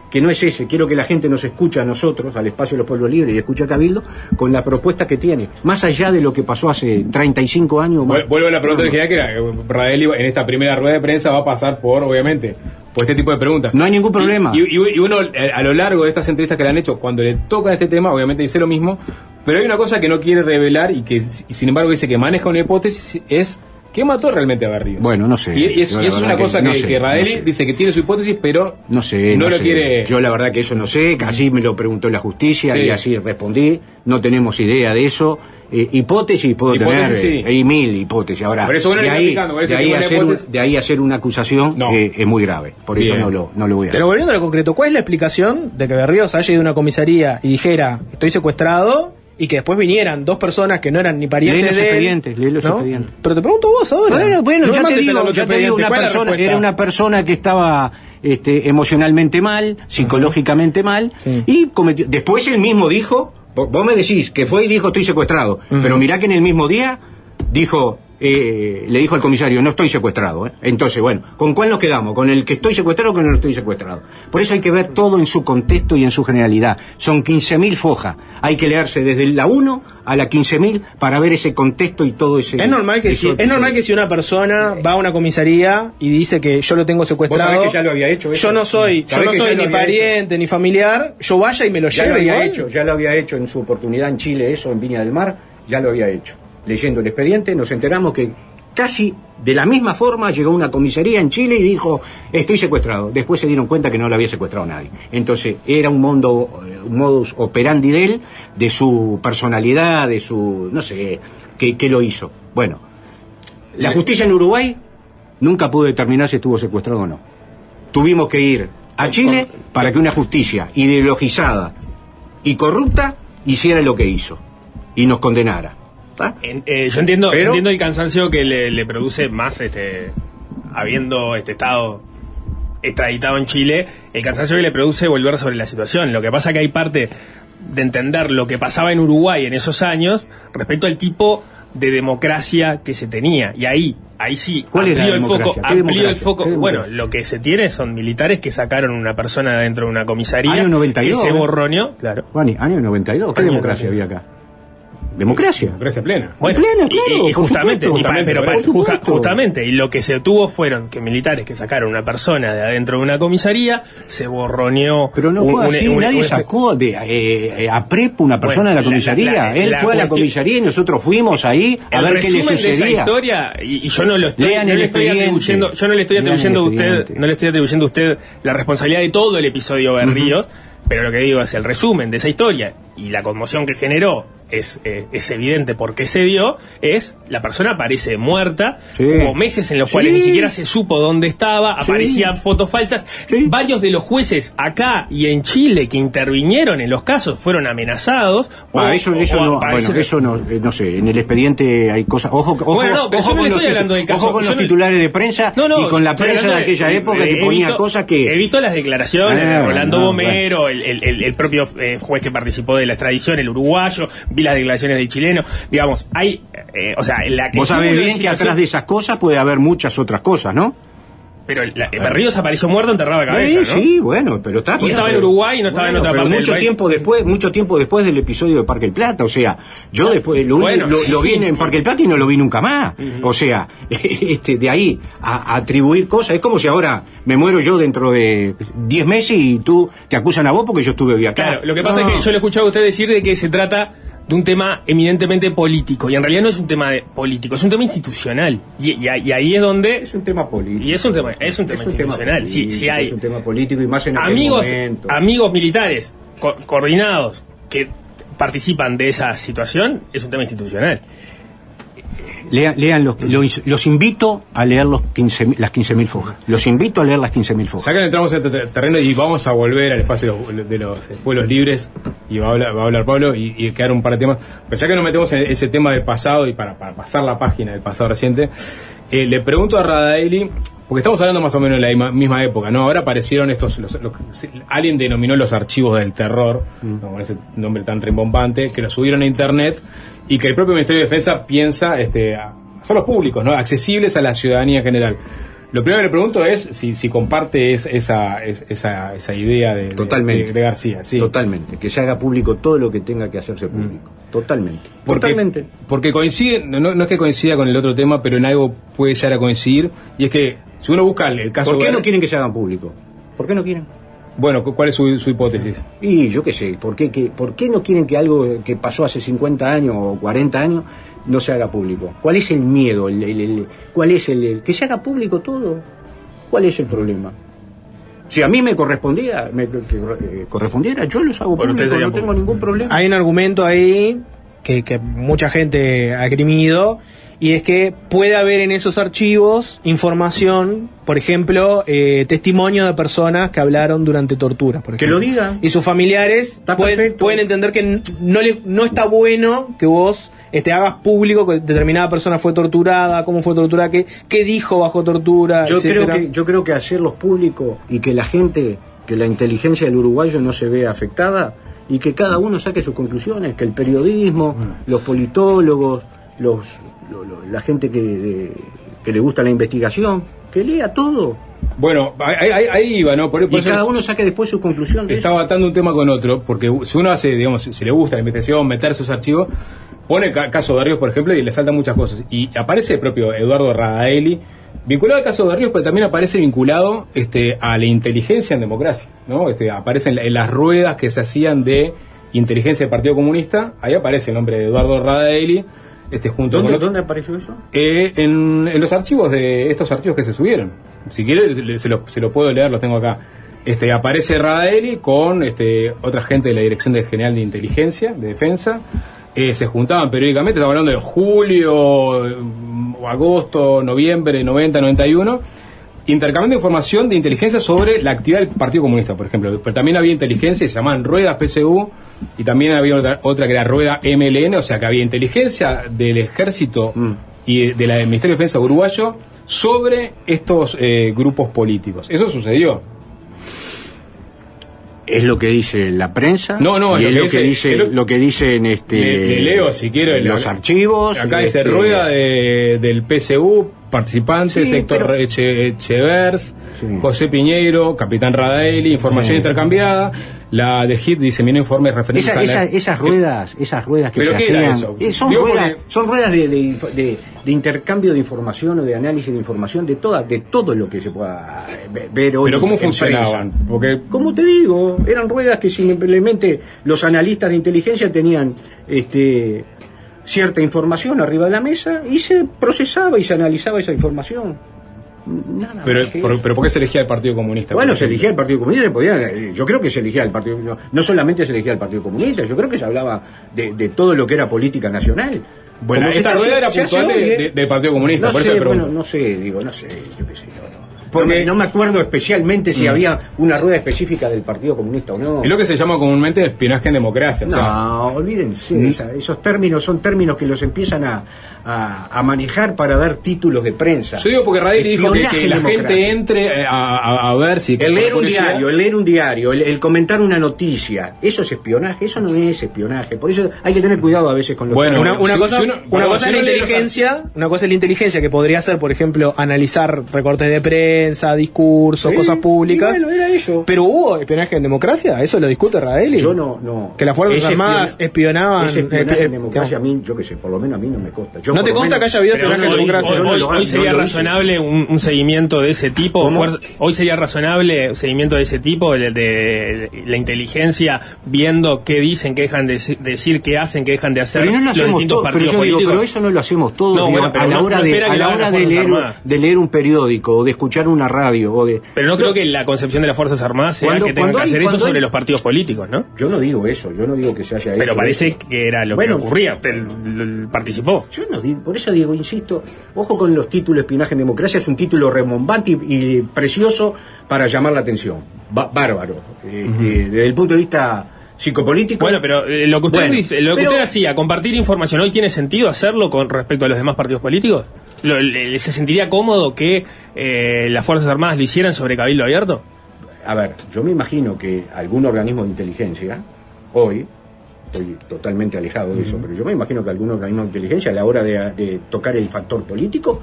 que no es ese, quiero que la gente nos escuche a nosotros, al espacio de los pueblos libres y escuche a Cabildo, con la propuesta que tiene, más allá de lo que pasó hace 35 años. más. Vuelvo a la pregunta original que era, Radelli en esta primera rueda de prensa va a pasar por, obviamente, por este tipo de preguntas. No hay ningún problema. Y, y- y uno, eh, a lo largo de estas entrevistas que le han hecho, cuando le toca este tema, obviamente dice lo mismo, pero hay una cosa que no quiere revelar y que, sin embargo, dice que maneja una hipótesis, es ¿qué mató realmente a Berríos? Bueno, no sé. Y, y es, una que cosa no que, sé, que Radelli no sé. dice que tiene su hipótesis, pero No sé, no, no, lo sé. quiere... Yo la verdad que eso no sé, así me lo preguntó la justicia Sí. y así respondí. No tenemos idea de eso. Eh, hipótesis puedo Hipótesis, tener, sí. eh, y mil hipótesis. Ahora, Por eso uno de, le está ahí, de, ahí hacer, hipótesis. de ahí hacer una acusación No. eh, es muy grave. Por eso no lo, no lo voy a hacer. Pero volviendo a lo concreto, ¿cuál es la explicación de que Berríos haya ido a una comisaría y dijera estoy secuestrado y que después vinieran dos personas que no eran ni parientes Lee los de él? expedientes, lee los ¿no? expedientes. Pero te pregunto vos ahora. Bueno, bueno, No ya, te digo, ya te digo, expedientes, una ¿cuál es la persona, era una persona que estaba este, emocionalmente mal, psicológicamente mal, Sí. y cometió. Después él mismo dijo, vo- vos me decís que fue y dijo estoy secuestrado, pero mirá que en el mismo día dijo, eh, le dijo al comisario, no estoy secuestrado. ¿eh". Entonces, bueno, ¿con cuál nos quedamos? ¿Con el que estoy secuestrado o con el que no estoy secuestrado? Por eso hay que ver todo en su contexto y en su generalidad. Son 15.000 fojas. Hay que leerse desde la 1 a la 15.000 para ver ese contexto y todo ese... Es normal que si, es normal que si una persona va a una comisaría y dice que yo lo tengo secuestrado, sabés que ya lo había hecho eso? yo no soy, yo ¿Sabés no soy ni pariente ni familiar, yo vaya y me lo Ya lo lleve había igual. hecho, ya lo había hecho en su oportunidad en Chile, eso en Viña del Mar, ya lo había hecho. Leyendo el expediente nos enteramos que casi de la misma forma llegó una comisaría en Chile y dijo, estoy secuestrado. Después se dieron cuenta que no lo había secuestrado nadie. Entonces era un, mundo, eh, un modus operandi de él, de su personalidad, de su, no sé, que, que lo hizo. Bueno, la justicia en Uruguay nunca pudo determinar si estuvo secuestrado o no. Tuvimos que ir a Chile para que una justicia ideologizada y corrupta hiciera lo que hizo y nos condenara. ¿Está? En- eh, yo entiendo, yo entiendo el cansancio que le, le produce más este habiendo este estado extraditado en Chile, el cansancio que le produce volver sobre la situación. Lo que pasa que hay parte de entender lo que pasaba en Uruguay en esos años respecto al tipo de democracia que se tenía. Y ahí, ahí sí, ¿Cuál amplío el foco, amplío el foco. ¿Qué Bueno, lo que se tiene son militares que sacaron una persona de dentro de una comisaría Año 92, que se borroneó, claro. Año 92, ¿qué Año democracia 92. había acá? ¿Democracia? Democracia plena. Bueno, Plena, y- claro, y, y justamente, supuesto, y pero pa- por justa- justamente, y lo que se tuvo fueron que militares que sacaron una persona de adentro de una comisaría, se borroneó. Pero no un- fue un- así, un- nadie un- sacó de, eh, eh, a PREP una persona Bueno, de la comisaría. la- la- Él la fue a la comisaría y nosotros fuimos ahí a ver qué le resumen de esa sucedía. historia y, y yo no lo estoy, no le estoy atribuyendo yo no le estoy atribuyendo a usted no le estoy atribuyendo a usted la responsabilidad de todo el episodio Berríos pero lo que digo es el resumen de esa historia y la conmoción que generó es, eh, es evidente por qué se dio es la persona aparece muerta Sí. hubo meses en los cuales ni siquiera se supo dónde estaba Sí. aparecían fotos falsas varios de los jueces acá y en Chile que intervinieron en los casos fueron amenazados Ah, o- eso, o eso no, aparecen- bueno, eso no, eh, no sé, en el expediente hay cosas, ojo, ojo, Bueno, no, pero ojo yo no con los estoy hablando del caso. ojo con los no- titulares de prensa No, no, y con la prensa de aquella época que ponía visto- cosas que... He visto las declaraciones de Ah, Rolando no, Bomero, el, el- el- el propio eh, juez que participó de la extradición, el uruguayo, vi las declaraciones del chileno. Digamos, hay. eh, o sea, la que Vos sabés bien que atrás de esas cosas puede haber muchas otras cosas, ¿no? Pero la, Berríos apareció muerto enterrado de cabeza, sí, ¿no? sí, bueno, pero está Y bien, estaba en Uruguay y no estaba en otra pero parte del mucho país. tiempo después, mucho tiempo después del episodio de Parque el Plata, o sea, yo después lo, Bueno, lo, lo vi sí. en Parque el Plata y no lo vi nunca más. O sea, este de ahí a, a atribuir cosas, es como si ahora me muero yo dentro de 10 meses y tú te acusan a vos porque yo estuve hoy acá. Claro, lo que pasa No. es que yo le he escuchado a usted decir de que se trata de un tema eminentemente político, y en realidad no es un tema de político, es un tema institucional. Y, y- y ahí es donde es un tema político. Y es un tema, es un tema Es un tema institucional. Si, político, si hay es un tema político y más en amigos, momento. amigos militares co- coordinados que participan de esa situación, es un tema institucional. Lean, lean los, los, los invito a leer los 15, las 15.000 fojas. Los invito a leer las 15.000 fojas. Sacan entramos en este ter- terreno y vamos a volver al espacio de los, de los pueblos libres y va a hablar, va a hablar Pablo y, y quedar un par de temas. Pero ya que nos metemos en ese tema del pasado y para, para pasar la página del pasado reciente, eh, le pregunto a Radaeli, porque estamos hablando más o menos de la misma, época, ¿no? Ahora aparecieron estos, los- los- alguien denominó los archivos del terror, ¿no? con ese nombre tan rimbombante, que los subieron a internet y que el propio Ministerio de Defensa piensa este, hacerlos públicos, ¿no? Accesibles a la ciudadanía general. Lo primero que le pregunto es si, si comparte es- esa, es- esa, esa idea de, Totalmente. de- de García. Sí. Totalmente. Que se haga público todo lo que tenga que hacerse público. Totalmente. Porque, Totalmente. porque coincide, no, no es que coincida con el otro tema, pero en algo puede llegar a coincidir, y es que si uno busca el, el caso... ¿Por qué Gar- no quieren que se hagan público? ¿Por qué no quieren? Bueno, cu- ¿cuál es su, su hipótesis? Y yo qué sé, ¿por qué, ¿por qué no quieren que algo que pasó hace 50 años o 40 años no se haga público? ¿Cuál es el miedo? El- el- el- ¿Cuál es el, el- que se haga público todo? ¿Cuál es el problema? Si a mí me correspondía, me que- eh, correspondiera, yo los hago públicos, no tengo ningún problema. Hay un argumento ahí que, que mucha gente ha grimido y es que puede haber en esos archivos información, por ejemplo, eh, testimonio de personas que hablaron durante tortura. Por Que lo digan. Y sus familiares pueden, entender que no, le, no está bueno que vos este, hagas público que determinada persona fue torturada, cómo fue torturada, qué, qué dijo bajo tortura, Yo creo, que, yo creo que hacerlos públicos y que la gente, que la inteligencia del uruguayo no se vea afectada y que cada uno saque sus conclusiones, que el periodismo, los politólogos, los, lo- lo- la gente que, de- que le gusta la investigación, que lea todo Bueno, ahí, ahí- ahí iba, ¿no? Por, por y eso cada uno saque después su conclusión. de eso. estaba atando un tema con otro, porque si uno hace, digamos, si le gusta la investigación, meter sus archivos, pone ca- caso de Ríos, por ejemplo, y le saltan muchas cosas. Y aparece el propio Eduardo Radaeli, vinculado al caso de Ríos, pero también aparece vinculado este, a la inteligencia en democracia, ¿no? Este, aparece en, la- en las ruedas que se hacían de inteligencia del Partido Comunista, ahí aparece el nombre de Eduardo Radaeli, este, junto ¿Dónde, con otro- ¿Dónde apareció eso? eh, en, en los archivos de estos archivos que se subieron. Si quiere, se lo, se lo puedo leer, los tengo acá. Este, aparece Radaeli con este, otra gente de la Dirección de General de Inteligencia, de Defensa. Eh, se juntaban periódicamente, estamos hablando de julio, mm, agosto, noviembre, 90, 91. Intercambiando información de inteligencia sobre la actividad del Partido Comunista, por ejemplo. Pero también había inteligencia, se llamaban ruedas PSU, y también había otra, otra que era rueda MLN, o sea que había inteligencia del ejército y de la del Ministerio de Defensa uruguayo sobre estos eh, grupos políticos. Eso sucedió. Es lo que dice la prensa. No, no, y es lo que dice, lo- lo que dicen este Le, le leo si quiero los archivos. Acá dice este, rueda de- del PSU, participantes, Sí, Héctor pero- Eche- Echevers, Sí. José Piñeiro, Capitán Radaeli, información Sí. intercambiada. La de HIT diseminó informes referentes Esa- a esa- las- esas ruedas, esas ruedas que ¿Pero se hacían, eh, son, Digo ruedas, porque- son ruedas de, de inf- de- de intercambio de información o de análisis de información de toda, de todo lo que se pueda eh, ve- ver hoy. Pero ¿cómo en funcionaban? prensa. Porque Como te digo, eran ruedas que simplemente los analistas de inteligencia tenían este, cierta información arriba de la mesa y se procesaba y se analizaba esa información. Nada pero, por, eso. pero ¿por qué se elegía el Partido Comunista? Bueno, se elegía el Partido Comunista, se podía- eh, yo creo que se elegía el Partido no, no solamente se elegía el Partido Comunista, yo creo que se hablaba de, de todo lo que era política nacional. Bueno, Como esta rueda era puntual de- ¿eh? de- del Partido Comunista, no por eso sé, pregunto. bueno, no sé, digo, no sé, yo qué sé, no. Porque- No me- acuerdo especialmente si había una rueda específica del Partido Comunista o no. Es lo que se llama comúnmente espionaje en democracia. o sea, No, olvídense, esa- esos términos son términos que los empiezan a, a- a manejar para dar títulos de prensa. Yo digo porque Radeli dijo que, la gente entre eh, a, a- a ver si... El leer un diario, el leer un diario, el, el comentar una noticia, eso es espionaje, eso no es espionaje. Por eso hay que tener cuidado a veces con los Bueno, Una, una si- cosa, si uno- una cosa si es la los inteligencia, una cosa es la inteligencia que podría ser, por ejemplo, analizar recortes de prensa, discursos, Sí, cosas públicas. y bueno, era eso. Pero hubo espionaje en democracia, eso lo discute Raeli. Yo no, no. Que las Fuerzas Armadas espiona- espionaban. Espionaje eh, en democracia a mí, yo qué sé, por lo menos a mí no me consta. Yo ¿No te consta menos- que haya habido Pero espionaje en hoy, hoy- hoy- hoy sería razonable un, un seguimiento de ese tipo. Hoy sería razonable un seguimiento de ese tipo, de, de- de la inteligencia viendo qué dicen, qué dejan de deci- decir, qué hacen, qué dejan de hacer Pero no lo los distintos todo, pero partidos digo, políticos. pero eso no lo hacemos todos No, bueno, pero a la no- hora de a la hora de leer, Armadas. de leer un periódico o de escuchar una radio o de... Pero no creo que la concepción de las Fuerzas Armadas sea Cuando- que tengan que hacer eso sobre hay- los partidos políticos, ¿no? Yo no digo eso, yo no digo que se haya Pero hecho parece eso. que era lo que ocurría. Usted participó. Yo no por eso digo, insisto, ojo con los títulos espionaje en democracia, es un título remombante y, y precioso para llamar la atención. Ba- bárbaro. Este, Desde el punto de vista psicopolítico. Bueno, pero eh, lo que usted Bueno, dice, lo que pero- usted hacía, compartir información, ¿hoy tiene sentido hacerlo con respecto a los demás partidos políticos? Lo- le- ¿Se sentiría cómodo que eh, las Fuerzas Armadas lo hicieran sobre Cabildo Abierto? A ver, yo me imagino que algún organismo de inteligencia, hoy, estoy totalmente alejado de eso, pero yo me imagino que algún organismo de inteligencia a la hora de, de tocar el factor político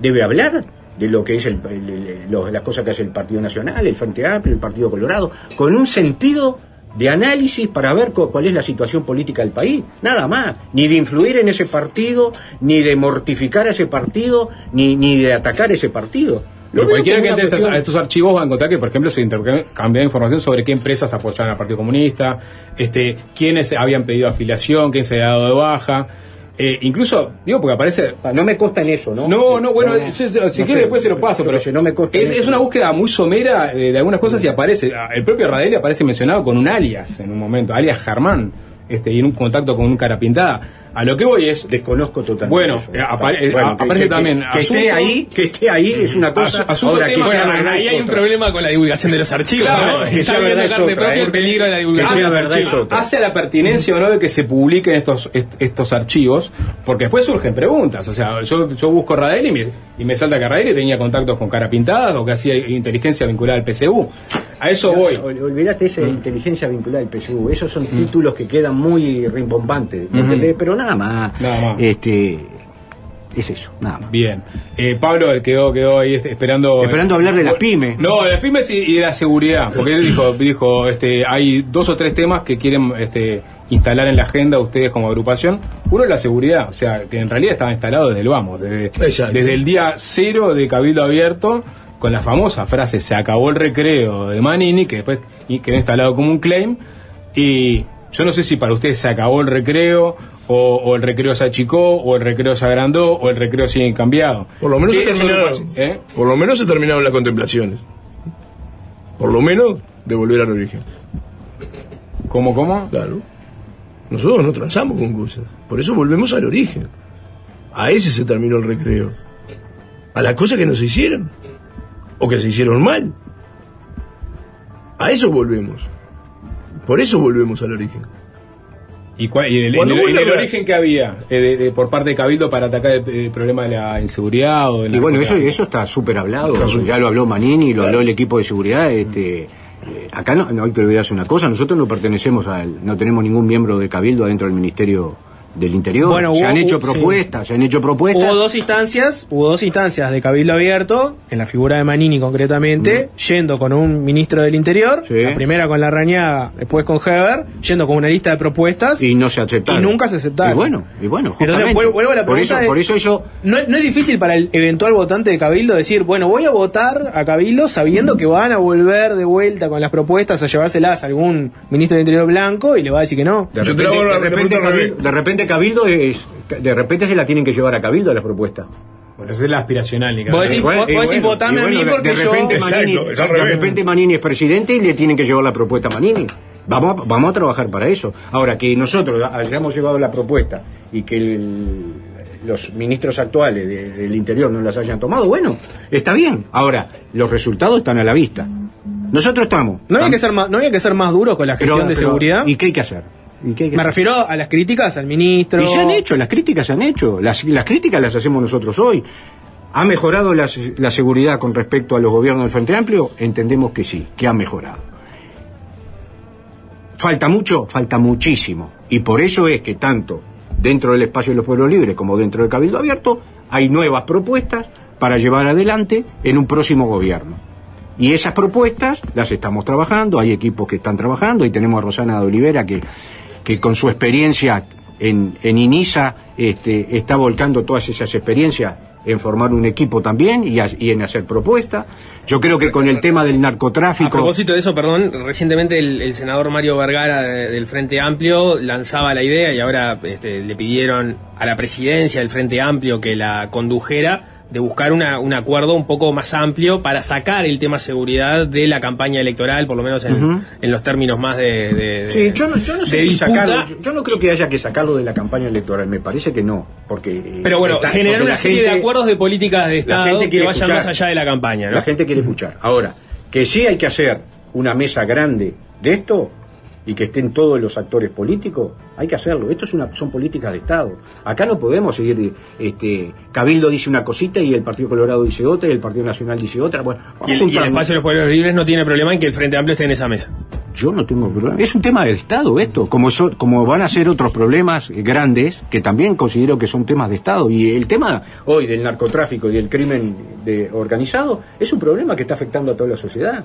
debe hablar de lo que es el, el- el- lo- las cosas que hace el Partido Nacional, el Frente Amplio, el Partido Colorado, con un sentido de análisis para ver cu- cuál es la situación política del país, nada más, ni de influir en ese partido, ni de mortificar a ese partido, ni, ni de atacar ese partido. Lo Pero cualquiera que entre a estos, cuestión- a estos archivos va a encontrar que, por ejemplo, se intercambiaba información sobre qué empresas apoyaban al Partido Comunista, este, quiénes habían pedido afiliación, quién se había dado de baja. Eh, incluso, digo, porque aparece. Ah, No me consta en eso, ¿no? No, no, bueno, No, yo- si no quiere sé, después se lo paso, pero no me es, una búsqueda muy somera eh, de algunas cosas y aparece, ah, el propio Radelli aparece mencionado con un alias en un momento, alias Germán, este, y en un contacto con un cara pintada. A lo que voy es, Desconozco totalmente. Bueno, eso. eh, apare- eh, Bueno, que- aparece que- también Que, esté asunto- ahí, que esté ahí es una cosa. Asu- asunto ahora, que tema- bueno, ahí hay un problema con la divulgación de los archivos, Claro, ¿no? que Está viendo carne otra, propia ¿eh? el peligro de la Que divulgación sea de los archivos. hace la pertinencia o no de que se publiquen estos est- estos archivos, porque después surgen preguntas. O sea, yo, yo busco Radelli y me, y me salta que Radelli tenía contactos con cara pintadas o que hacía inteligencia vinculada al PSU. A eso voy. Ol- Olvídate esa inteligencia vinculada al PSU. Esos son títulos que quedan muy rimbombantes. ¿me entendés? Pero nada más. Nada más. Este, es eso, nada más. Bien. Eh, Pablo quedó, quedó ahí este, esperando. Esperando hablar de las pymes. No, de las pymes y, y de la seguridad. Porque él dijo, dijo este, hay dos o tres temas que quieren este, instalar en la agenda ustedes como agrupación. Uno es la seguridad, o sea, que en realidad estaba instalado desde el vamos, desde, desde el día cero de Cabildo Abierto, con la famosa frase se acabó el recreo de Manini, que después y quedó instalado como un claim. Y yo no sé si para ustedes se acabó el recreo, o, o el recreo se achicó, o el recreo se agrandó, o el recreo sigue cambiado. Por lo menos ¿Qué se terminaron? ¿Eh? por lo menos se terminaron las contemplaciones. Por lo menos de volver al origen. ¿Cómo, cómo? Claro. Nosotros no transamos con cosas. Por eso volvemos al origen. A ese se terminó el recreo. A las cosas que no se hicieron. O que se hicieron mal. A eso volvemos. Por eso volvemos al origen. ¿Y, cuál- y en el, el- origen que había eh, de- de- por parte de Cabildo para atacar el, el problema de la inseguridad? O de Y bueno, eso, eso está súper hablado. Ya lo habló Manini, lo habló el equipo de seguridad. Este, eh, acá no, no hay que olvidarse una cosa. Nosotros no pertenecemos al. No tenemos ningún miembro de Cabildo adentro del Ministerio del Interior. Bueno, se hubo- han hecho sí. propuestas, se han hecho propuestas. Hubo dos instancias, hubo dos instancias de Cabildo Abierto, en la figura de Manini concretamente, yendo con un ministro del Interior, Sí. la primera con Larrañaga, después con Heber, yendo con una lista de propuestas. y no se aceptaron. Y nunca se aceptaron. Y bueno, y bueno, Entonces justamente. vuelvo, vuelvo a la por pregunta eso, de- por eso yo no, no es difícil para el eventual votante de Cabildo decir, bueno, voy a votar a Cabildo sabiendo que van a volver de vuelta con las propuestas a llevárselas a algún ministro del Interior blanco y le va a decir que no. De Yo te repente, hago la de repente revés. Cabildo, de repente Cabildo es, de repente se la tienen que llevar a Cabildo las propuestas. Bueno, eso es la aspiracional, ni Vos decís, Igual- vos- y vos decís, bueno, votame y a mí porque de yo- repente Exacto, Manini, de repente Manini es presidente y le tienen que llevar la propuesta a Manini. Vamos a, vamos a trabajar para eso. Ahora, que nosotros hayamos llevado la propuesta y que el- los ministros actuales de- del Interior no las hayan tomado, bueno, está bien. Ahora, los resultados están a la vista. Nosotros estamos. ¿No había que ser más, no había que ser más duro con la Pero- gestión de pero- seguridad? ¿Y qué hay que hacer? ¿Y qué hay que Me refiero a las críticas al ministro. Y se han hecho, las críticas se han hecho. Las, las críticas las hacemos nosotros hoy. ¿Ha mejorado la, la seguridad con respecto a los gobiernos del Frente Amplio? Entendemos que sí, que ha mejorado. ¿Falta mucho? Falta muchísimo. Y por eso es que tanto dentro del espacio de los pueblos libres como dentro del Cabildo Abierto hay nuevas propuestas para llevar adelante en un próximo gobierno. Y esas propuestas las estamos trabajando, hay equipos que están trabajando, y tenemos a Rosana de Olivera que, que con su experiencia en, en INISA este, está volcando todas esas experiencias en formar un equipo también y, a- en hacer propuestas. Yo creo que con el tema del A narcotráfico... propósito de eso, perdón, recientemente el, senador Mario Vergara de- del Frente Amplio lanzaba la idea y ahora este, le pidieron a la presidencia del Frente Amplio que la condujera de buscar una- un acuerdo un poco más amplio para sacar el tema seguridad de la campaña electoral, por lo menos en, en los términos más de, de- de- Sí, yo no, yo no sé si sacarlo, yo, yo no creo que haya que sacarlo de la campaña electoral, me parece que no, porque... eh, Pero bueno, está- generar porque una serie gente- de acuerdos de políticas de Estado que vayan escuchar. más allá de la campaña, ¿no? La gente quiere escuchar. Ahora, que sí hay que hacer una mesa grande de esto y que estén todos los actores políticos, hay que hacerlo. Esto es una, son políticas de Estado. Acá no podemos seguir, este, Cabildo dice una cosita y el Partido Colorado dice otra y el Partido Nacional dice otra. Bueno, Y el, y el espacio de los pueblos libres no tiene problema en que el Frente Amplio esté en esa mesa. Yo no tengo problema. Es un tema de Estado esto, como, so- como van a ser otros problemas grandes que también considero que son temas de Estado. Y el tema hoy del narcotráfico y del crimen de- organizado es un problema que está afectando a toda la sociedad.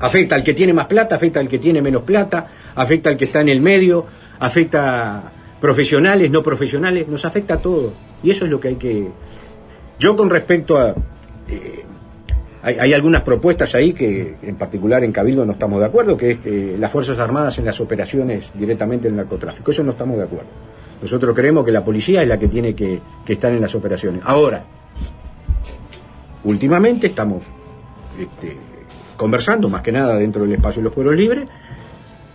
Afecta al que tiene más plata, afecta al que tiene menos plata, afecta al que está en el medio, afecta profesionales, no profesionales, nos afecta a todos. Y eso es lo que hay que... Yo con respecto a... eh, hay, algunas propuestas ahí que en particular en Cabildo no estamos de acuerdo, que es que las Fuerzas Armadas en las operaciones directamente del narcotráfico. Eso no estamos de acuerdo. Nosotros creemos que la policía es la que tiene que, que estar en las operaciones. Ahora, últimamente estamos este, conversando más que nada dentro del espacio de los pueblos libres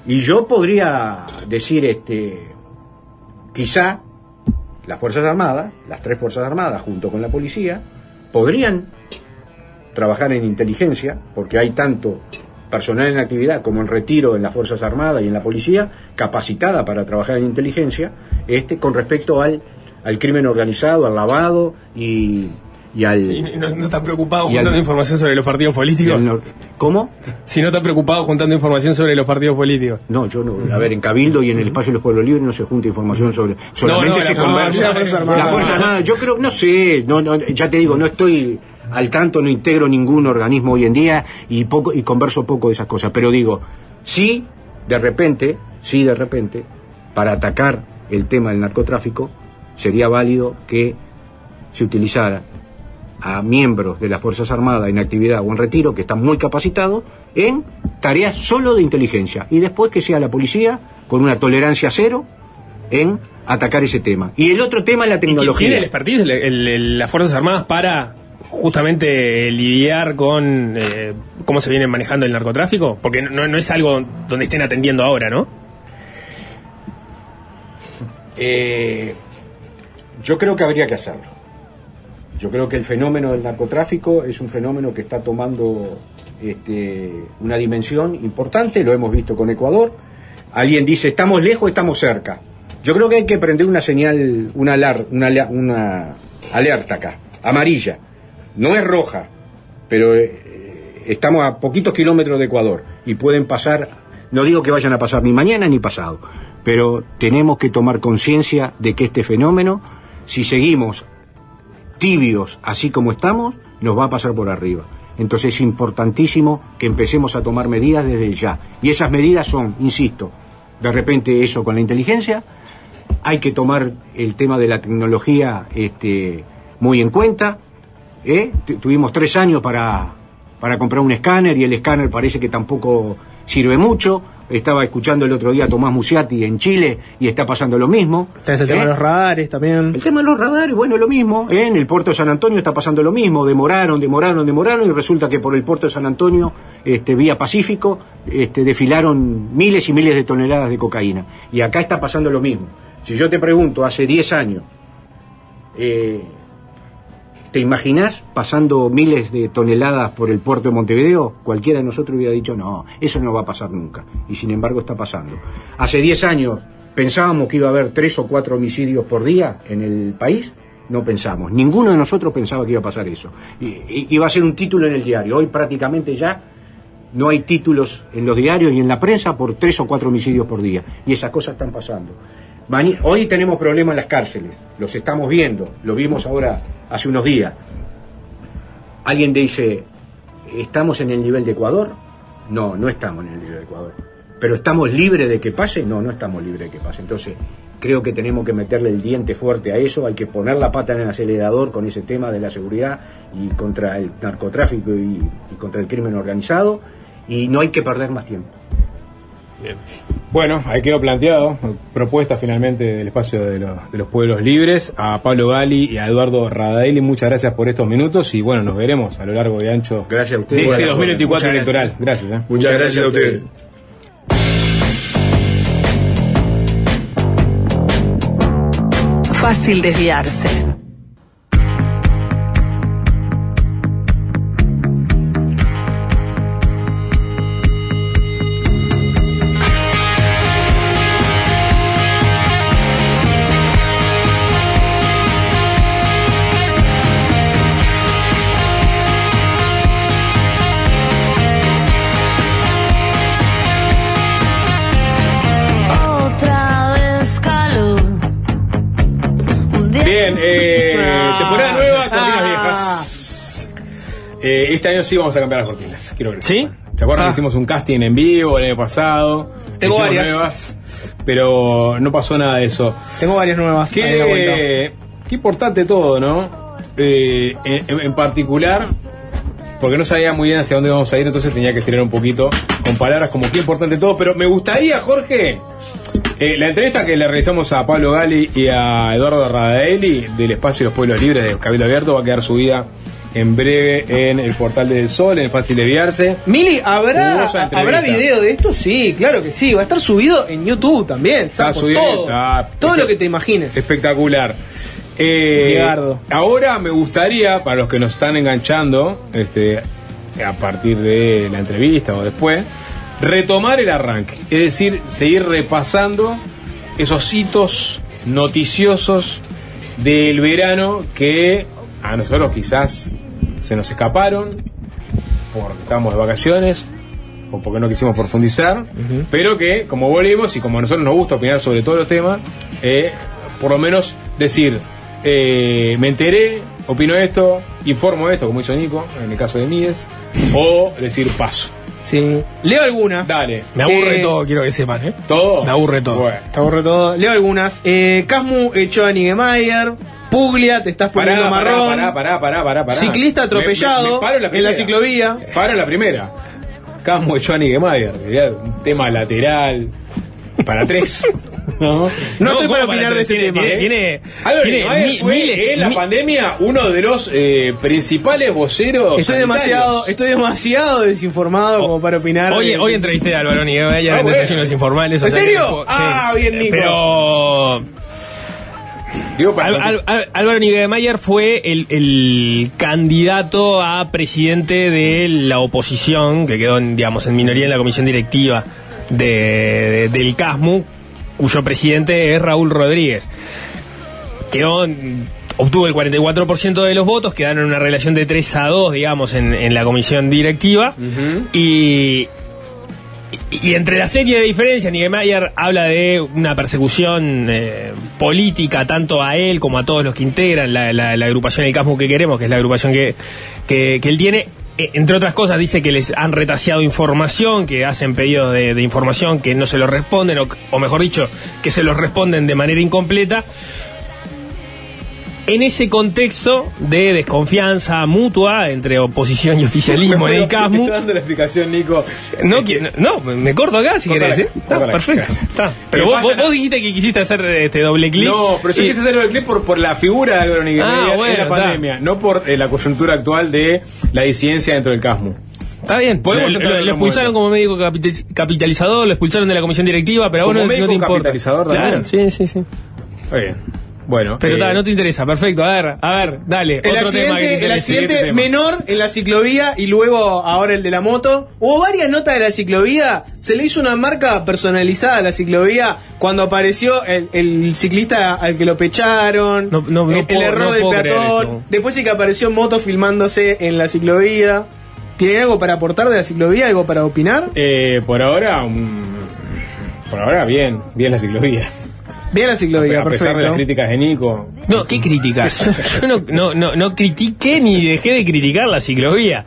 y yo podría decir este quizá las Fuerzas Armadas, las tres Fuerzas Armadas junto con la policía, podrían trabajar en inteligencia, porque hay tanto personal en actividad como en retiro en las Fuerzas Armadas y en la policía, capacitada para trabajar en inteligencia, este con respecto al, al crimen organizado, al lavado y, y al... Y no, no estás preocupado juntando al- información sobre los partidos políticos. ¿Cómo? Si no estás preocupado juntando información sobre los partidos políticos. No, yo no. A ver, en Cabildo y en el espacio de los pueblos libres no se junta información sobre. Solamente no, se la- conversa. Fuerza Armada. La Fuerza Armada, yo creo, no sé, no, no, ya te digo, no estoy al tanto, no integro ningún organismo hoy en día y poco y converso poco de esas cosas. Pero digo, sí, de repente, sí, de repente, para atacar el tema del narcotráfico, sería válido que se utilizara a miembros de las Fuerzas Armadas en actividad o en retiro, que están muy capacitados, en tareas solo de inteligencia. Y después que sea la policía, con una tolerancia cero, en atacar ese tema. Y el otro tema es la ¿Y quién tecnología. tiene el expertise, el- el- el- las Fuerzas Armadas, para justamente lidiar con eh, cómo se viene manejando el narcotráfico? Porque no, no es algo donde estén atendiendo ahora, ¿no? Eh, yo creo que habría que hacerlo. Yo creo que el fenómeno del narcotráfico es un fenómeno que está tomando este, una dimensión importante, lo hemos visto con Ecuador. Alguien dice, estamos lejos, estamos cerca. Yo creo que hay que prender una señal, una, alar- una, alerta acá, amarilla. No es roja, pero eh, estamos a poquitos kilómetros de Ecuador y pueden pasar, no digo que vayan a pasar ni mañana ni pasado, pero tenemos que tomar conciencia de que este fenómeno, si seguimos tibios así como estamos, nos va a pasar por arriba. Entonces es importantísimo que empecemos a tomar medidas desde ya. Y esas medidas son, insisto, de repente eso con la inteligencia, hay que tomar el tema de la tecnología este, muy en cuenta. ¿eh? Tu- Tuvimos tres años para, para comprar un escáner y el escáner parece que tampoco sirve mucho. Estaba escuchando el otro día a Tomás Musiati en Chile y está pasando lo mismo. Tenés el tema ¿eh? de los radares también. El tema de los radares, bueno, lo mismo. ¿eh? En el puerto de San Antonio está pasando lo mismo. Demoraron, demoraron, demoraron y resulta que por el puerto de San Antonio, este, vía Pacífico, este, desfilaron miles y miles de toneladas de cocaína. Y acá está pasando lo mismo. Si yo te pregunto, hace 10 años, eh, ¿te imaginás pasando miles de toneladas por el puerto de Montevideo? Cualquiera de nosotros hubiera dicho, no, eso no va a pasar nunca. Y sin embargo está pasando. Hace 10 años pensábamos que iba a haber tres o cuatro homicidios por día en el país. No pensamos. Ninguno de nosotros pensaba que iba a pasar eso. Iba a ser un título en el diario. Hoy prácticamente ya no hay títulos en los diarios y en la prensa por tres o cuatro homicidios por día. Y esas cosas están pasando. Hoy tenemos problemas en las cárceles, los estamos viendo, lo vimos ahora hace unos días. Alguien dice, ¿estamos en el nivel de Ecuador? No, no estamos en el nivel de Ecuador. ¿Pero estamos libres de que pase? No, no estamos libres de que pase. Entonces, creo que tenemos que meterle el diente fuerte a eso, hay que poner la pata en el acelerador con ese tema de la seguridad y contra el narcotráfico y, y contra el crimen organizado, y no hay que perder más tiempo. Bueno, ahí quedó planteado, propuesta finalmente del espacio de los, de los pueblos libres, a Pablo Gali y a Eduardo Radaeli, muchas gracias por estos minutos y bueno, nos veremos a lo largo y ancho Gracias a de ustedes. este Bueno, 2024 muchas electoral. Gracias. ¿eh? Muchas gracias a ustedes. Fácil desviarse. Este año sí vamos a cambiar las cortinas. Quiero que ¿Sí? ¿Se acuerdan Ah. que hicimos un casting en vivo el año pasado? Tengo varias. nuevas, pero no pasó nada de eso. Tengo varias nuevas. Qué, qué importante todo, ¿no? Eh, en, en particular, porque no sabía muy bien hacia dónde íbamos a ir, entonces tenía que estirar un poquito con palabras como qué importante todo. Pero me gustaría, Jorge, eh, la entrevista que le realizamos a Pablo Gali y a Eduardo Radaeli del Espacio de los Pueblos Libres de Cabildo Abierto va a quedar subida en breve en el portal del Sol, en Fácil Desviarse. Mili, ¿habrá. ¿habrá video de esto? Sí, claro que sí. Va a estar subido en YouTube también. Está subido, todo. está- todo lo que te imagines. Espectacular. Eh, ahora me gustaría, para los que nos están enganchando, este, a partir de la entrevista o después, retomar el arranque. Es decir, seguir repasando esos hitos noticiosos del verano que a nosotros quizás se nos escaparon porque estábamos de vacaciones o porque no quisimos profundizar, pero que como volvimos y como a nosotros nos gusta opinar sobre todos los temas, eh, por lo menos decir, eh, me enteré, opino esto, informo esto, como hizo Nico, en el caso de Mides, o decir paso. Sí. Leo algunas. Dale. Me aburre Eh, todo, quiero que sepan, ¿eh? ¿Todo? Me aburre todo. Bueno. Te aburre todo. Leo algunas. Eh, Casmu echó a Nigemeyer. Puglia, te estás poniendo pará, marrón. pará, pará, pará, pará, pará. Ciclista Me- me- atropellado me paro en la, en la primera. ciclovía. Paro la primera. Casmo de Johnny Gemeyer. Un tema lateral. Para tres. ¿No? No, estoy para ¿cómo opinar de ese tiene, tema. Tiene, ¿eh? tiene, Álvaro tiene Niemeyer mi- fue miles, en la mi- pandemia uno de los eh, principales voceros. Estoy sanitarios. demasiado, estoy demasiado desinformado como para opinar. Hoy, de- hoy entrevisté a Álvaro Niemeyer Ah, en bueno. Desayunos Informales. ¿En serio? Ah, bien, Nico. Pero Digo, para Al- al- al- Álvaro Niemeyer fue el, el candidato a presidente de la oposición, que quedó, en, digamos, en minoría en la comisión directiva de, de- del CASMU, cuyo presidente es Raúl Rodríguez. Quedó, obtuvo el 44% de los votos, quedaron en una relación de 3 a 2, digamos, en, en la comisión directiva. Y, y entre la serie de diferencias, Niemeyer habla de una persecución eh, política tanto a él como a todos los que integran la, la- agrupación El Casmo que queremos, que es la agrupación que, que- que él tiene. Eh, Entre otras cosas, dice que les han retaseado información, que hacen pedidos de, de información que no se los responden, o, o mejor dicho, que se los responden de manera incompleta. En ese contexto de desconfianza mutua entre oposición y oficialismo en el CASMU, está dando la explicación, Nico. no, me corto acá si Cortala, querés, ¿eh? Está, perfecto. está. Pero vos, vos, dijiste que quisiste hacer este doble clic. No, pero yo y- quise hacerlo el clip por, por la figura de Álvaro Ah, en bueno, la está. pandemia, no por eh, la coyuntura actual de la disidencia dentro del CASMU. Está bien, Podemos lo, en expulsaron como médico capital- capitalizador, lo expulsaron de la comisión directiva, pero a vos Como no, no médico te importa. capitalizador Claro, también. sí, sí, sí. Está bien. Bueno, Pero eh, no te interesa, perfecto. A ver, a ver, dale. El otro tema que te accidente, el interese. accidente tema. menor en la ciclovía y luego ahora el de la moto. Hubo varias notas de la ciclovía. Se le hizo una marca personalizada a la ciclovía cuando apareció el, el ciclista al que lo pecharon. No- no- no el, el error no del peatón. Después sí que apareció moto filmándose en la ciclovía. ¿Tienen algo para aportar de la ciclovía? ¿Algo para opinar? eh, por ahora, por ahora bien, bien la ciclovía. Bien la ciclovía, a pesar de las perfecto. críticas de Nico. No, ¿qué críticas? Yo no, no, no, no critiqué ni dejé de criticar la ciclovía.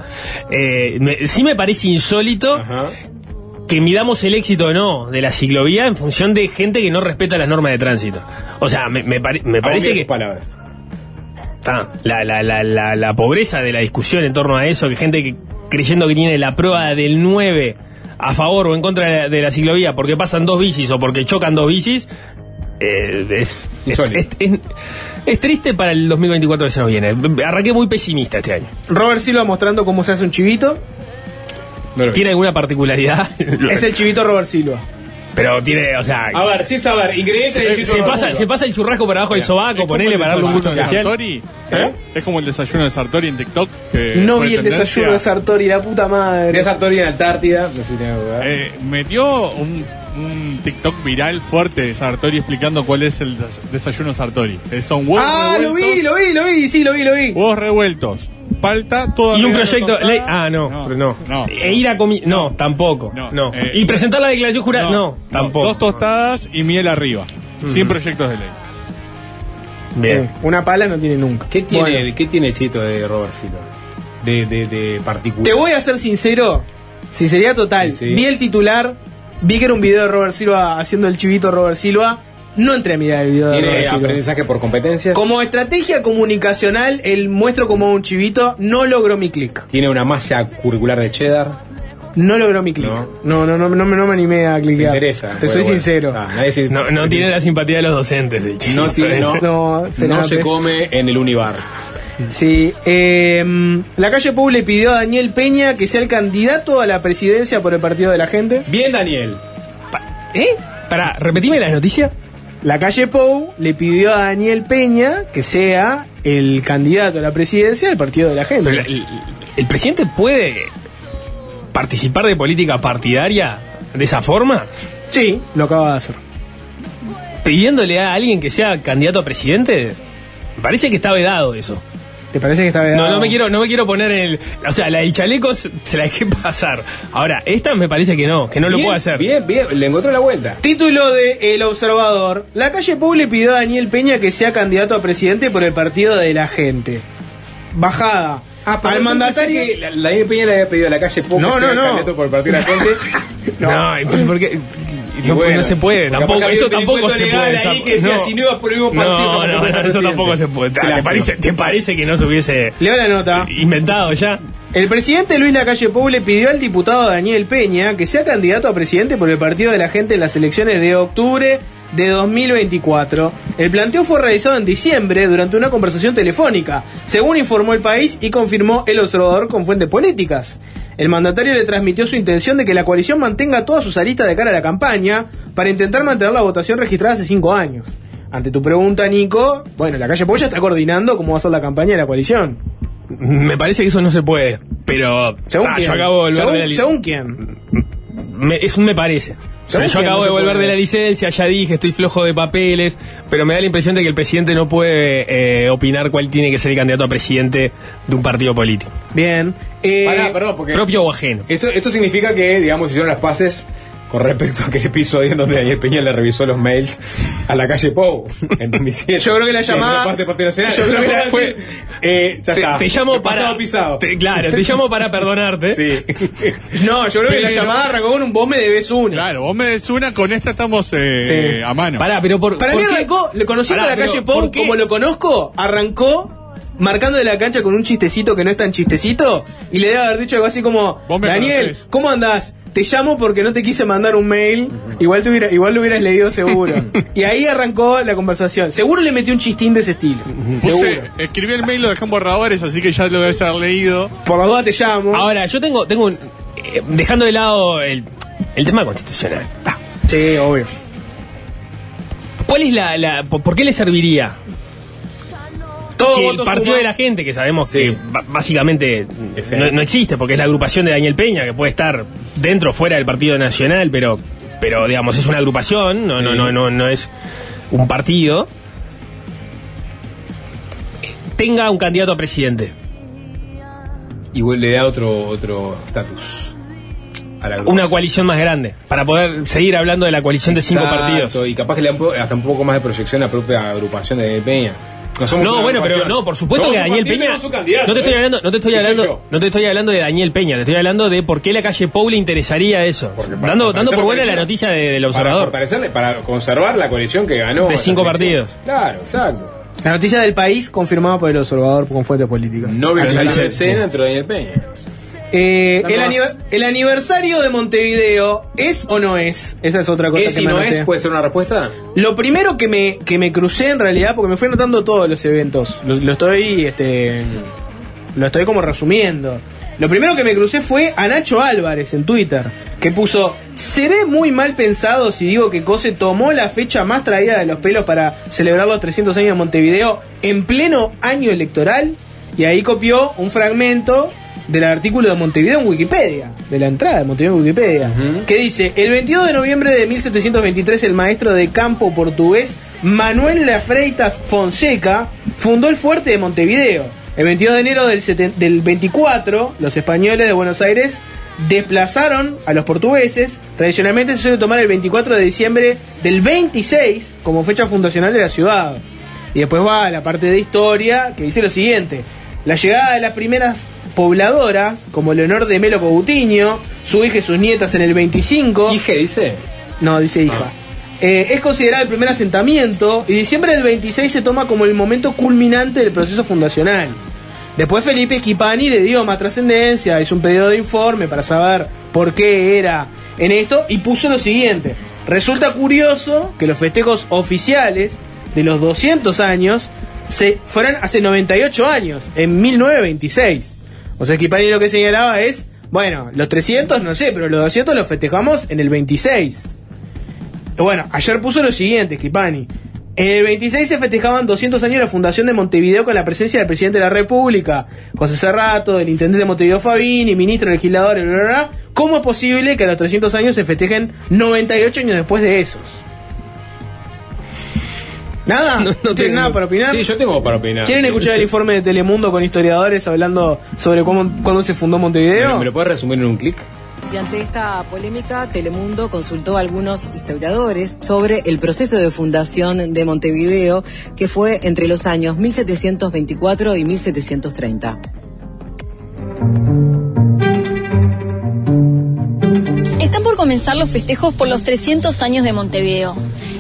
Eh, me- sí me parece insólito Ajá. que midamos el éxito o no de la ciclovía en función de gente que no respeta las normas de tránsito. O sea, me, me pare- me parece que palabras. está, la, la, la, la, la pobreza de la discusión en torno a eso, que gente que creyendo que tiene la prueba del 9 a favor o en contra de la, de la ciclovía porque pasan dos bicis o porque chocan dos bicis, eh, es, es, Insólito. es- es- es triste para el 2024 que se nos viene. Arranqué muy pesimista este año. Robert Silva mostrando cómo se hace un chivito. No lo vi. ¿Tiene alguna particularidad? Es el chivito Robert Silva. Pero tiene, o sea... A ver, sí es a ver, ingredientes se, pasa, se pasa el churrasco por abajo del sobaco, ponele el para darle un gusto desayuno de especial. Sartori. ¿Eh? Es como el desayuno de Sartori en TikTok. Que No vi el desayuno de Sartori, la puta madre. Sartori en Antártida. No sé. Eh, metió un, un TikTok viral fuerte de Sartori explicando cuál es el des- desayuno Sartori. Eh, son huevos Ah, lo revueltos, vi, lo vi, lo vi, sí, lo vi, lo vi. Huevos revueltos. Palta, todo Y un proyecto ley. Ah, no, pero no. no. E ir a comi. No, tampoco. No. No. Eh, y presentar la declaración jurada. No, tampoco. Dos tostadas y miel arriba. Sin proyectos de ley. Bien. Sí, una pala no tiene nunca. ¿Qué tiene, Bueno, ¿Qué tiene Chito de Robert Silva? De, de, de particular. te voy a ser sincero, sinceridad total. Sí, sí. Vi el titular, vi que era un video de Robert Silva haciendo el chivito Robert Silva. No entré a mirar el video de Tiene Robert Silva. aprendizaje por competencias. Como estrategia comunicacional, el muestro como un chivito no logró mi clic. Tiene una malla curricular de cheddar. No logró mi clic. No. No, no, no, no, me- no me animé a Te cliquear. interesa. Te Bueno, soy bueno. sincero. Ah, nadie se- No, no tiene la simpatía de los docentes. el chico. No tiene, no, No, no Fernández. se come en el Univar. Sí, eh, la calle Pou le pidió a Daniel Peña que sea el candidato a la presidencia por el Partido de la Gente. Bien, Daniel. ¿Eh? Pará, repetime las noticias. La calle Pou le pidió a Daniel Peña que sea el candidato a la presidencia del Partido de la Gente. Pero el, el presidente puede participar de política partidaria de esa forma, Sí, lo acaba de hacer. pidiéndole a alguien que sea candidato a presidente. Me parece que está vedado eso. ¿Te parece que está vedado? No, no me quiero, no me quiero poner en el. O sea, la del chaleco se la dejé pasar. Ahora, esta me parece que no, que no lo Bien, puede hacer. Bien, bien, le encontró la vuelta. Título de El Observador. La calle Pou le pidió a Daniel Peña que sea candidato a presidente por el Partido de la Gente. Bajada. Ah, Al mandatario. que la- Daniel Peña le había pedido a la calle Pou No, que sea no, el no. candidato por el Partido de la Gente. No, y pues, porque. Y No, bueno, no se puede, tampoco, eso tampoco se puede. legal ahí que decía, no. si no ibas por el mismo partido, No, no, a eso tampoco se puede. Claro. ¿Te parece, ¿Te parece que no se hubiese la nota. inventado ya? El presidente Luis Lacalle Pou le pidió al diputado Daniel Peña que sea candidato a presidente por el Partido de la Gente en las elecciones de octubre de 2024. El planteo fue realizado en diciembre durante una conversación telefónica, según informó el país y confirmó el observador con fuentes políticas. El mandatario le transmitió su intención de que la coalición mantenga todas sus aristas de cara a la campaña para intentar mantener la votación registrada hace cinco años. Ante tu pregunta, Nico, bueno, la calle Pou ya está coordinando cómo va a ser la campaña de la coalición. Me parece que eso no se puede. Pero. Según ah, quién. yo acabo de volver según, de la li- según quién. Me, eso me parece. Pero yo acabo no de volver puede. de la licencia, ya dije, estoy flojo de papeles, pero me da la impresión de que el presidente no puede eh, opinar cuál tiene que ser el candidato a presidente de un partido político. Bien. Eh, Pará, perdón, porque Propio o ajeno. esto, esto significa que, digamos, hicieron las paces con respecto a aquel episodio en donde Daniel Peña le revisó los mails a la calle Pou en 2007. Yo creo que la llamada- parte Nacional. yo creo que la- fue. Eh, ya Te, está. te llamo El para. pisado. te- claro, te llamo para perdonarte. Sí. No, yo creo que la llamada arrancó con un vos me debes una. Claro, vos me des una, con esta estamos eh, Sí. a mano. Pará, pero por. Para ¿por mí qué? arrancó, le conociendo Pará, a la calle Pou como lo conozco, arrancó marcando de la cancha con un chistecito que no es tan chistecito y le debe haber dicho algo así como Daniel, conocés. ¿cómo andás? Te llamo porque no te quise mandar un mail, igual, te hubiera- igual lo hubieras leído seguro. y ahí arrancó la conversación. Seguro le metió un chistín de ese estilo. Puse- escribí el mail, lo dejé en borradores, así que ya lo debes haber leído. Por las dudas te llamo. Ahora, yo tengo. tengo un- eh, dejando de lado el, el tema constitucional. Ta. Sí, obvio. ¿Cuál es la, por qué le serviría Todo que el partido suma. de la gente, que sabemos Sí. que básicamente no, no existe, porque es la agrupación de Daniel Peña, que puede estar dentro o fuera del Partido Nacional, pero, pero digamos, es una agrupación, no, no, Sí. no, no, no es un partido, tenga un candidato a presidente. Igual le da otro otro estatus Una coalición más grande, para poder seguir hablando de la coalición de cinco partidos. Y capaz que le da un po- hasta un poco más de proyección a la propia agrupación de Daniel Somos No, bueno, pero no, por supuesto Somos que Daniel Peña. No te estoy ¿eh? hablando, no te estoy hablando, no te estoy hablando de Daniel Peña, te estoy hablando de por qué la calle Pou le interesaría eso. Porque Dando, dando por buena la noticia de- del observador. para conservar la coalición que ganó. De cinco partidos. Claro, exacto. La noticia del país confirmada por el observador con fuentes políticas. No vio Al salir de parecer, escena dentro de Daniel Peña. Eh, el, aniversario de Montevideo, ¿es o no es? Esa es otra cosa ¿Es que y me no anoté. es? ¿Puede ser una respuesta? Lo primero que me, que me crucé en realidad, porque me fui anotando todos los eventos, lo, lo estoy este lo estoy como resumiendo. Lo primero que me crucé fue a Nacho Álvarez en Twitter, que puso, seré muy mal pensado si digo que Cose tomó la fecha más traída de los pelos para celebrar los 300 años de Montevideo en pleno año electoral, y ahí copió un fragmento del artículo de Montevideo en Wikipedia, de la entrada de Montevideo en Wikipedia, que dice, el 22 de noviembre de 1723 el maestro de campo portugués Manuel de Freitas Fonseca fundó el fuerte de Montevideo. El 22 de enero del, del 24, los españoles de Buenos Aires desplazaron a los portugueses. Tradicionalmente se suele tomar el 24 de diciembre del 26 como fecha fundacional de la ciudad. Y después va a la parte de historia que dice lo siguiente. La llegada de las primeras pobladoras, como Leonor de Melo Coutinho, su hija y sus nietas en el 25. ¿Hije dice? No, dice hija. Eh, es considerado el primer asentamiento y diciembre del 26 se toma como el momento culminante del proceso fundacional. Después Felipe Schipani le dio más trascendencia, hizo un pedido de informe para saber por qué era en esto y puso lo siguiente. Resulta curioso que los festejos oficiales de los 200 años se fueran hace 98 años, en 1926. O sea, Schipani lo que señalaba es, bueno, los 300 no sé, pero los 200 los festejamos en el 26. Bueno, ayer puso lo siguiente, Kipani. En el 26 se festejaban 200 años de la fundación de Montevideo con la presencia del presidente de la República, José Cerrato, del intendente de Montevideo Fabini, ministro, legislador, bla. ¿Cómo es posible que a los 300 años se festejen 98 años después de esos? ¿Nada? ¿No, tienen tengo- nada para opinar? Sí, yo tengo para opinar. ¿Quieren escuchar el informe de Telemundo con historiadores hablando sobre cómo, cuándo se fundó Montevideo? ¿Me lo puedes resumir en un clic? Y ante esta polémica, Telemundo consultó a algunos historiadores sobre el proceso de fundación de Montevideo, que fue entre los años 1724 y 1730. Están por comenzar los festejos por los 300 años de Montevideo.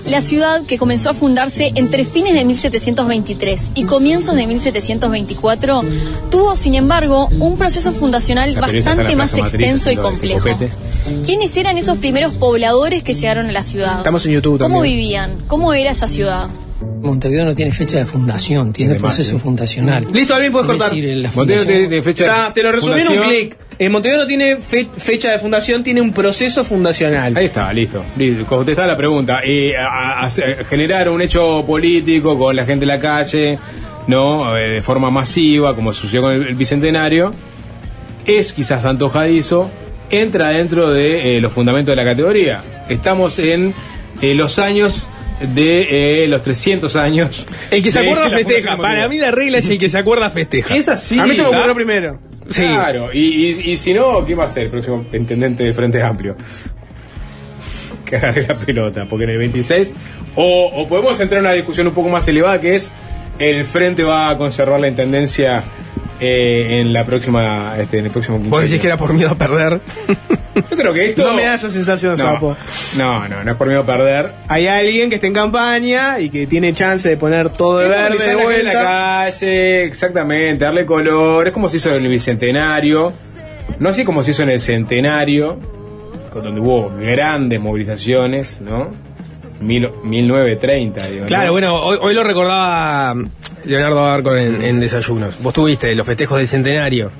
La ciudad, que comenzó a fundarse entre fines de 1723 y comienzos de 1724, tuvo, sin embargo, un proceso fundacional bastante más Matriz extenso y complejo. ¿Quiénes eran esos primeros pobladores que llegaron a la ciudad? Estamos en YouTube ¿Cómo también. vivían? ¿Cómo era esa ciudad? Montevideo no tiene fecha de fundación, tiene Además, proceso sí. fundacional. Listo, Alvin, puedes Es cortar. decir, la Montevideo tiene tiene fecha Está, te lo resumí en un clic. En Montevideo no tiene fe- fecha de fundación, tiene un proceso fundacional. Ahí está, listo. listo. Contestá la pregunta. Eh, a- a- a- generar un hecho político con la gente en la calle, ¿no? Eh, de forma masiva, como sucedió con el, el bicentenario, es quizás antojadizo, entra dentro de eh, los fundamentos de la categoría. Estamos en eh, los años de eh, los 300 años. El que se acuerda festeja. Para mí la regla es el que se acuerda festeja. Es así. a mí se me ocurrió primero. Sí. Claro, y, y, y si no, ¿qué va a ser el próximo intendente de Frente Amplio? Que agarre la pelota, porque en el 26. O, o podemos entrar en una discusión un poco más elevada que es: el Frente va a conservar la intendencia eh, en la próxima. Este, en el próximo Vos quinquenio. decís que era por miedo a perder. Yo creo que esto. No me da esa sensación, no, Sapo. no, no, no es por miedo a perder. Hay alguien que está en campaña y que tiene chance de poner todo de verde de gente en vuelta. la calle, exactamente, darle color. Es como se hizo en el bicentenario, no así como se hizo en el centenario, con donde hubo grandes movilizaciones, ¿no? Mil- 1930, digo. ¿no? Claro, bueno, hoy, hoy lo recordaba Leonardo Barco en, Desayunos. Vos tuviste los festejos del centenario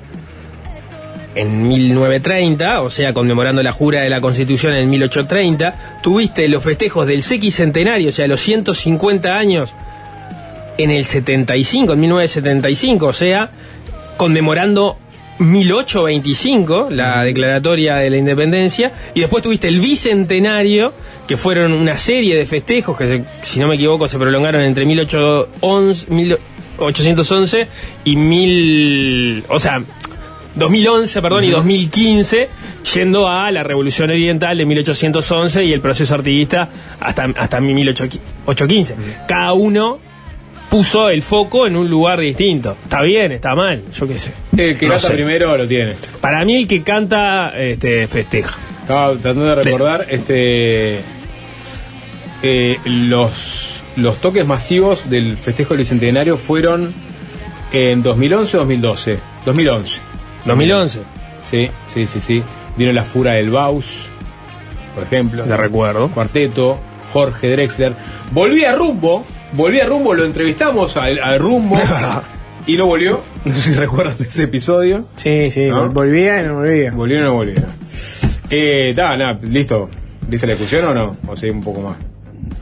en 1930, o sea, conmemorando la jura de la Constitución en 1830. Tuviste los festejos del sequicentenario, o sea, los 150 años en el 75, en 1975, o sea, conmemorando 1825, la declaratoria de la independencia, y después tuviste el bicentenario, que fueron una serie de festejos que, se- si no me equivoco, se prolongaron entre 1811, 1811 y 1000, o sea, 2011, perdón, y 2015, yendo a la Revolución Oriental de 1811 y el proceso artiguista hasta, hasta 1815. Cada uno puso el foco en un lugar distinto. Está bien, está mal, yo qué sé. El que No canta sé. primero lo tiene. Para mí el que canta este, festeja. Estaba tratando de recordar este eh, los, los toques masivos del festejo del bicentenario fueron en 2011 o 2012. 2011. 2011. Sí, sí, sí, sí. Vino la Fura del Baus, por ejemplo. La recuerdo. Cuarteto, Jorge Drexler. Volví a Rumbo, volví a Rumbo, lo entrevistamos al, al Rumbo y no volvió. No sé si recuerdas de ese episodio. Sí, sí, ¿No? volvía y no volvía. Volvió o no volvió. Eh, da, nada, listo. ¿Lista la discusión o no? O sea, un poco más.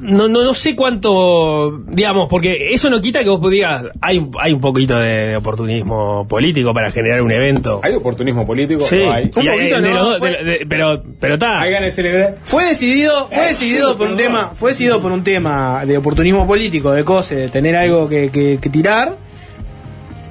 No, no, no sé cuánto, digamos, porque eso no quita que vos digas, hay, un- hay un poquito de, oportunismo político para generar un evento. ¿Hay oportunismo político? Sí, No hay. de no, los dos, fue- de- de- pero pero está. Hay ganas de celebrar. Fue decidido, fue decidido por un tema, fue decidido por un tema de oportunismo político, de cose, de tener algo que, que- que tirar.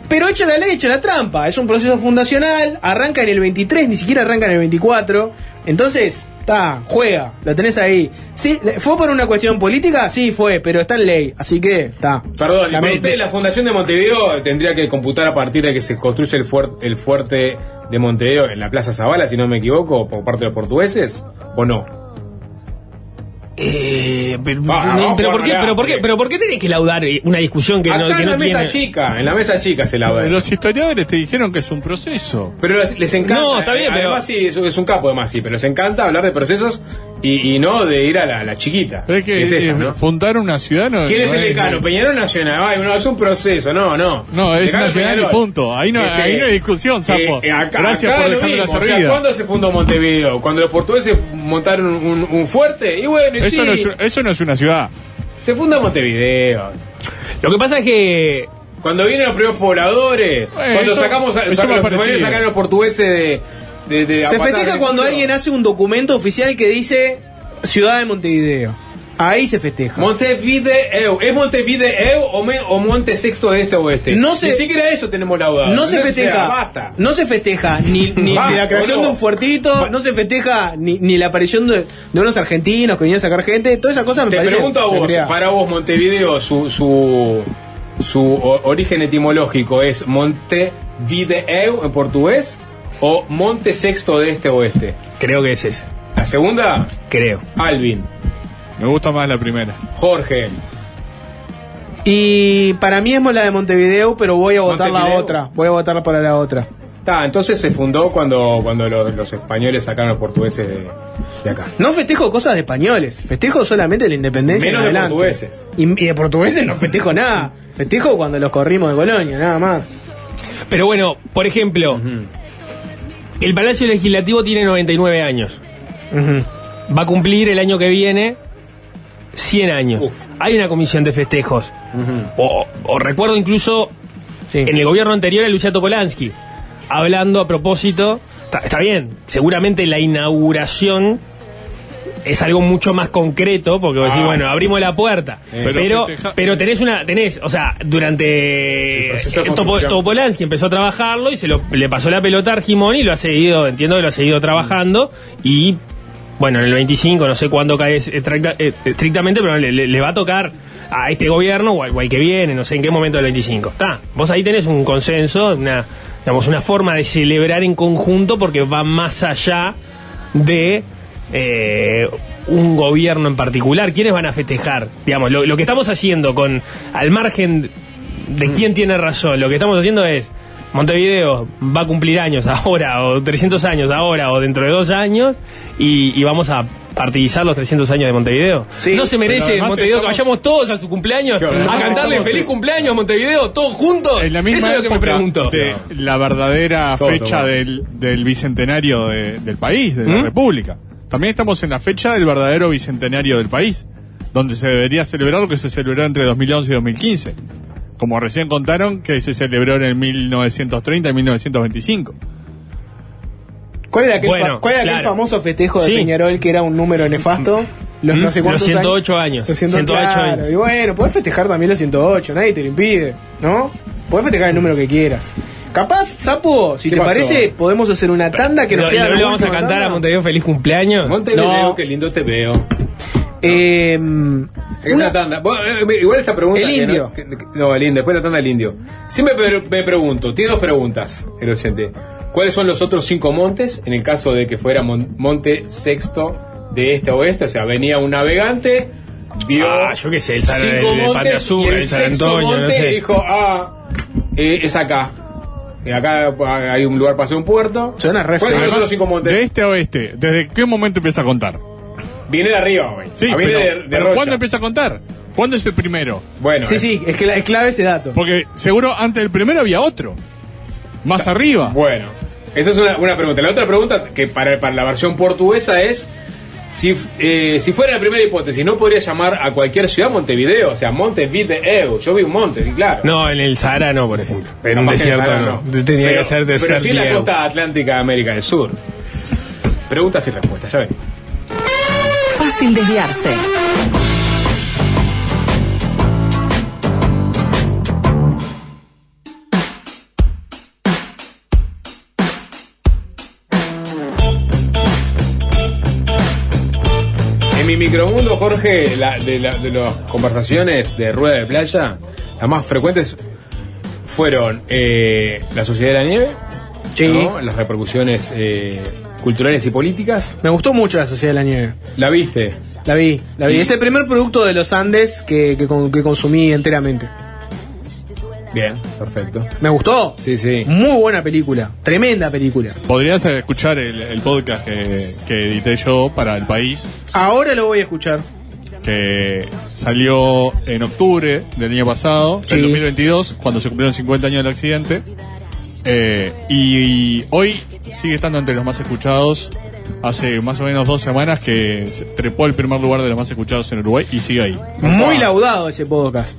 Pero echa la ley, echa la trampa. Es un proceso fundacional, arranca en el 23, ni siquiera arranca en el 24. Entonces, está, juega, lo tenés ahí. Sí, ¿fue por una cuestión política? Sí, fue, pero está en ley, así que está. Perdón, La usted la Fundación de Montevideo tendría que computar a partir de que se construye el, fuer- el fuerte de Montevideo en la Plaza Zavala, si no me equivoco, por parte de los portugueses, ¿o no? Eh, pero, Ah, pero, vamos pero ¿por qué, pero, por qué, porque- pero ¿por qué tenés que laudar una discusión que Acá no, que en no la mesa tiene? chica, en la mesa chica se la ve. Los historiadores te dijeron que es un proceso. Pero les, encanta. No, está bien, eh, pero- Además, sí, es, un capo de más, sí, pero les encanta hablar de procesos y, y no de ir a la, la chiquita. Pero es que Es esta, eh, ¿no? fundar una ciudad no ¿Quién es no el decano? Peñarol Nacional. Ay, no, es un proceso, no, no. No, es Decano nacional y Peñarol. punto. Ahí no- ahí no hay discusión, sapo. eh, acá, Gracias acá por dejarme la o sea. ¿Cuándo se fundó Montevideo? Cuando los portugueses montaron un, un fuerte. Y bueno, Eso, sí, no es, eso no es una ciudad. se funda Montevideo. Lo que pasa es que Cuando vienen los primeros pobladores, Bueno, cuando eso- sacamos a, eso sacan más los españoles sacan a los portugueses de. de, Se festeja cuando alguien hace un documento oficial que dice Ciudad de Montevideo. Ahí se festeja. Montevideo. ¿Es Montevideo o, me- o Monte Sexto de este o oeste? No se- Ni siquiera eso tenemos la duda. No se festeja, o sea, basta. no se festeja ni, ni Va, la creación de un fuertito, no se festeja ni, ni la aparición de, de unos argentinos que venían a sacar gente, toda esa cosa me Te parece. pregunto a vos, para vos, Montevideo, su, su, origen etimológico es Montevideo en portugués o Monte Sexto de este oeste. creo que es ese. La segunda, Creo. Alvin, Me gusta más la primera. Jorge. Y para mí es la de Montevideo, pero voy a votar la otra. Voy a votar para la otra. Está, entonces se fundó cuando, cuando los, los españoles sacaron a los portugueses de, de acá. No festejo cosas de españoles, festejo solamente la independencia. Menos de adelante. portugueses. Y, y de portugueses no festejo nada. Festejo cuando los corrimos de Colonia, nada más. Pero bueno, por ejemplo, el Palacio Legislativo tiene 99 años. Ujú. Va a cumplir el año que viene 100 años. Hay una comisión de festejos. o, o recuerdo incluso Sí. en el gobierno anterior a Luciano Polanski, hablando a propósito, está, está bien, seguramente la inauguración es algo mucho más concreto, porque vos decís, Ah. bueno, abrimos la puerta, Pero pero, festeja- pero tenés una, tenés, o sea, durante Topo- construcción. Topolansky empezó a trabajarlo y se lo, le pasó la pelota a Argimón y lo ha seguido, entiendo que lo ha seguido trabajando y bueno, en el 25, no sé cuándo cae estricta- eh, estrictamente, pero le, le- le va a tocar a este gobierno o al, o al que viene, no sé en qué momento del 25. Está, vos ahí tenés un consenso, una, digamos, una forma de celebrar en conjunto porque va más allá de eh, un gobierno en particular. ¿Quiénes van a festejar? Digamos, lo, lo que estamos haciendo con, al margen de quién tiene razón, lo que estamos haciendo es Montevideo va a cumplir años ahora, o 300 años ahora, o dentro de dos años, y, y vamos a partidizar los 300 años de Montevideo. Sí, ¿No se merece Montevideo estamos- que vayamos todos a su cumpleaños Claro, a cantarle estamos feliz cumpleaños Montevideo, todos juntos? En la misma Eso es lo que me pregunto. de la verdadera Todo, fecha todo. del, del bicentenario de- del país, de la ¿Mm? República. También estamos en la fecha del verdadero bicentenario del país, donde se debería celebrar lo que se celebró entre 2011 y 2015. Como recién contaron, que se celebró en el 1930 y 1925. ¿Cuál era aquel, Bueno, fa- cuál era aquel claro. famoso festejo de Sí. Peñarol que era un número nefasto? Los ¿Mm? no sé cuántos Los 108 años. Los 108 108 claro. años. Y bueno, podés festejar también los 108, nadie te lo impide, ¿no? Podés festejar el número que quieras. Capaz, Sapo, si ¿Qué te pasó? parece, podemos hacer una tanda que nos ¿No- queda. no le vamos a cantar a? Montevideo feliz cumpleaños? Montevideo, No. qué lindo te veo. Eh, Es una tanda. Bueno, eh, igual esta pregunta. El que indio. No, que- que- no, el indio. Después la tanda del indio. Siempre me, me pregunto, tiene dos preguntas el oyente. ¿Cuáles son los otros cinco montes en el caso de que fuera mon- monte sexto de este a oeste? O sea, venía un navegante, vio Ah, yo qué sé, el San- cinco el de montes Azul, y el, el San Antonio, monte no sé. dijo, ah, eh, es acá. y acá hay un lugar para hacer un puerto. Suena ¿Cuáles son los cinco montes? De este a oeste, ¿desde qué momento empieza a contar? Viene de arriba, güey. Sí, Ah, viene pero, de, de pero Rocha. ¿cuándo empieza a contar? ¿Cuándo es el primero? Bueno, Sí, eh, sí, es que la- es clave ese dato. Porque seguro antes del primero había otro. Más arriba. Bueno, esa es una, una pregunta. La otra pregunta, que para, para la versión portuguesa es: si, eh, si fuera la primera hipótesis, ¿no podría llamar a cualquier ciudad Montevideo? O sea, Montevideo. Yo vi un monte, sí, claro. No, en el Sahara no, por ejemplo. En un desierto no. Tenía Pero- que ser de Pero sí en la costa atlántica de América del Sur. Preguntas y respuestas, ya ven. Fácil desviarse. En mi micromundo, Jorge, la- de, la- de las conversaciones de rueda de playa, las más frecuentes fueron eh, la sociedad de la nieve, Sí. ¿no? las repercusiones eh, culturales y políticas. Me gustó mucho la Sociedad de la Nieve. ¿La viste? La vi, la vi. Y- Es el primer producto de los Andes que, que, con- que consumí enteramente. Bien, perfecto. Me gustó. Sí, sí. Muy buena película. Tremenda película. Podrías escuchar el, el podcast que, que edité yo para el país, Ahora lo voy a escuchar. que salió en octubre del año pasado, Sí. del 2022, cuando se cumplieron 50 años del accidente. Eh, y, y hoy sigue estando entre los más escuchados. Hace más o menos dos semanas que se trepó el primer lugar de los más escuchados en Uruguay y sigue ahí. Muy Ah. laudado ese podcast.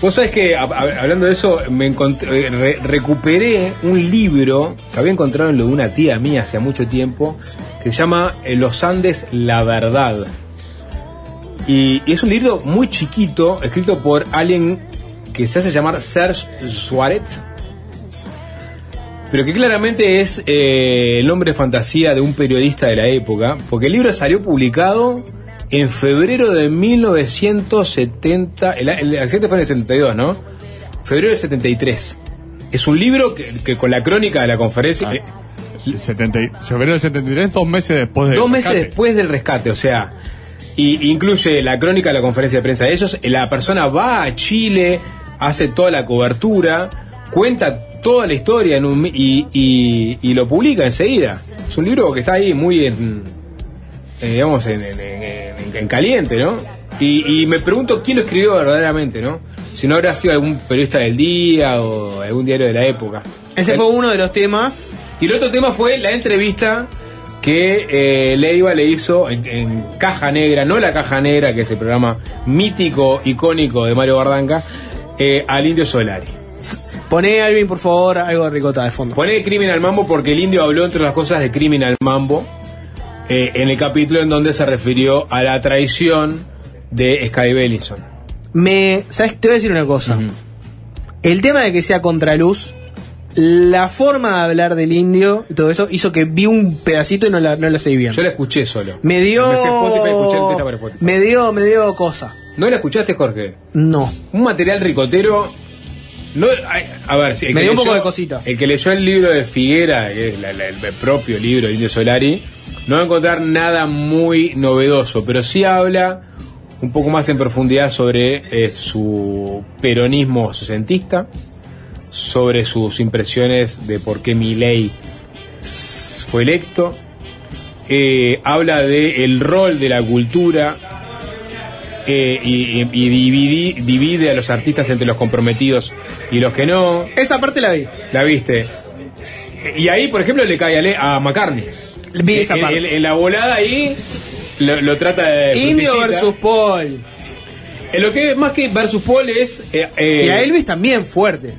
Vos sabés que, a- a- hablando de eso, me encontré, eh, re- recuperé un libro que había encontrado en lo de una tía mía hace mucho tiempo, que se llama eh, Los Andes, la verdad. Y, y es un libro muy chiquito, escrito por alguien que se hace llamar Serge Suaret, pero que claramente es eh, el nombre de fantasía de un periodista de la época, porque el libro salió publicado en febrero de 1970, el, el accidente fue en el 72, ¿no? Febrero del 73. Es un libro que, que con la crónica de la conferencia... Ah. eh, 70 y- febrero del 73, dos meses después de Dos meses después del rescate, o sea, y incluye la crónica de la conferencia de prensa de ellos, la persona va a Chile, hace toda la cobertura, cuenta toda la historia en un y, y- y lo publica enseguida. Es un libro que está ahí muy en, eh, digamos, en, en- en- en caliente, ¿no? Y, y me pregunto quién lo escribió verdaderamente, ¿no? Si no habrá sido algún periodista del día o algún diario de la época. Ese fue uno de los temas. y el otro tema fue la entrevista que eh, Leiva le hizo en, en Caja Negra, no la Caja Negra, que es el programa mítico, icónico de Mario Bardanca, eh, al Indio Solari. Poné, Alvin, por favor, algo de ricota de fondo. Pone Criminal Mambo porque el indio habló, entre las cosas, de Criminal Mambo eh, en el capítulo en donde se refirió a la traición de Sky Bellison. Me, ¿sabes? Te voy a decir una cosa. El tema de que sea contraluz, la forma de hablar del indio y todo eso hizo que vi un pedacito y no la, no la seguí bien. Yo la escuché solo. Me dio. Me Spotify escuché el para. Me dio, me dio cosa. ¿No la escuchaste, Jorge? No. Un material ricotero. No, a ver, el Me que dio un poco leyó- de cosita. El que leyó el libro de Figuera, que es la- la- el propio libro de Indio Solari, no va a encontrar nada muy novedoso, pero sí habla un poco más en profundidad sobre eh, su peronismo sesentista, sobre sus impresiones de por qué Milei fue electo, eh, habla de el rol de la cultura eh, y, y- y dividi- divide a los artistas entre los comprometidos y los que no. Esa parte la vi. ¿La viste? Y ahí, por ejemplo, le cae a, Le- a McCartney. Vi esa En- parte. En, en la volada ahí lo, lo trata de. Indio frutillita. versus Paul. En lo que más que versus Paul es. eh, eh, Y a Elvis también fuerte.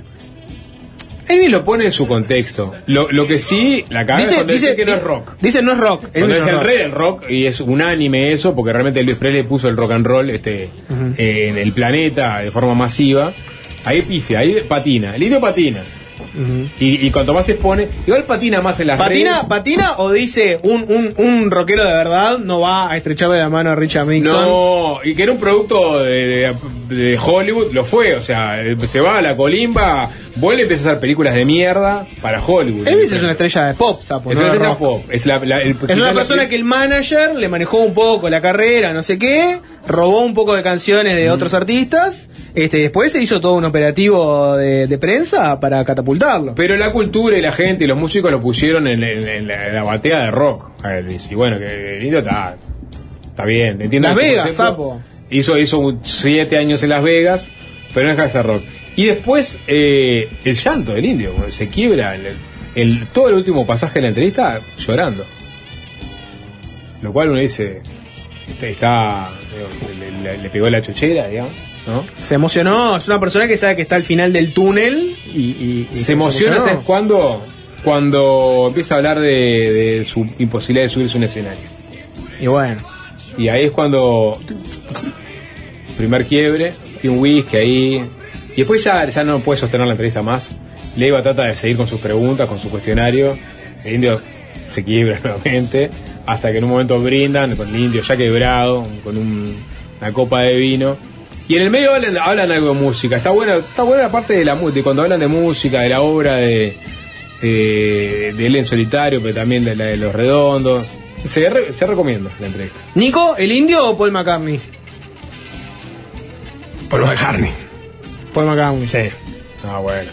Elvis lo pone en su contexto. Lo, lo que sí, la cagada es cuando dice, que no es rock. Dice no es rock. Cuando Elvis es el rock. rey del rock, y es unánime eso, porque realmente Elvis Presley puso el rock and roll este, eh, en el planeta de forma masiva. Ahí pifia, ahí patina. El indio patina. y, y cuanto más se expone, igual patina más en las ¿Patina, redes. ¿Patina o dice un, un, un rockero de verdad no va a estrecharle la mano a Richard Nixon? No, y que era un producto de, de de Hollywood lo fue, o sea, se va a la colimba, vuelve y empieza a hacer películas de mierda para Hollywood. Elvis es una estrella de pop, sapo. Es no una estrella rock. pop. Es, la, la- el- Es quizás una la- persona que el manager le manejó un poco la carrera, no sé qué, robó un poco de canciones Mm. de otros artistas, este, después se hizo todo un operativo de, de prensa para catapultarlo. Pero la cultura y la gente y los músicos lo pusieron en, en- en la, en la batea de rock. a Elvis. Y bueno, que el indio está, está bien. Entiendo Las Vegas, sapo. Hizo, hizo un- siete años en Las Vegas, pero no deja de ser rock. Y después, eh, el llanto del indio, se quiebra el, el- todo el último pasaje de la entrevista llorando. Lo cual uno dice, está, está- le, pegó la chochera, digamos, ¿no? Se emocionó, es una persona que sabe que está al final del túnel y... y- y Se emociona. ¿sabes cuándo? Cuando empieza a hablar de, de su imposibilidad de subirse a un escenario. Y bueno. Y ahí es cuando. Primer quiebre, y un whisky ahí. Y después ya, ya no puede sostener la entrevista más. Leiva trata de seguir con sus preguntas, con su cuestionario. El indio se quiebra nuevamente. Hasta que en un momento brindan con el indio ya quebrado, con un- una copa de vino. Y en el medio hablan, hablan algo de música. Está buena, está buena la parte de la música, cuando hablan de música, de la obra de, de, de él en solitario, pero también de la de los redondos. Se, re- se recomienda la entrevista. ¿Nico, el indio o Paul McCartney? Paul McCartney. Paul McCartney. Sí. Ah, bueno.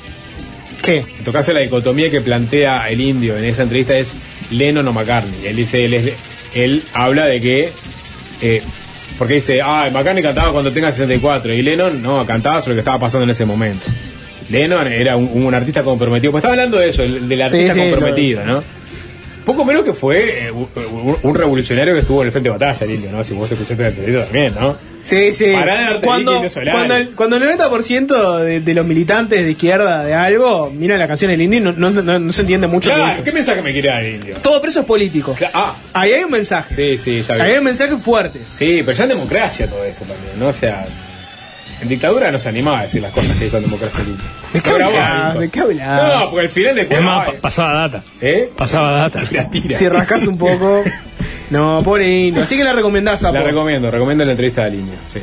¿Qué? En tu caso, la dicotomía que plantea el indio en esa entrevista es Lennon o McCartney. Él dice, él, es- él habla de que. eh, porque dice, ah, McCartney cantaba cuando tenga 64 y Lennon no, cantaba sobre lo que estaba pasando en ese momento. Lennon era un, un artista comprometido. Pues estaba hablando de eso, el- del artista sí, comprometido, ¿no? Poco menos que fue eh, un, revolucionario que estuvo en el frente de batalla, el indio, ¿no? Si vos escuchaste la entrevista también, ¿no? Sí, sí. Pará Cuando, cuando, el, cuando el 90% de, de los militantes de izquierda de algo miran la canción del indio y no, no, no- no se entiende mucho Claro. ¿qué mensaje me quiere dar el indio? Todo preso es político. Ah, Ahí hay un mensaje. sí, sí, está bien. Ahí hay un mensaje fuerte. Sí, pero ya en democracia todo esto también, ¿no? O sea, en dictadura no se animaba a decir las cosas que dijo en democracia libre. ¿De qué hablas? ¿De qué hablas? No, porque al final de Es cuentas. más, pa- pasaba data. ¿Eh? Pasaba data. La tira. Si rascas un poco. No, pobre indio. Así que la recomendás a La recomiendo, recomiendo la entrevista de línea, sí.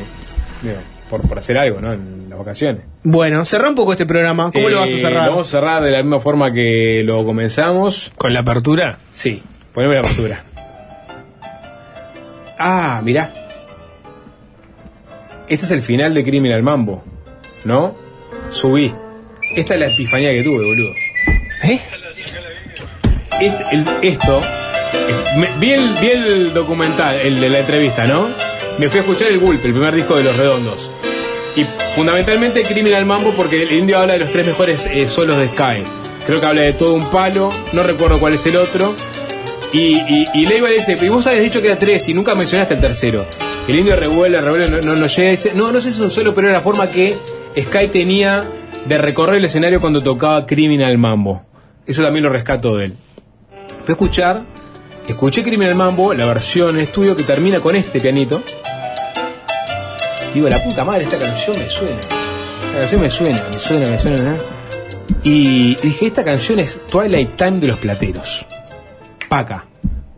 Digo, por, por hacer algo, ¿no? En las vacaciones. Bueno, cerrá un poco este programa. ¿Cómo lo vas a Eh, cerrar? Lo vamos a cerrar de la misma forma que lo comenzamos. ¿Con la apertura? Sí, poneme la apertura. Ah, mirá. Este es el final de Criminal Mambo, ¿no? Subí. Esta es la epifanía que tuve, boludo. ¿Eh? Este- esto. eh, me- vi, el, vi el documental, el de la entrevista, ¿no? Me fui a escuchar el Gulp, el primer disco de Los Redondos. Y fundamentalmente Criminal Mambo porque el indio habla de los tres mejores eh, solos de Sky. Creo que habla de todo un palo, no recuerdo cuál es el otro. Y, y, y Leiva le dice, y vos habías dicho que era tres y nunca mencionaste el tercero. El indio revuelve, revuelve, no, no, no llega dice, no, no sé si es un solo, pero era la forma que Sky tenía de recorrer el escenario cuando tocaba Criminal Mambo. Eso también lo rescato de él. Fui a escuchar, escuché Criminal Mambo, la versión estudio que termina con este pianito. Digo, la puta madre, esta canción me suena. Esta canción me suena, me suena, me suena. Y dije, esta canción es Twilight Time de los Plateros. Paca.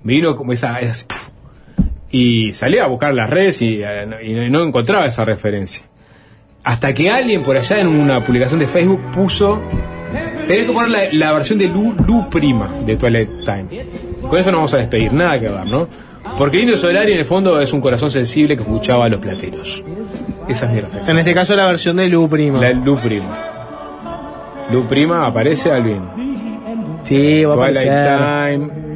Me vino como esa... esa- puf. y salí a buscar las redes y, no- y no- no encontraba esa referencia. Hasta que alguien por allá en una publicación de Facebook puso... Tenés que poner la, la versión de Lu, Lu Prima de Twilight Time. Con eso nos vamos a despedir, nada que ver, ¿no? Porque Indio Solari en el fondo es un corazón sensible que escuchaba a los plateros. Esa es mi reflexión. En este caso la versión de Lu Prima. La Lu Prima. Lu Prima aparece Alvin. Sí, va a Twilight aparecer. Time.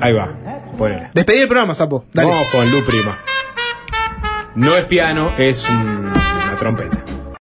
Ahí va. Ponele. Despedí el programa, Sapo. Dale. Vamos con Lu Prima. No es piano, es un- una trompeta.